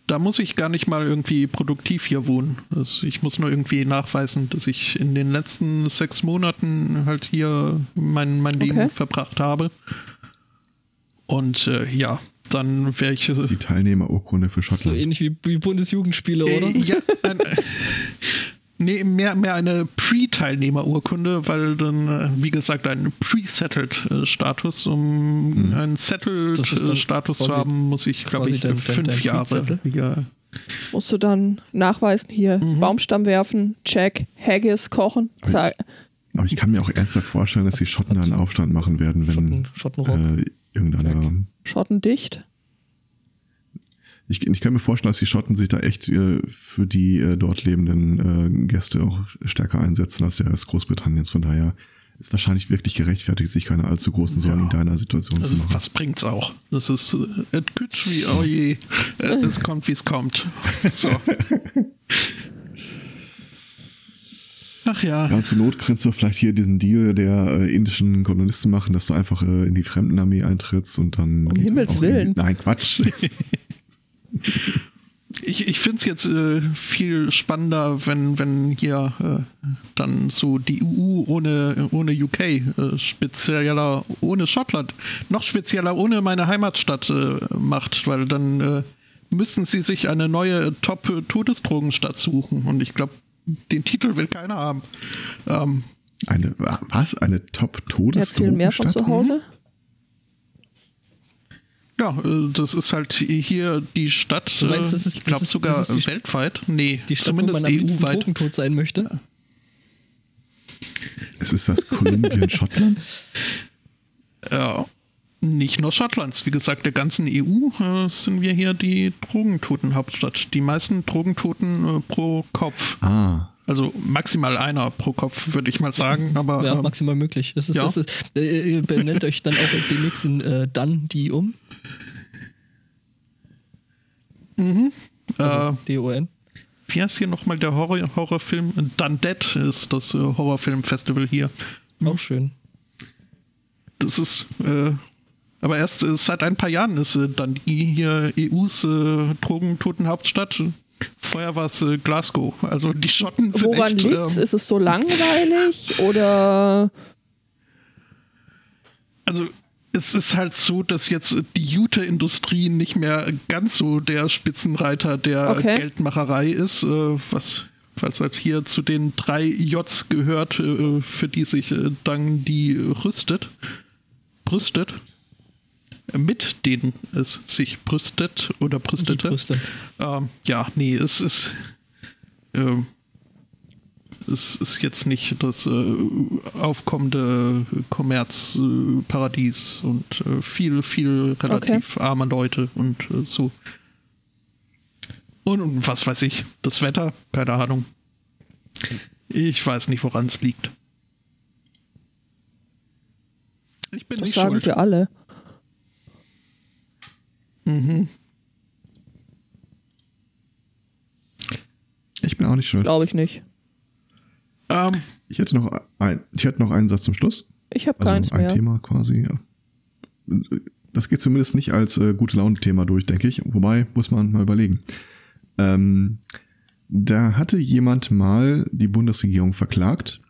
C: da muss ich gar nicht mal irgendwie produktiv hier wohnen. Also ich muss nur irgendwie nachweisen, dass ich in den letzten sechs Monaten halt hier mein, mein Leben
D: Okay.
C: verbracht habe. Und äh, ja, dann wäre ich. äh,
A: Die Teilnehmerurkunde für
B: So
A: Schottland.
B: ähnlich wie, wie Bundesjugendspiele, oder?
C: Äh, ja, ein, nee, mehr, mehr eine Pre-Teilnehmerurkunde, weil dann, äh, wie gesagt, ein Pre-Settled-Status, um einen
B: ist dann
C: Settled-Status zu
B: quasi-
C: haben, muss ich, glaube ich,
B: dein- dein-
C: fünf
B: dein
C: Jahre.
B: Pre-Settle?
C: Ja.
D: Musst du dann nachweisen, hier
C: Mhm.
D: Baumstamm werfen, check, Haggis kochen, zack.
A: Aber ich kann mir auch ernsthaft vorstellen, dass die Schotten da einen Aufstand machen werden, wenn
B: Schotten- Schottenrock.
A: äh, irgendeiner.
D: Schotten dicht.
A: Ich, ich kann mir vorstellen, dass die Schotten sich da echt äh, für die äh, dort lebenden äh, Gäste auch stärker einsetzen als der Rest Großbritanniens. Von daher ist wahrscheinlich wirklich gerechtfertigt, sich keine allzu großen Sorgen in deiner Situation zu
C: Also,
A: machen.
C: was bringt's auch? Das ist, äh, et kütsch wie, oh je, äh, es kommt, wie es kommt. So. Ach ja.
A: Ja, zur Not kannst du vielleicht hier diesen Deal der äh, indischen Kolonisten machen, dass du einfach äh, in die Fremdenarmee eintrittst und dann.
D: Um Himmels
A: in-
D: Willen.
A: Nein, Quatsch.
C: Ich, ich finde es jetzt äh, viel spannender, wenn, wenn hier äh, dann so die EU ohne, ohne UK, äh, spezieller ohne Schottland, noch spezieller ohne meine Heimatstadt äh, macht, weil dann äh, müssten sie sich eine neue Top-Todesdrogenstadt suchen. Und ich glaube, den Titel will keiner haben. Ähm,
A: Eine, was? Eine
D: Erzählen
A: Top-Todesdrogenstadt?
D: mehr von zu Hause.
C: Ja, äh, das ist halt hier die Stadt,
B: Du meinst,
C: äh,
B: das ist-
C: ich glaube
B: das ist-
C: sogar
B: das ist die St-
C: weltweit. Nee,
B: Die Stadt, wo
C: zumindest
B: man am
C: EU-weit.
B: drogentot sein möchte.
A: Es ist das Kolumbien Schottlands?
C: Ja, nicht nur Schottlands. Wie gesagt, der ganzen EU äh, sind wir hier die Drogentotenhauptstadt. Die meisten Drogentoten äh, pro Kopf.
A: Ah,
C: Also maximal einer pro Kopf, würde ich mal sagen. Aber
B: Ja,
C: ähm,
B: maximal möglich. Das ist,
C: ja.
B: das ist, äh, ihr benennt euch dann auch demnächst in äh, dann die um. Also
C: äh,
B: D-O-N.
C: wie heißt hier nochmal der Horror Horrorfilm? Dundee ist das äh, Horrorfilmfestival hier.
B: Auch schön.
C: Das ist, äh, aber erst äh, seit ein paar Jahren ist äh, Dundee hier EUs äh, Drogentotenhauptstadt. Vorher war es äh, Glasgow. Also die Schotten sind
D: Woran
C: echt,
D: liegt's?
C: ähm,
D: Ist es so langweilig oder
C: Also es ist halt so, dass jetzt die Jute-Industrie nicht mehr ganz so der Spitzenreiter der
D: Okay.
C: Geldmacherei ist, äh, was was halt hier zu den drei Js gehört, äh, für die sich äh, dann die rüstet, brüstet, mit denen es sich brüstet oder brüstete.
B: Brüste.
C: Ähm, ja, nee, es ist. Ähm, es ist jetzt nicht das äh, aufkommende Kommerzparadies und äh, viel, viel relativ arme Leute und äh, so. Und, und was weiß ich, das Wetter, keine Ahnung. Ich weiß nicht, woran es liegt. Ich bin
D: das
C: nicht
D: sagen
C: schuld.
D: wir alle.
C: Mhm.
A: ich bin auch nicht schuld.
D: Glaube ich nicht.
C: Ähm,
A: Ich hätte noch ein, ich hätte noch einen Satz zum Schluss.
D: Ich habe
A: Also
D: keins
A: ein
D: mehr.
A: Thema quasi. Ja. Das geht zumindest nicht als äh, gute Laune-Thema durch, denke ich. Wobei, muss man mal überlegen. Ähm, da hatte jemand mal die Bundesregierung verklagt.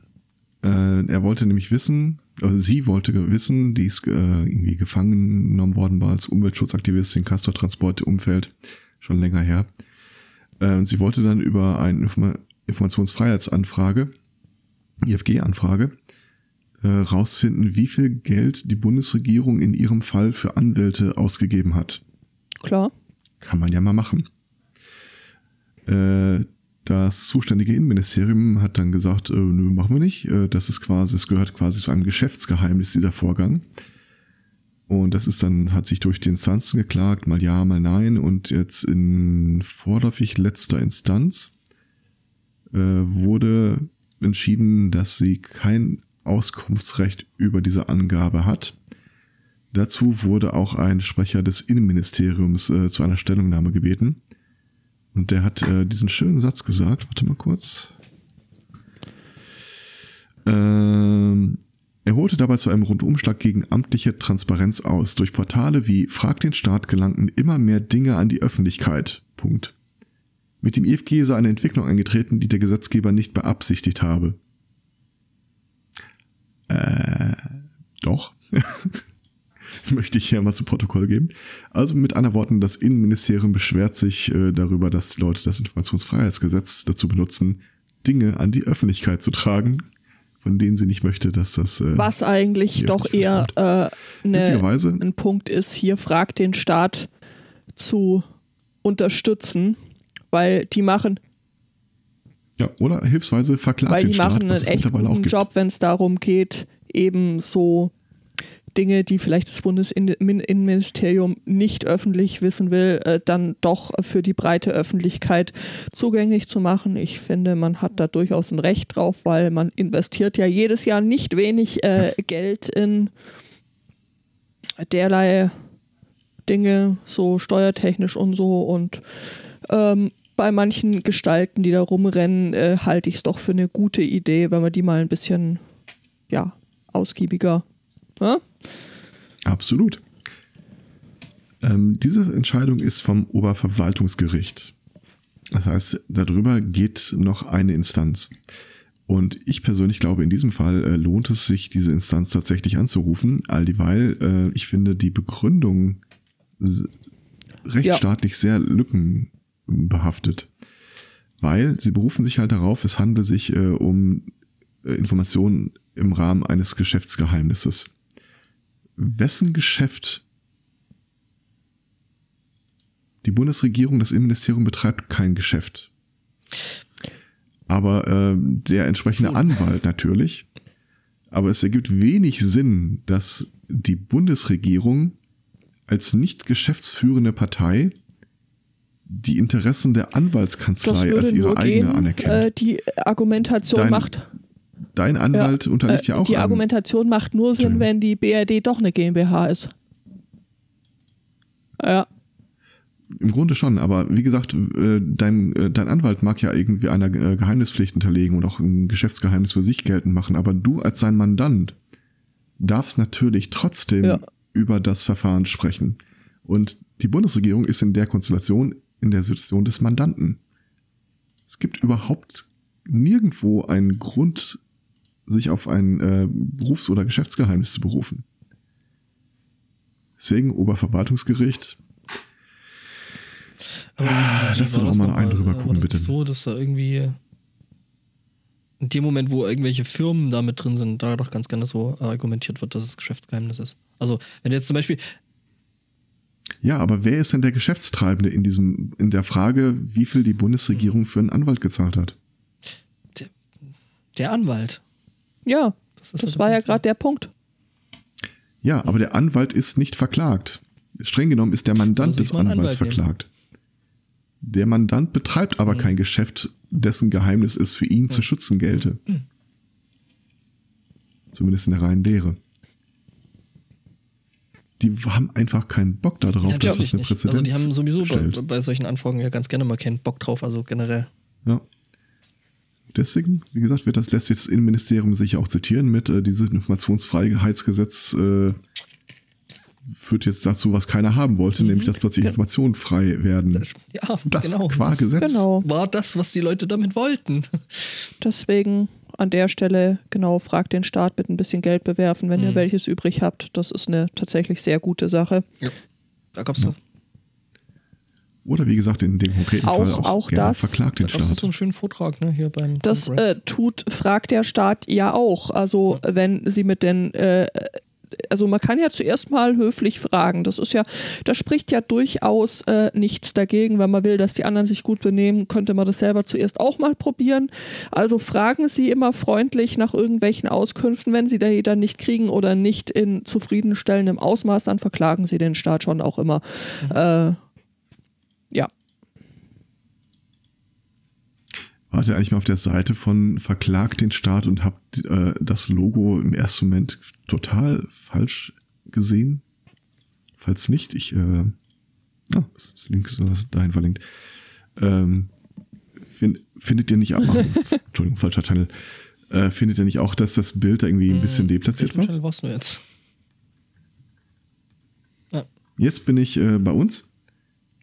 A: Äh, er wollte nämlich wissen, also sie wollte wissen, die ist äh, irgendwie gefangen genommen worden war als Umweltschutzaktivistin, Castor-Transport-Umfeld, schon länger her. Äh, sie wollte dann über eine Informa Informationsfreiheitsanfrage, IFG-Anfrage, äh, rausfinden, wie viel Geld die Bundesregierung in ihrem Fall für Anwälte ausgegeben hat.
D: Klar.
A: Kann man ja mal machen. Äh, das zuständige Innenministerium hat dann gesagt, äh, nö, machen wir nicht. Äh, das ist quasi, es gehört quasi zu einem Geschäftsgeheimnis, dieser Vorgang. Und das ist dann, hat sich durch die Instanzen geklagt, mal ja, mal nein. Und jetzt in vorläufig letzter Instanz äh, wurde entschieden, dass sie kein Auskunftsrecht über diese Angabe hat. Dazu wurde auch ein Sprecher des Innenministeriums äh, zu einer Stellungnahme gebeten. Und der hat äh, diesen schönen Satz gesagt. Warte mal kurz. Ähm, er holte dabei zu einem Rundumschlag gegen amtliche Transparenz aus. Durch Portale wie Frag den Staat gelangten immer mehr Dinge an die Öffentlichkeit. Punkt. Mit dem IFG sei eine Entwicklung eingetreten, die der Gesetzgeber nicht beabsichtigt habe. Äh, doch. Möchte ich hier mal zu Protokoll geben. Also mit anderen Worten, das Innenministerium beschwert sich äh, darüber, dass die Leute das Informationsfreiheitsgesetz dazu benutzen, Dinge an die Öffentlichkeit zu tragen, von denen sie nicht möchte, dass das. Äh,
D: Was eigentlich doch eher äh, ne, ein Punkt ist, hier fragt den Staat zu unterstützen, weil die machen.
A: Ja, oder hilfsweise verklagt
D: Weil
A: die
D: Staat, machen einen echt guten Job, wenn es darum geht, eben so Dinge, die vielleicht das Bundesinnenministerium nicht öffentlich wissen will, äh, dann doch für die breite Öffentlichkeit zugänglich zu machen. Ich finde, man hat da durchaus ein Recht drauf, weil man investiert ja jedes Jahr nicht wenig äh, Geld in derlei Dinge, so steuertechnisch und so. Und ähm, bei manchen Gestalten, die da rumrennen, äh, halte ich es doch für eine gute Idee, wenn man die mal ein bisschen ja, ausgiebiger. Ja?
A: Absolut. Ähm, diese Entscheidung ist vom Oberverwaltungsgericht. Das heißt, darüber geht noch eine Instanz. Und ich persönlich glaube, in diesem Fall äh, lohnt es sich, diese Instanz tatsächlich anzurufen, all dieweil äh, ich finde die Begründung rechtsstaatlich ja. sehr lückenbehaftet. Weil sie berufen sich halt darauf, es handelt sich äh, um äh, Informationen im Rahmen eines Geschäftsgeheimnisses. Wessen Geschäft? Die Bundesregierung, das Innenministerium betreibt kein Geschäft. Aber äh, der entsprechende Anwalt natürlich. Aber es ergibt wenig Sinn, dass die Bundesregierung als nicht geschäftsführende Partei die Interessen der Anwaltskanzlei als ihre eigene gehen, anerkennt. Äh,
D: die Argumentation Dein, macht.
A: Dein Anwalt ja, unterliegt äh, ja auch.
D: Die Argumentation macht nur Sinn, wenn die BRD doch eine GmbH ist. Ja.
A: Im Grunde schon, aber wie gesagt, äh, dein, äh, dein Anwalt mag ja irgendwie einer Geheimnispflicht unterlegen und auch ein Geschäftsgeheimnis für sich geltend machen, aber du als sein Mandant darfst natürlich trotzdem ja. über das Verfahren sprechen. Und die Bundesregierung ist in der Konstellation in der Situation des Mandanten. Es gibt überhaupt nirgendwo einen Grund, sich auf ein äh, Berufs- oder Geschäftsgeheimnis zu berufen. Deswegen Oberverwaltungsgericht.
B: Aber ah, lass doch mal einen drüber gucken, bitte. so, dass da irgendwie in dem Moment, wo irgendwelche Firmen da mit drin sind, da doch ganz gerne so argumentiert wird, dass es Geschäftsgeheimnis ist. Also, wenn jetzt zum Beispiel.
A: Ja, aber wer ist denn der Geschäftstreibende in diesem, in der Frage, wie viel die Bundesregierung für einen Anwalt gezahlt hat?
B: Der, der Anwalt.
D: Ja, das, das war ja gerade der Punkt.
A: Ja, aber der Anwalt ist nicht verklagt. Streng genommen ist der Mandant des Anwalts Anwalt verklagt. Der Mandant betreibt aber mhm. kein Geschäft, dessen Geheimnis es für ihn mhm. zu schützen gelte. Mhm. Zumindest in der reinen Lehre. Die haben einfach keinen Bock darauf, ja, dass das eine Präzedenz Also
B: die haben sowieso bei, bei, solchen Anfragen ja ganz gerne mal keinen Bock drauf, also generell.
A: Ja deswegen, wie gesagt, wird das lässt sich das Innenministerium sicher auch zitieren mit äh, dieses Informationsfreiheitsgesetz äh, führt jetzt dazu, was keiner haben wollte, mhm. nämlich dass plötzlich Informationen frei werden.
B: Das, ja,
A: das genau. qua Gesetz
B: genau. war das, was die Leute damit wollten.
D: Deswegen an der Stelle genau fragt den Staat mit ein bisschen Geld bewerfen, wenn mhm. ihr welches übrig habt. Das ist eine tatsächlich sehr gute Sache. Ja.
B: Da gab's ja.
A: Oder wie gesagt, in dem konkreten
D: auch,
A: Fall
D: auch, auch das,
A: verklagt den Staat. Das
B: ist so ein schöner Vortrag ne, hier beim
D: Das äh, tut, fragt der Staat ja auch. Also ja. wenn sie mit den äh, also man kann ja zuerst mal höflich fragen. Das ist ja, da spricht ja durchaus äh, nichts dagegen, wenn man will, dass die anderen sich gut benehmen, könnte man das selber zuerst auch mal probieren. Also fragen Sie immer freundlich nach irgendwelchen Auskünften, wenn Sie da dann nicht kriegen oder nicht in zufriedenstellendem Ausmaß, dann verklagen Sie den Staat schon auch immer. Mhm. Äh, ja.
A: Wart ihr eigentlich mal auf der Seite von Verklagt den Staat und habt äh, das Logo im ersten Moment total falsch gesehen? Falls nicht, ich, äh, ah, das Link ist dahin verlinkt. Ähm, find, findet ihr nicht, auch, Entschuldigung, falscher Channel, äh, findet ihr nicht auch, dass das Bild da irgendwie ein bisschen deplatziert
B: Welchen
A: war?
B: Channel warst du jetzt?
A: Jetzt bin ich äh, bei uns,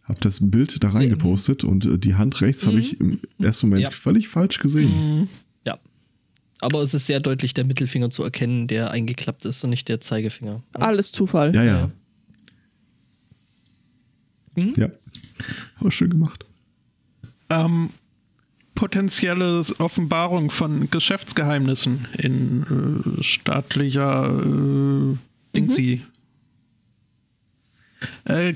A: habe das Bild da reingepostet und äh, die Hand rechts habe ich im ersten Moment
B: Ja.
A: völlig falsch gesehen.
B: Ja. Aber es ist sehr deutlich der Mittelfinger zu erkennen, der eingeklappt ist und nicht der Zeigefinger.
D: Alles Zufall.
A: Ja, ja.
B: Hm?
A: Ja. Aber schön gemacht.
C: Ähm, potenzielle Offenbarung von Geschäftsgeheimnissen in äh, staatlicher äh, Dingsy. Äh,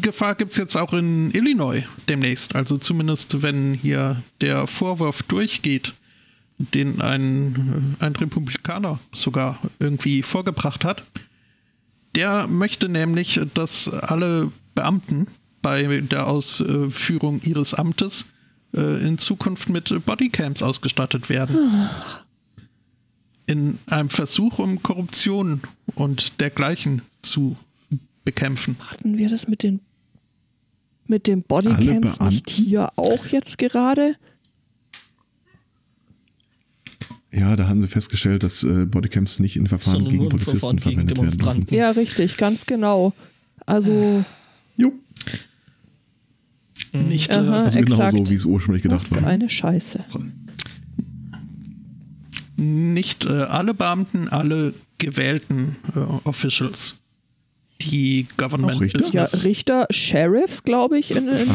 C: die Gefahr gibt es jetzt auch in Illinois demnächst. Also zumindest, wenn hier der Vorwurf durchgeht, den ein, ein Republikaner sogar irgendwie vorgebracht hat. Der möchte nämlich, dass alle Beamten bei der Ausführung ihres Amtes äh, in Zukunft mit Bodycams ausgestattet werden. In einem Versuch, um Korruption und dergleichen zu bekämpfen.
D: Hatten wir das mit den mit den Bodycams nicht hier auch jetzt gerade?
A: Ja, da haben sie festgestellt, dass äh, Bodycams nicht in Verfahren
B: Sondern
A: gegen Polizisten
B: Verfahren gegen
A: verwendet werden dürfen.
B: Demonstranten.
D: Ja, richtig, ganz genau. Also,
A: Jo,
C: Nicht,
D: Aha.
C: äh,
A: also
D: exakt.
A: genau so, wie es ursprünglich
D: was
A: gedacht
D: für
A: war.
D: eine Scheiße.
C: nicht äh, alle Beamten, alle gewählten äh, Officials. Die Government
A: Auch Richter?
D: Ja,
C: Business.
D: Richter, Sheriffs, glaube ich, in, in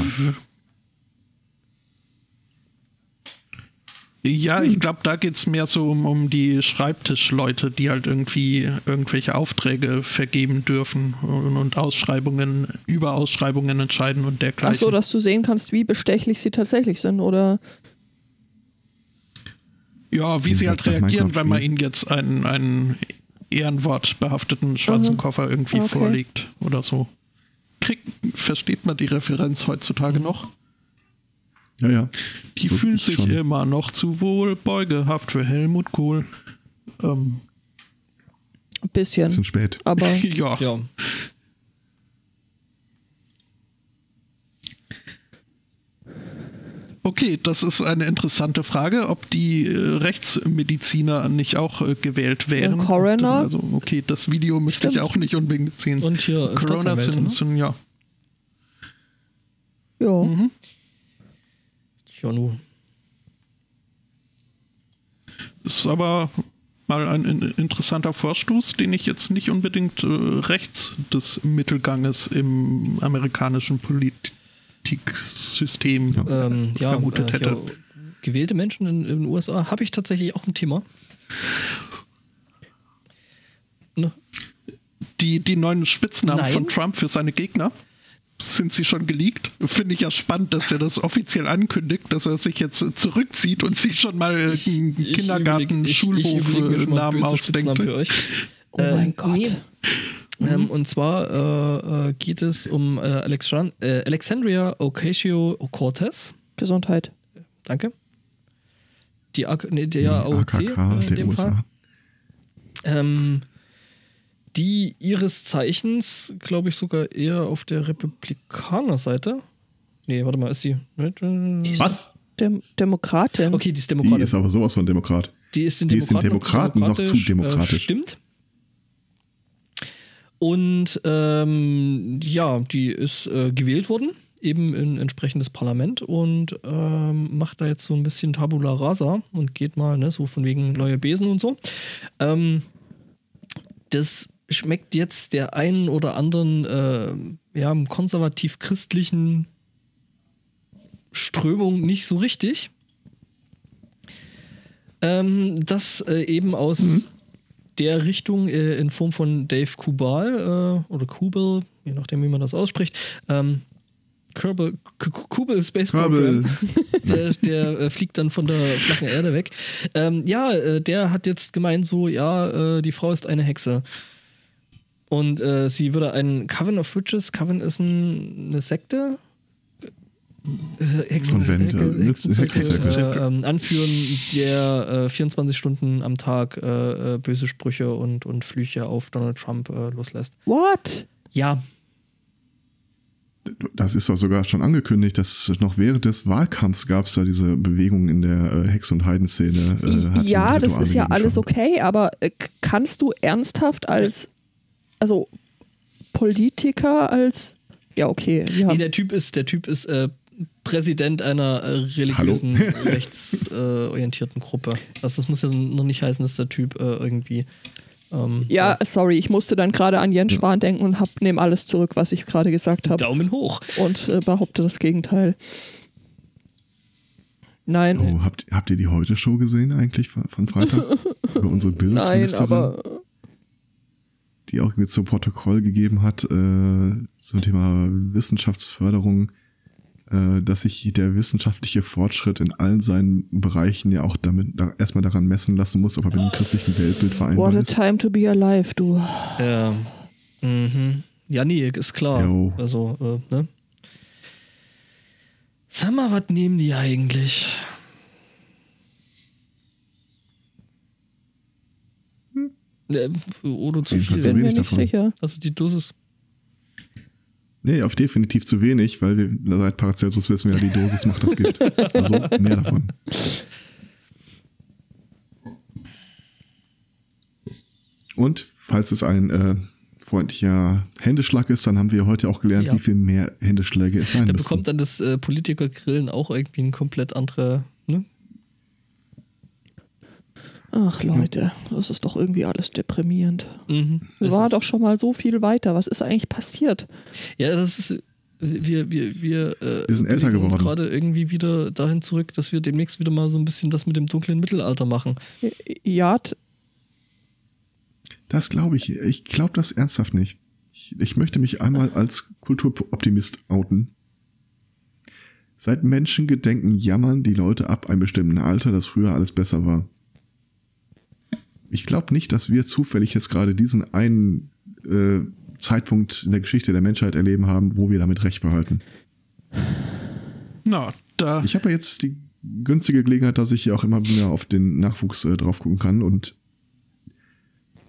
C: Ja, ich glaube, da geht es mehr so um, um die Schreibtischleute, die halt irgendwie irgendwelche Aufträge vergeben dürfen und, und Ausschreibungen, über Ausschreibungen entscheiden und
D: Ach
C: dergleichen.
D: so, dass du sehen kannst, wie bestechlich sie tatsächlich sind, oder?
C: ja, wie sie halt reagieren, wenn man ihnen jetzt einen, einen Ehrenwort behafteten schwarzen
D: Aha.
C: Koffer irgendwie
D: Okay.
C: vorlegt oder so. Krieg, versteht man die Referenz heutzutage noch?
A: Ja, ja.
C: Die
A: So,
C: fühlt
A: ich
C: sich
A: schon.
C: immer noch zu wohl beugehaft für Helmut Kohl. Ähm,
D: Ein bisschen.
A: Bisschen spät.
D: Aber
C: ja.
B: Ja.
C: Okay, das ist eine interessante Frage, ob die äh, Rechtsmediziner nicht auch äh, gewählt wären.
D: Ja, Coroner?
C: Also, okay, das Video müsste ich
D: Stimmt.
C: auch nicht unbedingt sehen.
B: Und hier äh,
C: Corona sind,
B: ne?
C: sind, ja.
D: ja.
C: Mhm.
B: Ja, nu.
C: Ist aber mal ein in- interessanter Vorstoß, den ich jetzt nicht unbedingt rechts des Mittelganges im amerikanischen Politiksystem
B: Ähm, ja,
C: vermutet
B: äh,
C: hätte.
B: ja, gewählte Menschen in, in den USA habe ich tatsächlich auch ein Thema. Ne?
C: Die, die neuen Spitznamen
B: Nein.
C: von Trump für seine Gegner, sind sie schon geleakt? Finde ich ja spannend, dass er das offiziell ankündigt, dass er sich jetzt zurückzieht und sich schon mal einen Kindergarten,
B: überleg- ich- ich
C: Schulhof
B: überleg mir
C: äh, ausdenkt.
B: Spitznamen für euch.
D: Oh mein Gott.
B: nee. Ähm, und zwar äh, äh, geht es um äh, Alexan äh, Alexandria Ocasio-Cortez.
D: Gesundheit.
B: Danke. Die, AK, nee, der AOC
A: AKK
B: äh, in dem
A: USA.
B: Fall. Ähm, die ihres Zeichens, glaube ich, sogar eher auf der Republikanerseite. Nee, warte mal, ist sie.
A: Was?
D: Dem Demokratin.
B: Okay, die ist
A: Die
B: Demokratin.
A: ist aber sowas von Demokrat.
B: Die ist den
A: Die ist den
B: Demokraten,
A: Demokraten noch zu demokratisch.
B: Äh, stimmt. Und ähm, ja, die ist äh, gewählt worden, eben in entsprechendes Parlament und ähm, macht da jetzt so ein bisschen Tabula Rasa und geht mal, ne, so von wegen neue Besen und so. Ähm, das schmeckt jetzt der einen oder anderen äh, ja, konservativ-christlichen Strömung nicht so richtig. Ähm, das äh, eben aus der Richtung äh, in Form von Dave Kubal äh, oder Kubel, je nachdem, wie man das ausspricht, ähm, Kerbal, Kubel Space
A: Kerbal.
B: Program. der der äh, fliegt dann von der flachen Erde weg. Ähm, ja, äh, der hat jetzt gemeint, so, ja, äh, die Frau ist eine Hexe. Und äh, sie würde einen Coven of Witches, Coven ist ein, eine Sekte, äh, Hexen,
A: Konvent,
B: Hecke-
A: äh,
B: Hexenzirkel,
A: Hexenzirkel.
B: äh, ähm, anführen, der äh, 24 Stunden am Tag äh, äh, böse Sprüche und, und Flüche auf Donald Trump äh, loslässt.
D: What?
B: Ja,
A: Das ist doch sogar schon angekündigt, dass noch während des Wahlkampfs gab es da diese Bewegung in der Hex- und Heidenszene. Äh,
D: ja, das ist ja alles
A: Trump.
D: okay, aber kannst du ernsthaft als, also Politiker als, ja okay, wir
B: nee, der Typ ist, der Typ ist äh, Präsident einer äh, religiösen, rechtsorientierten äh, Gruppe. Also das muss ja noch nicht heißen, dass der Typ äh, irgendwie ähm,
D: ja, sorry, ich musste dann gerade an Jens Spahn denken und hab, nehme alles zurück, was ich gerade gesagt habe
B: Daumen hoch.
D: und äh, behaupte das Gegenteil. Nein,
A: Oh, habt, habt ihr die Heute-Show gesehen eigentlich von, Freitag? Über unsere
D: nein,
A: Bildungsministerin,
D: aber
A: die auch mit zu Protokoll gegeben hat äh, zum Thema Wissenschaftsförderung, äh, dass sich der wissenschaftliche Fortschritt in allen seinen Bereichen ja auch damit da, erstmal daran messen lassen muss, ob er mit dem christlichen Weltbild vereinbar
D: what a
A: ist.
D: time to be alive, du.
B: Ja. Mhm. Ja, nee, ist klar.
A: Jo.
B: Also, äh, ne? Sag mal, was nehmen die eigentlich? Äh, Oder zu
A: Jedenfalls
B: viel.
A: so
D: Bin mir nicht
A: davon.
D: sicher.
B: Also die Dosis.
A: Nee, auf definitiv zu wenig, weil wir seit Paracelsus wissen wir ja, die Dosis macht das Gift. Also mehr davon. Und falls es ein äh, freundlicher Händeschlag ist, dann haben wir heute auch gelernt,
B: Ja.
A: wie viel mehr Händeschläge es sein
B: Da
A: müssen.
B: bekommt dann das äh, Politikergrillen auch irgendwie ein komplett andere. Ne?
D: Ach Leute, das ist doch irgendwie alles deprimierend.
B: Mhm.
D: Wir
B: Es
D: waren doch schon mal so viel weiter. Was ist eigentlich passiert?
B: Ja, das ist. Wir, wir, wir, äh,
A: Wir sind älter
B: bewegen uns
A: geworden.
B: gerade irgendwie wieder dahin zurück, dass wir demnächst wieder mal so ein bisschen das mit dem dunklen Mittelalter machen.
D: Ja, t-
A: Das glaube ich. Ich glaube das ernsthaft nicht. Ich, ich möchte mich einmal als Kulturoptimist outen. Seit Menschengedenken jammern die Leute ab einem bestimmten Alter, dass früher alles besser war. Ich glaube nicht, dass wir zufällig jetzt gerade diesen einen äh, Zeitpunkt in der Geschichte der Menschheit erleben haben, wo wir damit recht behalten.
C: Na, da.
A: Ich habe ja jetzt die günstige Gelegenheit, dass ich ja auch immer mehr auf den Nachwuchs äh, drauf gucken kann und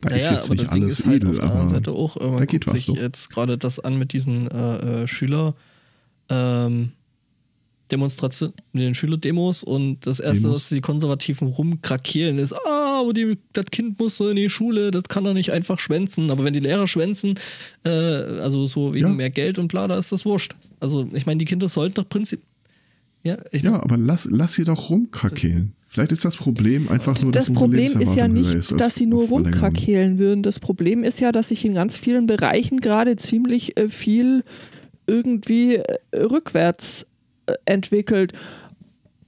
A: da ist jetzt nicht alles
B: halt
A: edel,
B: auf der anderen
A: aber
B: Seite auch, äh, man
A: da geht
B: guckt
A: was
B: sich
A: doch.
B: jetzt gerade das an mit diesen äh, äh, Schüler ähm, Demonstrationen, mit den Schülerdemos und das erste,
A: Demos.
B: was die Konservativen rumkrakeelen, ist, ah, aber die, das Kind muss so in die Schule, das kann doch nicht einfach schwänzen. Aber wenn die Lehrer schwänzen, äh, also so wegen
A: Ja.
B: mehr Geld und bla, da ist das wurscht. Also ich meine, die Kinder sollten doch prinzip. Ja, ich
A: Ja, aber lass, lass sie doch rumkrakehlen. Vielleicht ist das Problem einfach nur, dass
D: das
A: unsere
D: Problem ist ja nicht,
A: ist
D: dass sie nur rumkrakehlen würden. Das Problem ist ja, dass sich in ganz vielen Bereichen gerade ziemlich äh, viel irgendwie äh, rückwärts entwickelt.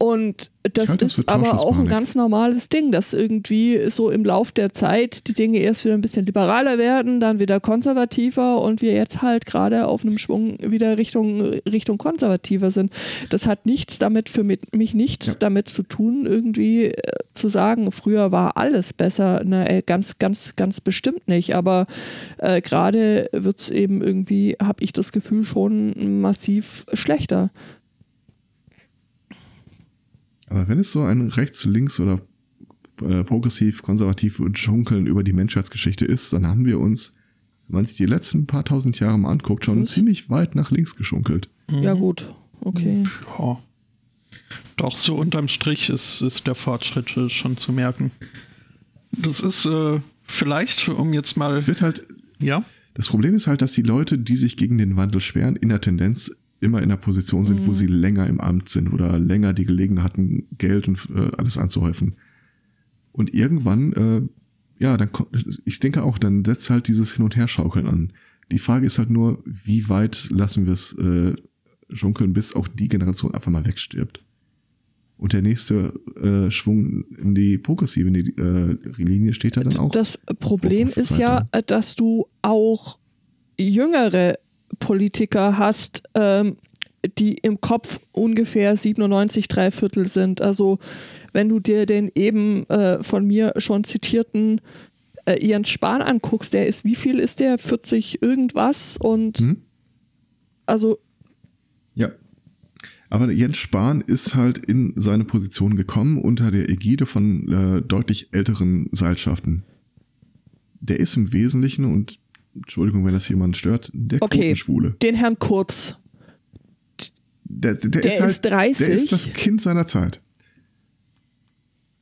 D: Und das
A: halte das
D: ist
A: für
D: aber auch ein ganz normales Ding, dass irgendwie so im Lauf der Zeit die Dinge erst wieder ein bisschen liberaler werden, dann wieder konservativer und wir jetzt halt gerade auf einem Schwung wieder Richtung, Richtung konservativer sind. Das hat nichts damit für mit, mich nichts
A: Ja.
D: damit zu tun, irgendwie äh, zu sagen, früher war alles besser. Na, äh, ganz, ganz, ganz bestimmt nicht. Aber äh, gerade wird es eben irgendwie, habe ich das Gefühl, schon massiv schlechter.
A: Aber wenn es so ein rechts, links oder äh, progressiv, konservativ Schunkeln über die Menschheitsgeschichte ist, dann haben wir uns, wenn man sich die letzten paar tausend Jahre mal anguckt, schon
D: Was?
A: ziemlich weit nach links geschunkelt.
D: Ja, gut. Okay.
C: Ja. Doch, so unterm Strich ist, ist der Fortschritt äh, schon zu merken. Das ist äh, vielleicht, um jetzt mal.
A: Es wird halt,
C: Ja?
A: das Problem ist halt, dass die Leute, die sich gegen den Wandel sperren, in der Tendenz immer in der Position sind,
D: Mhm.
A: wo sie länger im Amt sind oder länger die Gelegenheit hatten, Geld und äh, alles anzuhäufen. Und irgendwann, äh, ja, dann ich denke auch, dann setzt halt dieses Hin- und Herschaukeln an. Die Frage ist halt nur, wie weit lassen wir es äh, schunkeln, bis auch die Generation einfach mal wegstirbt. Und der nächste äh, Schwung in die progressive in die, äh, Linie steht da dann auch.
D: Das Problem ist ja, dass du auch jüngere Politiker hast, ähm, die im Kopf ungefähr 97 Dreiviertel sind. Also wenn du dir den eben äh, von mir schon zitierten äh, Jens Spahn anguckst, der ist, wie viel ist der? 40 irgendwas und
A: Hm?
D: also
A: Ja. Aber Jens Spahn ist halt in seine Position gekommen unter der Ägide von äh, deutlich älteren Seilschaften. Der ist im Wesentlichen, und Entschuldigung, wenn das jemand stört, der
D: Okay.
A: Schwule.
D: Den Herrn Kurz.
A: Der, der,
D: Der
A: ist, halt,
D: ist 30.
A: Der ist das Kind seiner Zeit.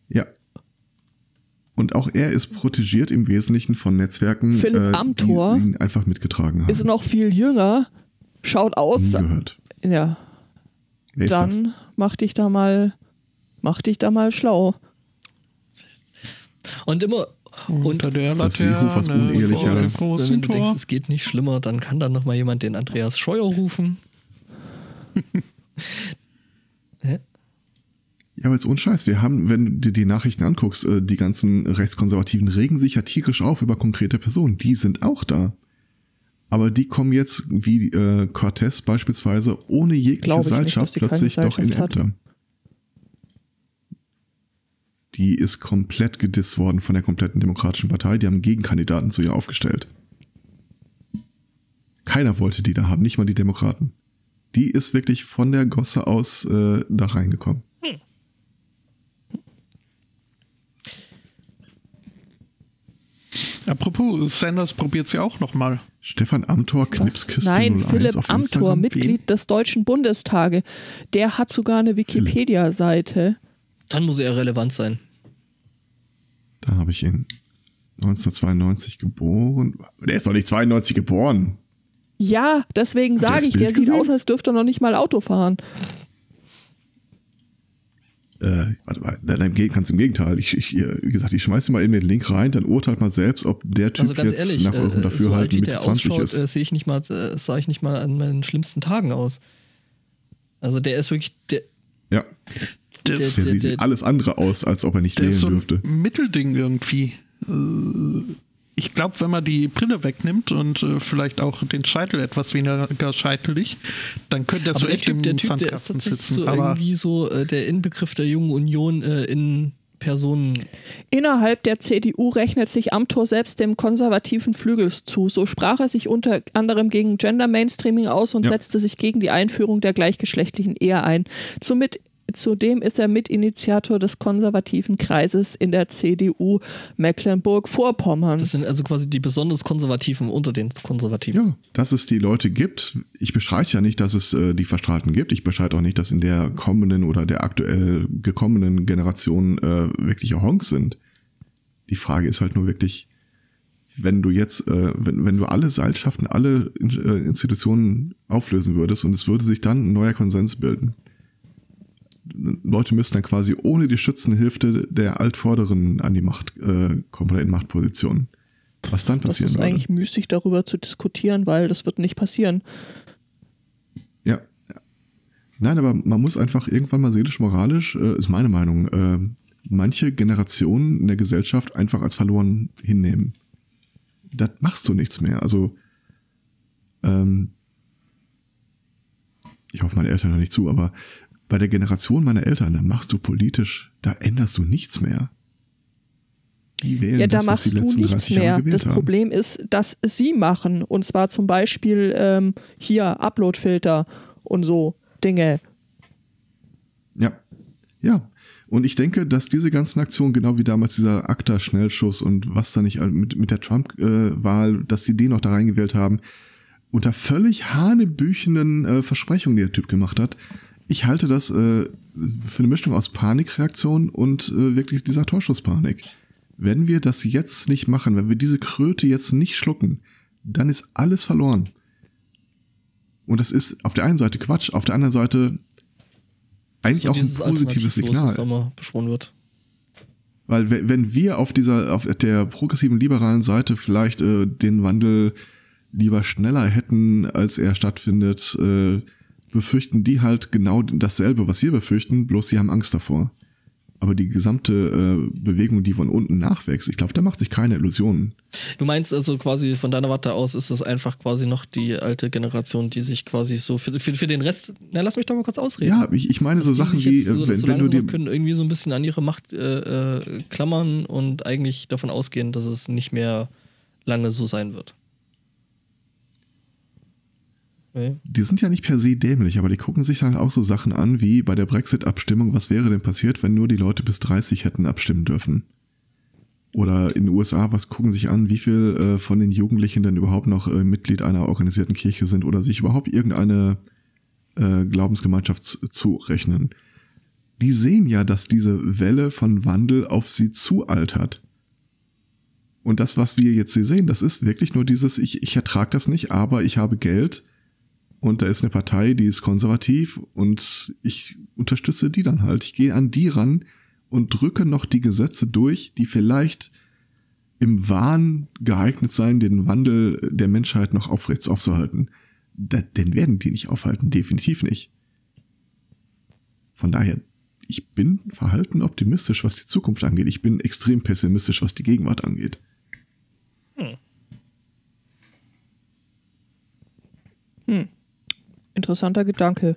A: Ja. Und auch er ist protegiert im Wesentlichen von Netzwerken,
D: Philipp
A: äh,
D: Amthor
A: die ihn einfach mitgetragen haben.
D: Ist noch viel jünger. Schaut
A: Nie
D: aus.
A: gehört.
D: Ja,
A: Wer ist das?
D: dann mach dich da mal, mach dich da mal schlau.
B: Und immer, und
C: Unter der
A: Ist das
C: Laterne
A: unehelicher-
C: vor dem
B: wenn du denkst, es geht nicht schlimmer, dann kann dann nochmal jemand den Andreas Scheuer rufen. Hä?
A: Ja, aber jetzt ohne Scheiß. Wir haben, wenn du dir die Nachrichten anguckst, äh, die ganzen Rechtskonservativen regen sich ja tierisch auf über konkrete Personen. Die sind auch da. Aber die kommen jetzt, wie äh, Cortez beispielsweise, ohne jegliche
D: nicht,
A: Seilschaft plötzlich doch in. Ämter. Die ist komplett gedisst worden von der kompletten Demokratischen Partei. Die haben Gegenkandidaten zu ihr aufgestellt. Keiner wollte die da haben, nicht mal die Demokraten. Die ist wirklich von der Gosse aus äh, da reingekommen.
C: Apropos, Sanders probiert es ja auch nochmal.
A: Stefan Amthor? Knipskiste
D: Nein,
A: 01
D: Philipp
A: auf
D: Amthor,
A: Instagram.
D: Mitglied des Deutschen Bundestage. Der hat sogar eine Wikipedia-Seite.
B: Dann muss er relevant sein.
A: Da habe ich ihn 1992 geboren. Der ist doch nicht 92 geboren.
D: Ja, deswegen sage ich,
A: Bild
D: der sieht
A: gesehen?
D: aus, als dürfte er noch nicht mal Auto fahren.
A: Äh, warte mal, im- ganz im Gegenteil. Ich, ich, wie gesagt, ich schmeiße mal eben den Link rein, dann urteilt mal selbst, ob der Typ
B: Also ganz
A: jetzt
B: ehrlich,
A: nach eurem
B: äh, so alt
A: Dafürhalten
B: wie
A: Mitte
B: der
A: 20
B: ausschaut,
A: ist.
B: äh, sehe ich nicht mal, äh, sah ich nicht mal an meinen schlimmsten Tagen aus. Also der ist wirklich, der,
A: ja,
C: Der,
B: Der-
A: sieht
B: der-
A: alles andere aus, als ob er nicht wählen
C: ist so ein
A: dürfte.
C: Mittelding irgendwie. Äh, Ich glaube, wenn man die Brille wegnimmt und äh, vielleicht auch den Scheitel etwas weniger scheitelig, dann könnte er so
B: der
C: echt
B: Typ,
C: im
B: der Typ, der ist tatsächlich
C: sitzen.
B: so
C: Aber
B: irgendwie so äh, der Inbegriff der jungen Union äh, in Personen.
D: Innerhalb der CDU rechnet sich Amthor selbst dem konservativen Flügel zu. So sprach er sich unter anderem gegen Gender Mainstreaming aus und
A: Ja.
D: setzte sich gegen die Einführung der gleichgeschlechtlichen Ehe ein. Somit Zudem ist er Mitinitiator des konservativen Kreises in der CDU Mecklenburg-Vorpommern.
B: Das sind also quasi die besonders Konservativen unter den Konservativen.
A: Ja, dass es die Leute gibt. Ich bestreite ja nicht, dass es äh, die Verstrahlten gibt. Ich bestreite auch nicht, dass in der kommenden oder der aktuell gekommenen Generation äh, wirkliche Honks sind. Die Frage ist halt nur wirklich, wenn du jetzt, äh, wenn, wenn du alle Seilschaften, alle äh, Institutionen auflösen würdest und es würde sich dann ein neuer Konsens bilden. Leute müssten dann quasi ohne die Schützenhilfe der Altvorderen an die Macht äh, kommen oder in Machtpositionen. Was dann
D: Das
A: passieren
D: ist
A: würde.
D: eigentlich müßig darüber zu diskutieren, weil das wird nicht passieren.
A: Ja. ja. Nein, aber man muss einfach irgendwann mal seelisch-moralisch, äh, ist meine Meinung, äh, manche Generationen in der Gesellschaft einfach als verloren hinnehmen. Das machst du nichts mehr. Also, ähm, ich hoffe, meine Eltern hören nicht zu, aber bei der Generation meiner Eltern, da machst du politisch, da änderst du nichts mehr. Die wählen
D: Ja, da
A: das, was
D: machst du nichts
A: 30 Jahre
D: mehr. Das
A: haben.
D: Problem ist, dass sie machen. Und zwar zum Beispiel ähm, hier Uploadfilter und so Dinge.
A: Ja. Ja. Und ich denke, dass diese ganzen Aktionen, genau wie damals dieser ACTA-Schnellschuss und was da nicht mit, mit der Trump-Wahl, dass die den noch da reingewählt haben, unter völlig hanebüchenden äh, Versprechungen, die der Typ gemacht hat. Ich halte das äh, für eine Mischung aus Panikreaktion und äh, wirklich dieser Torschusspanik. Wenn wir das jetzt nicht machen, wenn wir diese Kröte jetzt nicht schlucken, dann ist alles verloren. Und das ist auf der einen Seite Quatsch, auf der anderen Seite eigentlich
B: So
A: auch ein positives
B: was
A: Signal.
B: da mal beschworen wird.
A: Weil we- wenn wir auf dieser, auf der progressiven liberalen Seite vielleicht äh, den Wandel lieber schneller hätten, als er stattfindet, äh, befürchten die halt genau dasselbe, was wir befürchten, bloß sie haben Angst davor. Aber die gesamte äh, Bewegung, die von unten nachwächst, ich glaube, da macht sich keine Illusionen.
B: Du meinst also quasi von deiner Warte aus ist das einfach quasi noch die alte Generation, die sich quasi so für, für, für den Rest. Na, lass mich doch mal kurz ausreden.
A: Ja, ich, ich meine so
B: Dass die
A: Sachen wie,
B: so,
A: wenn,
B: so
A: wenn du dir
B: können irgendwie so ein bisschen an ihre Macht äh, äh, klammern und eigentlich davon ausgehen, dass es nicht mehr lange so sein wird.
A: Die sind ja nicht per se dämlich, aber die gucken sich dann auch so Sachen an wie bei der Brexit-Abstimmung, was wäre denn passiert, wenn nur die Leute bis 30 hätten abstimmen dürfen? Oder in den USA, was gucken sich an, wie viel äh, von den Jugendlichen denn überhaupt noch äh, Mitglied einer organisierten Kirche sind oder sich überhaupt irgendeine äh, Glaubensgemeinschaft zurechnen. Die sehen ja, dass diese Welle von Wandel auf sie zualtert. Und das, was wir jetzt hier sehen, das ist wirklich nur dieses, ich, ich ertrage das nicht, aber ich habe Geld und da ist eine Partei, die ist konservativ und ich unterstütze die dann halt. Ich gehe an die ran und drücke noch die Gesetze durch, die vielleicht im Wahn geeignet sein, den Wandel der Menschheit noch aufrecht aufzuhalten. Den werden die nicht aufhalten, definitiv nicht. Von daher, ich bin verhalten optimistisch, was die Zukunft angeht. Ich bin extrem pessimistisch, was die Gegenwart angeht.
D: Interessanter Gedanke.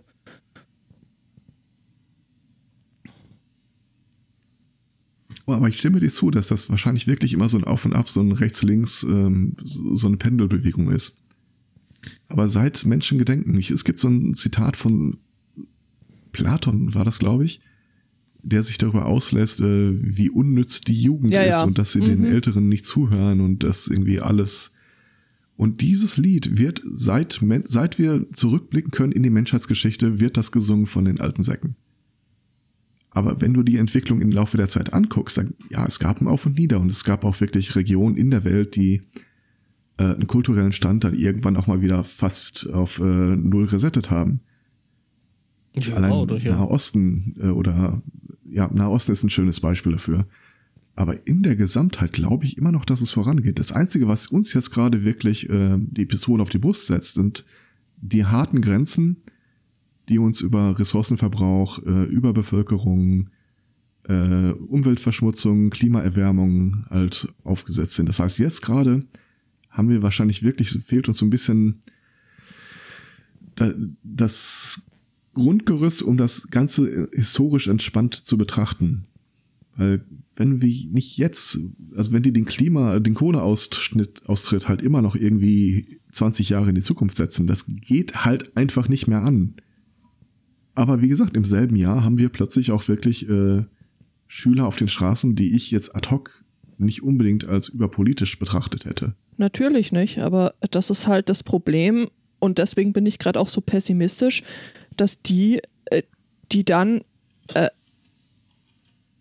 A: Aber ich stimme dir zu, dass das wahrscheinlich wirklich immer so ein Auf und Ab, so ein Rechts-Links, ähm, so eine Pendelbewegung ist. Aber seit Menschen gedenken, ich, es gibt so ein Zitat von Platon, war das, glaube ich, der sich darüber auslässt, äh, wie unnütz die Jugend
D: Ja,
A: ist
D: ja.
A: und dass sie den
D: Mhm.
A: Älteren nicht zuhören und das irgendwie alles. Und dieses Lied wird, seit, seit wir zurückblicken können in die Menschheitsgeschichte, wird das gesungen von den alten Säcken. Aber wenn du die Entwicklung im Laufe der Zeit anguckst, dann ja, es gab ein Auf und Nieder und es gab auch wirklich Regionen in der Welt, die äh, einen kulturellen Stand dann irgendwann auch mal wieder fast auf äh, Null resettet haben.
B: Ja,
A: Allein
B: oder hier.
A: Nahe Osten äh, oder ja, Nahe Osten ist ein schönes Beispiel dafür. Aber in der Gesamtheit glaube ich immer noch, dass es vorangeht. Das Einzige, was uns jetzt gerade wirklich äh, die Pistole auf die Brust setzt, sind die harten Grenzen, die uns über Ressourcenverbrauch, äh, Überbevölkerung, äh, Umweltverschmutzung, Klimaerwärmung halt aufgesetzt sind. Das heißt, jetzt gerade haben wir wahrscheinlich wirklich, fehlt uns so ein bisschen da, das Grundgerüst, um das Ganze historisch entspannt zu betrachten. Weil wenn wir nicht jetzt, also wenn die den Klima, den Kohleaustritt Austritt halt immer noch irgendwie 20 Jahre in die Zukunft setzen, das geht halt einfach nicht mehr an. Aber wie gesagt, im selben Jahr haben wir plötzlich auch wirklich äh, Schüler auf den Straßen, die ich jetzt ad hoc nicht unbedingt als überpolitisch betrachtet hätte.
D: Natürlich nicht, aber das ist halt das Problem und deswegen bin ich gerade auch so pessimistisch, dass die, äh, die dann äh,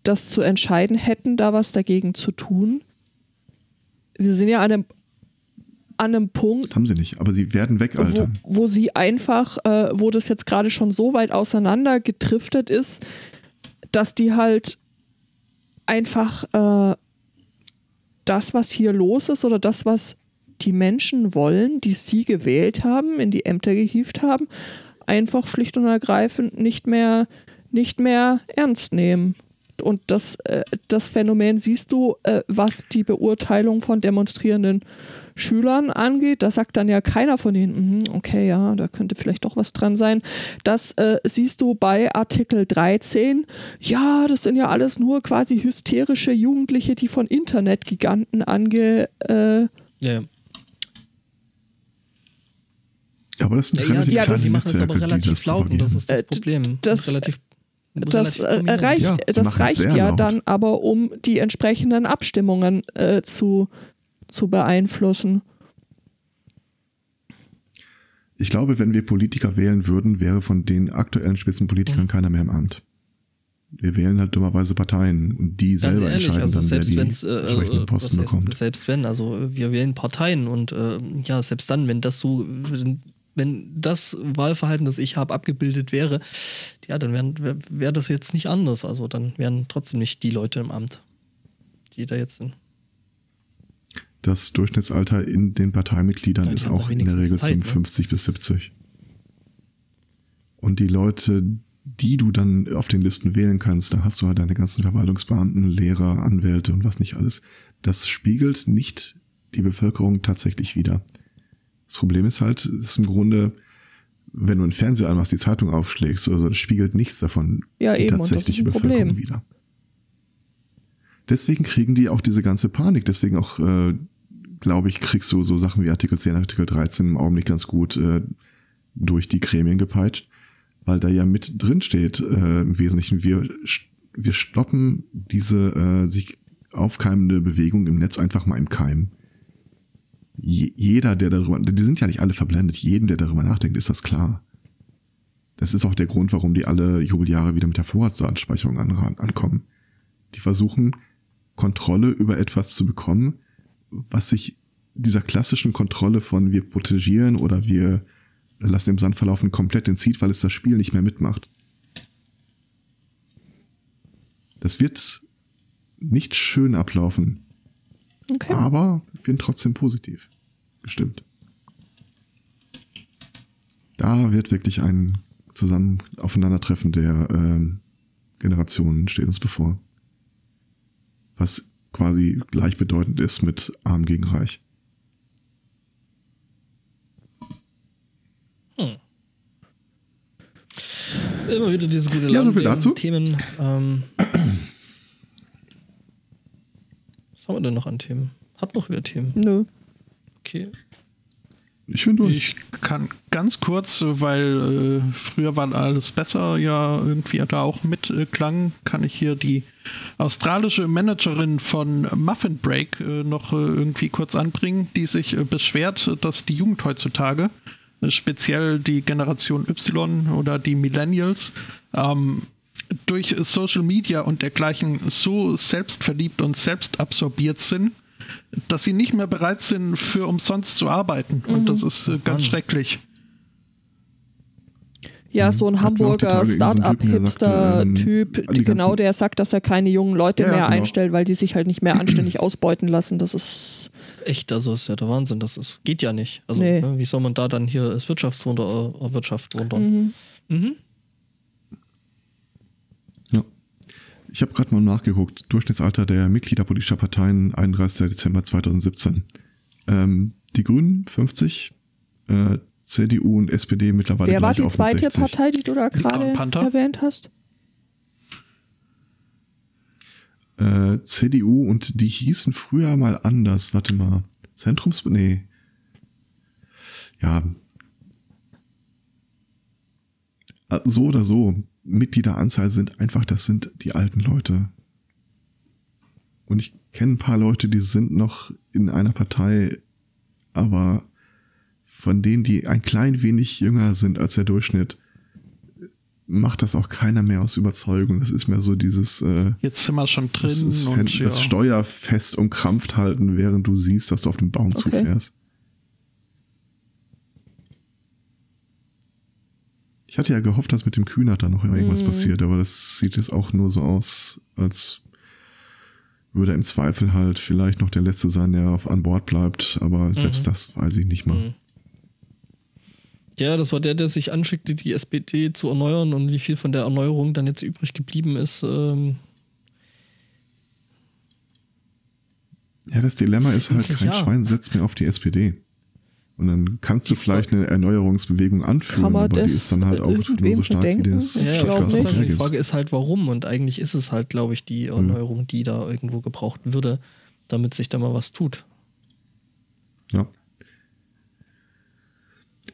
D: das zu entscheiden hätten, da was dagegen zu tun. Wir sind ja an einem, an einem Punkt,
A: Haben sie nicht, aber sie werden
D: wo,
A: wegaltern.
D: wo sie einfach, äh, wo das jetzt gerade schon so weit auseinander gedriftet ist, dass die halt einfach äh, das, was hier los ist oder das, was die Menschen wollen, die sie gewählt haben, in die Ämter gehievt haben, einfach schlicht und ergreifend nicht mehr, nicht mehr ernst nehmen. Und das, äh, das Phänomen siehst du, äh, was die Beurteilung von demonstrierenden Schülern angeht. Da sagt dann ja keiner von denen, "Mhm, okay, ja, da könnte vielleicht doch was dran sein. Das äh, siehst du bei Artikel 13. Ja, das sind ja alles nur quasi hysterische Jugendliche, die von Internetgiganten ange... Äh,
B: Ja, ja.
A: Aber das sind
B: Ja, ja,
A: relativ
B: die,
D: Ja,
A: kleine
D: das-
B: die machen es aber relativ laut und das ist das
D: Äh,
B: Problem.
D: das-
B: relativ,
D: das äh, reicht,
A: Ja,
D: das reicht ja
A: laut.
D: dann aber, um die entsprechenden Abstimmungen äh, zu, zu beeinflussen.
A: Ich glaube, wenn wir Politiker wählen würden, wäre von den aktuellen Spitzenpolitikern
B: Mhm.
A: keiner mehr im Amt. Wir wählen halt dummerweise Parteien und die
B: Ganz
A: selber
B: ehrlich,
A: entscheiden
B: also
A: dann,
B: selbst
A: wer
B: wenn
A: die
B: es, äh,
A: entsprechenden
B: äh,
A: Posten
B: heißt,
A: bekommt.
B: selbst wenn, also wir wählen Parteien und äh, ja, selbst dann, wenn das so, wenn- wenn das Wahlverhalten, das ich habe, abgebildet wäre, ja, dann wäre wär, das jetzt nicht anders. Also dann wären trotzdem nicht die Leute im Amt, die da jetzt sind.
A: Das Durchschnittsalter in den Parteimitgliedern
B: die
A: ist auch in der Regel
B: Zeit, ne?
A: 55 bis 70. Und die Leute, die du dann auf den Listen wählen kannst, da hast du halt deine ganzen Verwaltungsbeamten, Lehrer, Anwälte und was nicht alles. Das spiegelt nicht die Bevölkerung tatsächlich wider. Das Problem ist halt, es ist im Grunde, wenn du einen Fernseher anmachst, die Zeitung aufschlägst, also das spiegelt nichts davon
D: Ja,
A: die
D: eben, das
A: tatsächliche Bevölkerung
D: Problem.
A: wider. Deswegen kriegen die auch diese ganze Panik. Deswegen auch, äh, glaube ich, kriegst du so Sachen wie Artikel 10, Artikel 13 im Augenblick ganz gut. Äh, durch die Gremien gepeitscht, weil da ja mit drin steht, äh, im Wesentlichen, wir, wir stoppen diese äh, sich aufkeimende Bewegung im Netz einfach mal im Keim. Je, jeder, der darüber, die sind ja nicht alle verblendet, jedem, der darüber nachdenkt, ist das klar. Das ist auch der Grund, warum die alle Jubeljahre wieder mit der Vorratsdatenspeicherung an, ankommen. Die versuchen, Kontrolle über etwas zu bekommen, was sich dieser klassischen Kontrolle von wir protegieren oder wir lassen im Sand verlaufen komplett entzieht, weil es das Spiel nicht mehr mitmacht. Das wird nicht schön ablaufen.
D: Okay.
A: Aber ich bin trotzdem positiv gestimmt. Da wird wirklich ein zusammen Aufeinandertreffen der ähm, Generationen steht uns bevor. Was quasi gleichbedeutend ist mit Arm gegen Reich.
B: Hm. Immer wieder diese gute
A: Ja, so viel
B: Laune
A: dazu.
B: Themen. Ähm, haben wir denn noch an Themen? Hat noch wer Themen?
D: Nö.
B: Okay.
A: Ich bin durch.
C: Ich kann ganz kurz, weil äh, früher war alles besser, ja irgendwie da auch mitklang, kann ich hier die australische Managerin von Muffin Break äh, noch äh, irgendwie kurz anbringen, die sich äh, beschwert, dass die Jugend heutzutage, äh, speziell die Generation Y oder die Millennials, ähm, durch Social Media und dergleichen so selbstverliebt und selbstabsorbiert sind, dass sie nicht mehr bereit sind, für umsonst zu arbeiten. Und das ist äh, ganz
B: Mann.
C: schrecklich.
D: Ja, so ein Hamburger Startup-Hipster-Typ,
A: ähm,
D: genau, der sagt, dass er keine jungen Leute
A: Ja,
D: mehr
A: genau.
D: einstellt, weil die sich halt nicht mehr anständig ausbeuten lassen. Das ist.
B: Echt, also ist ja der Wahnsinn. Das ist, geht ja nicht. Also,
D: Nee.
B: ne, wie soll man da dann hier das Wirtschaftswunder äh, erwirtschaften?
D: Mhm.
B: Mhm.
A: Ja. Ich habe gerade mal nachgeguckt. Durchschnittsalter der Mitglieder politischer Parteien 31. Dezember 2017. Ähm, die Grünen 50, äh, CDU und SPD mittlerweile
D: Wer war die zweite
A: 60.
D: Partei, die du da gerade erwähnt hast?
A: Äh, CDU und die hießen früher mal anders. Warte mal. Zentrums... Nee. Ja. Äh, So oder so. Mitgliederanzahl sind einfach, das sind die alten Leute. Und ich kenne ein paar Leute, die sind noch in einer Partei, aber von denen, die ein klein wenig jünger sind als der Durchschnitt, macht das auch keiner mehr aus Überzeugung. Das ist mehr so dieses, äh,
C: Jetzt sind wir schon drin
A: das, ist
C: und
A: das
C: ja.
A: Steuer fest umkrampft halten, während du siehst, dass du auf den Baum
D: Okay.
A: zufährst. Ich hatte ja gehofft, dass mit dem Kühnert da noch irgendwas
D: Mhm.
A: passiert, aber das sieht jetzt auch nur so aus, als würde er im Zweifel halt vielleicht noch der Letzte sein, der auf an Bord bleibt, aber selbst das weiß ich nicht mal.
B: Mhm. Ja, das war der, der sich anschickte, die SPD zu erneuern und wie viel von der Erneuerung dann jetzt übrig geblieben ist. Ähm,
A: Ja, das Dilemma ist halt, kein
B: ja.
A: Schwein setzt mehr auf die SPD. Und dann kannst du vielleicht eine Erneuerungsbewegung anführen, aber die
D: das
A: ist dann halt auch nur so stark, wie
D: verdenken?
A: das
D: Ich
B: ja,
A: Stadtgas
D: nicht.
A: dann
B: die. Frage ist halt, warum? Und eigentlich ist es halt, glaube ich, die Erneuerung, die da irgendwo gebraucht würde, damit sich da mal was tut.
A: Ja.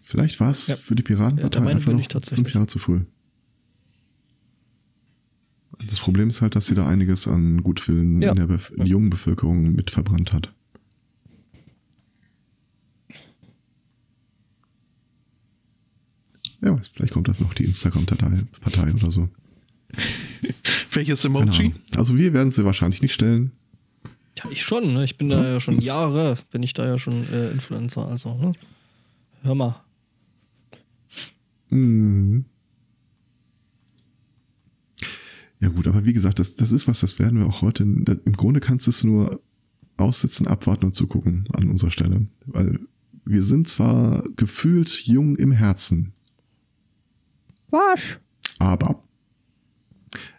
A: Vielleicht war es
B: Ja.
A: für die Piratenpartei
B: Ja,
A: einfach noch
B: ich
A: fünf Jahre zu früh. Das Problem ist halt, dass sie da einiges an Gutwillen
D: Ja.
A: in der Bef jungen Bevölkerung mit verbrannt hat. Ja, weiß, vielleicht kommt das noch die Instagram-Partei oder so.
C: Welches Emoji?
A: Also wir werden sie wahrscheinlich nicht stellen.
B: Ja, ich schon, ne? Ich bin da ja schon Jahre, bin ich da ja schon äh, Influencer, also, ne? Hör mal.
A: Mhm. Ja gut, aber wie gesagt, das, das ist was, das werden wir auch heute. Das, Im Grunde kannst du es nur aussitzen, abwarten und zugucken an unserer Stelle. Weil wir sind zwar gefühlt jung im Herzen,
D: Was?
A: aber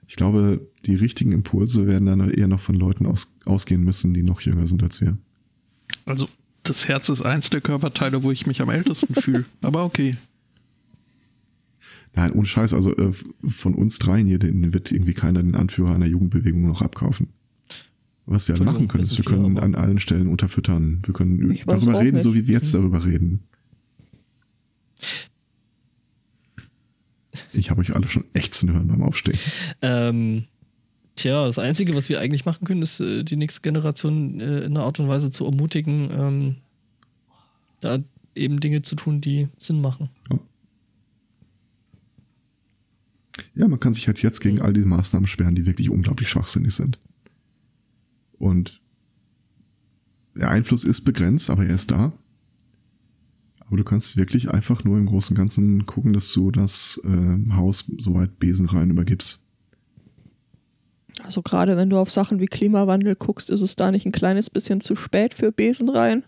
A: ich glaube, die richtigen Impulse werden dann eher noch von Leuten aus, ausgehen müssen, die noch jünger sind als wir.
C: Also, das Herz ist eins der Körperteile, wo ich mich am ältesten fühle. Aber okay.
A: Nein, ohne Scheiß, also äh, von uns dreien hier, den wird irgendwie keiner den Anführer einer Jugendbewegung noch abkaufen. Was wir machen können, ist, wir können an allen Stellen unterfüttern. Wir können darüber reden, so
D: nicht.
A: wie wir jetzt darüber reden. Ich habe euch alle schon ächzen hören beim Aufstehen.
B: Ähm, tja, das Einzige, was wir eigentlich machen können, ist, äh, die nächste Generation äh, in einer Art und Weise zu ermutigen, ähm, da eben Dinge zu tun, die Sinn machen.
A: Ja. ja, man kann sich halt jetzt gegen all diese Maßnahmen sperren, die wirklich unglaublich schwachsinnig sind. Und der Einfluss ist begrenzt, aber er ist da. Aber du kannst wirklich einfach nur im Großen und Ganzen gucken, dass du das äh, Haus soweit besenrein übergibst.
D: Also gerade wenn du auf Sachen wie Klimawandel guckst, ist es da nicht ein kleines bisschen zu spät für Besenreihen?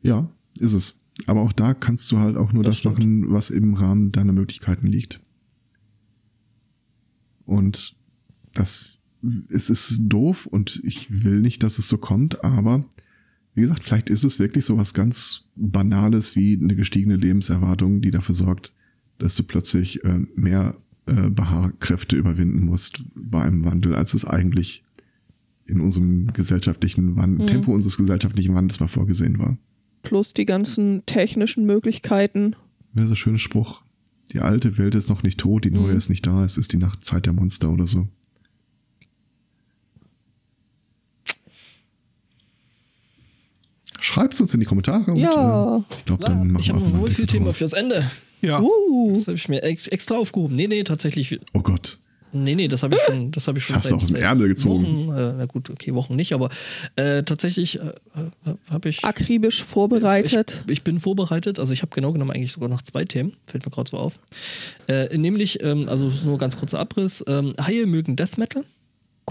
A: Ja, ist es. Aber auch da kannst du halt auch nur das,
B: Das
A: machen, was im Rahmen deiner Möglichkeiten liegt. Und das es ist doof und ich will nicht, dass es so kommt, aber wie gesagt, vielleicht ist es wirklich so was ganz Banales wie eine gestiegene Lebenserwartung, die dafür sorgt, dass du plötzlich äh, mehr äh, Behaarkräfte überwinden musst bei einem Wandel, als es eigentlich in unserem gesellschaftlichen Wandel,
D: Mhm.
A: Tempo unseres gesellschaftlichen Wandels mal vorgesehen war.
D: Plus die ganzen technischen Möglichkeiten.
A: Dieser schöne Spruch. Die alte Welt ist noch nicht tot, die neue
D: Mhm.
A: ist nicht da, es ist die Nachtzeit der Monster oder so. Schreibt uns in die Kommentare.
D: Ja.
A: Und, äh, ich glaube, dann machen
B: ich habe
A: wir
B: noch
A: einfach mal
B: wohl
A: einen
B: viel
A: Deckel
B: Thema
A: drauf.
B: fürs Ende.
C: Ja.
D: Uh,
B: Das habe ich mir ex extra aufgehoben. Nee, nee, tatsächlich.
A: Oh Gott.
B: Nee, nee, das habe ich schon, das habe ich schon
A: Das hast du aus dem Ärmel gezogen.
B: Wochen, äh, na gut, okay, Wochen nicht, aber äh, tatsächlich äh, habe ich,
D: akribisch vorbereitet.
B: ich. Ich bin vorbereitet, also ich habe genau genommen eigentlich sogar noch zwei Themen, fällt mir gerade so auf. Äh, nämlich, ähm, also nur ganz kurzer Abriss, ähm, Haie mögen Death Metal.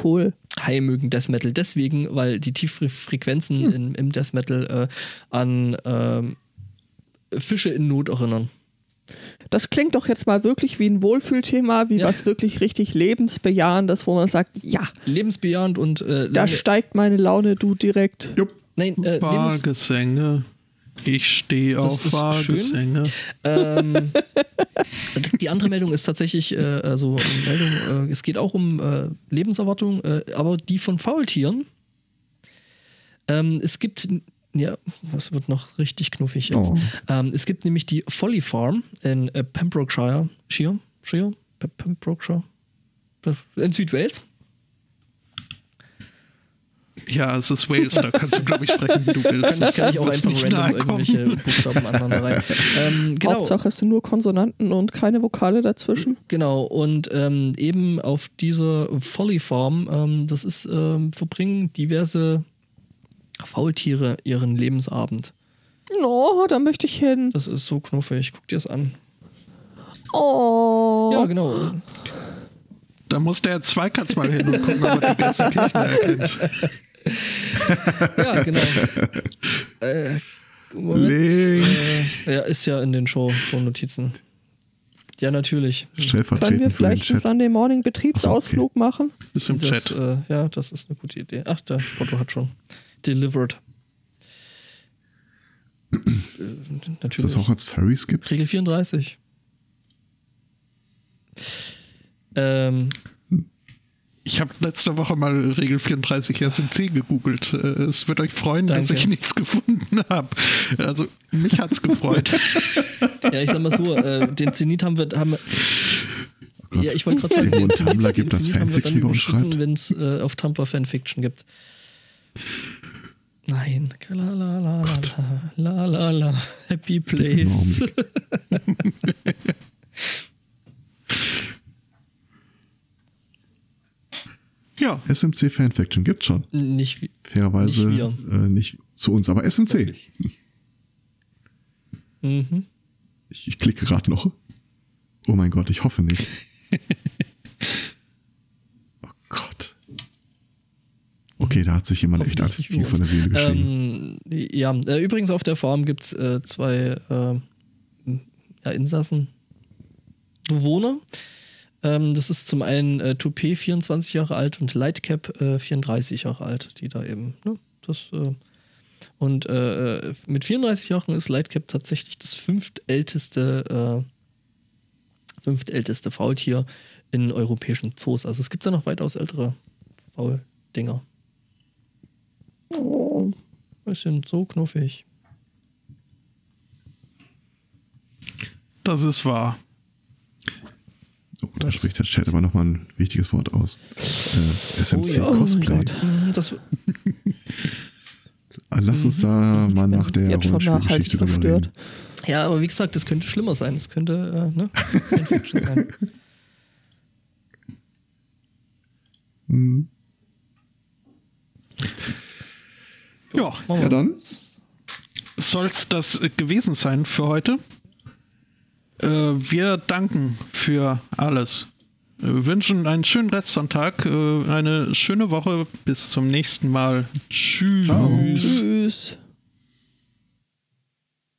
D: Cool.
B: Haie mögen Death Metal deswegen, weil die Tieffrequenzen
A: Hm.
B: in, im Death Metal äh, an ähm, Fische in Not erinnern.
D: Das klingt doch jetzt mal wirklich wie ein Wohlfühlthema, wie
B: Ja.
D: was wirklich richtig lebensbejahendes, wo man sagt, ja,
B: Lebensbejahend und äh,
D: da steigt meine Laune, du direkt.
A: Jupp.
B: Nein, äh, Lebens,
C: Wahrgesänge. Ich stehe
B: Das
C: auf
B: ist
C: Wahrgesänge.
B: Ähm, die andere Meldung ist tatsächlich, äh, also eine Meldung, äh, es geht auch um äh, Lebenserwartung, äh, aber die von Faultieren. Ähm, es gibt, ja, was wird noch richtig knuffig jetzt?
A: Oh.
B: Ähm, es gibt nämlich die Folly Farm in äh, Pembrokeshire, Shire, Shire, Pe- Pembrokeshire, in Südwales.
C: Ja, es ist Wales, da kannst du, glaube ich, sprechen, wie du willst.
B: Kann, kann ich auch einfach
C: nicht
B: random irgendwelche Buchstaben aneinander rein. Ähm, genau.
D: Hauptsache es sind nur Konsonanten und keine Vokale dazwischen.
B: Genau, und ähm, eben auf dieser Folly Farm, ähm, das ist, ähm, verbringen diverse Faultiere ihren Lebensabend.
D: Oh, da möchte ich hin.
B: Das ist so knuffig, guck dir das an.
D: Oh.
B: Ja, genau.
C: Da muss der Zweikatz mal hin und gucken, ob er die Gelsenkirchen erkennt.
B: Ja, genau. äh, Moment.
A: Link.
B: Äh, ja, ist ja in den Show, Show-Notizen. Ja, natürlich.
D: Können wir vielleicht einen. Sunday Morning Betriebsausflug machen?
C: Ist im
B: Das,
C: Chat.
B: äh, ja, das ist eine gute Idee. Ach, der Spotto hat schon delivered. äh,
A: Dass
B: natürlich.
A: es auch als Furries gibt?
B: Regel 34. Ähm,
C: Ich habe letzte Woche mal Regel 34 SMC gegoogelt. Äh, Es wird euch freuen, dass
B: Danke.
C: ich nichts gefunden habe. Also, mich hat's gefreut.
B: ja, ich sag mal so, äh, den Zenit haben wir. Haben, wir-
A: Gott.
B: ja, ich wollte gerade sagen, den Zenit, den
A: gibt, das
B: Zenit haben wir dann wenn es äh, auf Tumblr Fanfiction gibt. Nein. La la la la la la la Happy Place.
C: Ja,
A: SMC Fanfiction gibt schon.
B: Nicht.
A: Fairerweise
B: Nicht
A: äh, nicht zu uns, aber SMC.
B: Mhm.
A: Ich, ich klicke gerade noch. Oh mein Gott, ich hoffe nicht. oh Gott. Okay, da hat sich jemand echt alles
B: Hoffentlich
A: viel von der Seele geschrieben.
B: Ähm, ja, äh, übrigens auf der Farm gibt es äh, zwei äh, ja, Insassen, Bewohner. Ähm, das ist zum einen äh, Toupet 24 Jahre alt und Lightcap äh, 34 Jahre alt, die da eben, ne, das, äh, und äh, äh, mit 34 Jahren ist Lightcap tatsächlich das fünftälteste, äh, fünftälteste Faultier in europäischen Zoos. Also es gibt da noch weitaus ältere Fauldinger.
D: Oh.
B: Sind so knuffig.
C: das ist wahr.
A: Oh, da spricht der Chat aber nochmal ein wichtiges Wort aus. Äh, SMC
B: Oh ja.
D: Oh
A: Cosplay.
B: Mhm, Das,
A: Ah, Lass uns da mal nach der
D: Jetzt schon nachhaltig
A: Rollenspielgeschichte drüber
D: verstört.
A: reden.
B: ja, aber wie gesagt, das könnte schlimmer sein. Das könnte äh, ne? Infection sein.
A: Mhm.
C: Ja,
A: Ja, dann.
C: soll's das äh, gewesen sein für heute. Äh, wir danken für alles. Äh, wünschen einen schönen Restsonntag, äh, eine schöne Woche. Bis zum nächsten Mal. Tschüss.
A: Ciao.
D: Tschüss.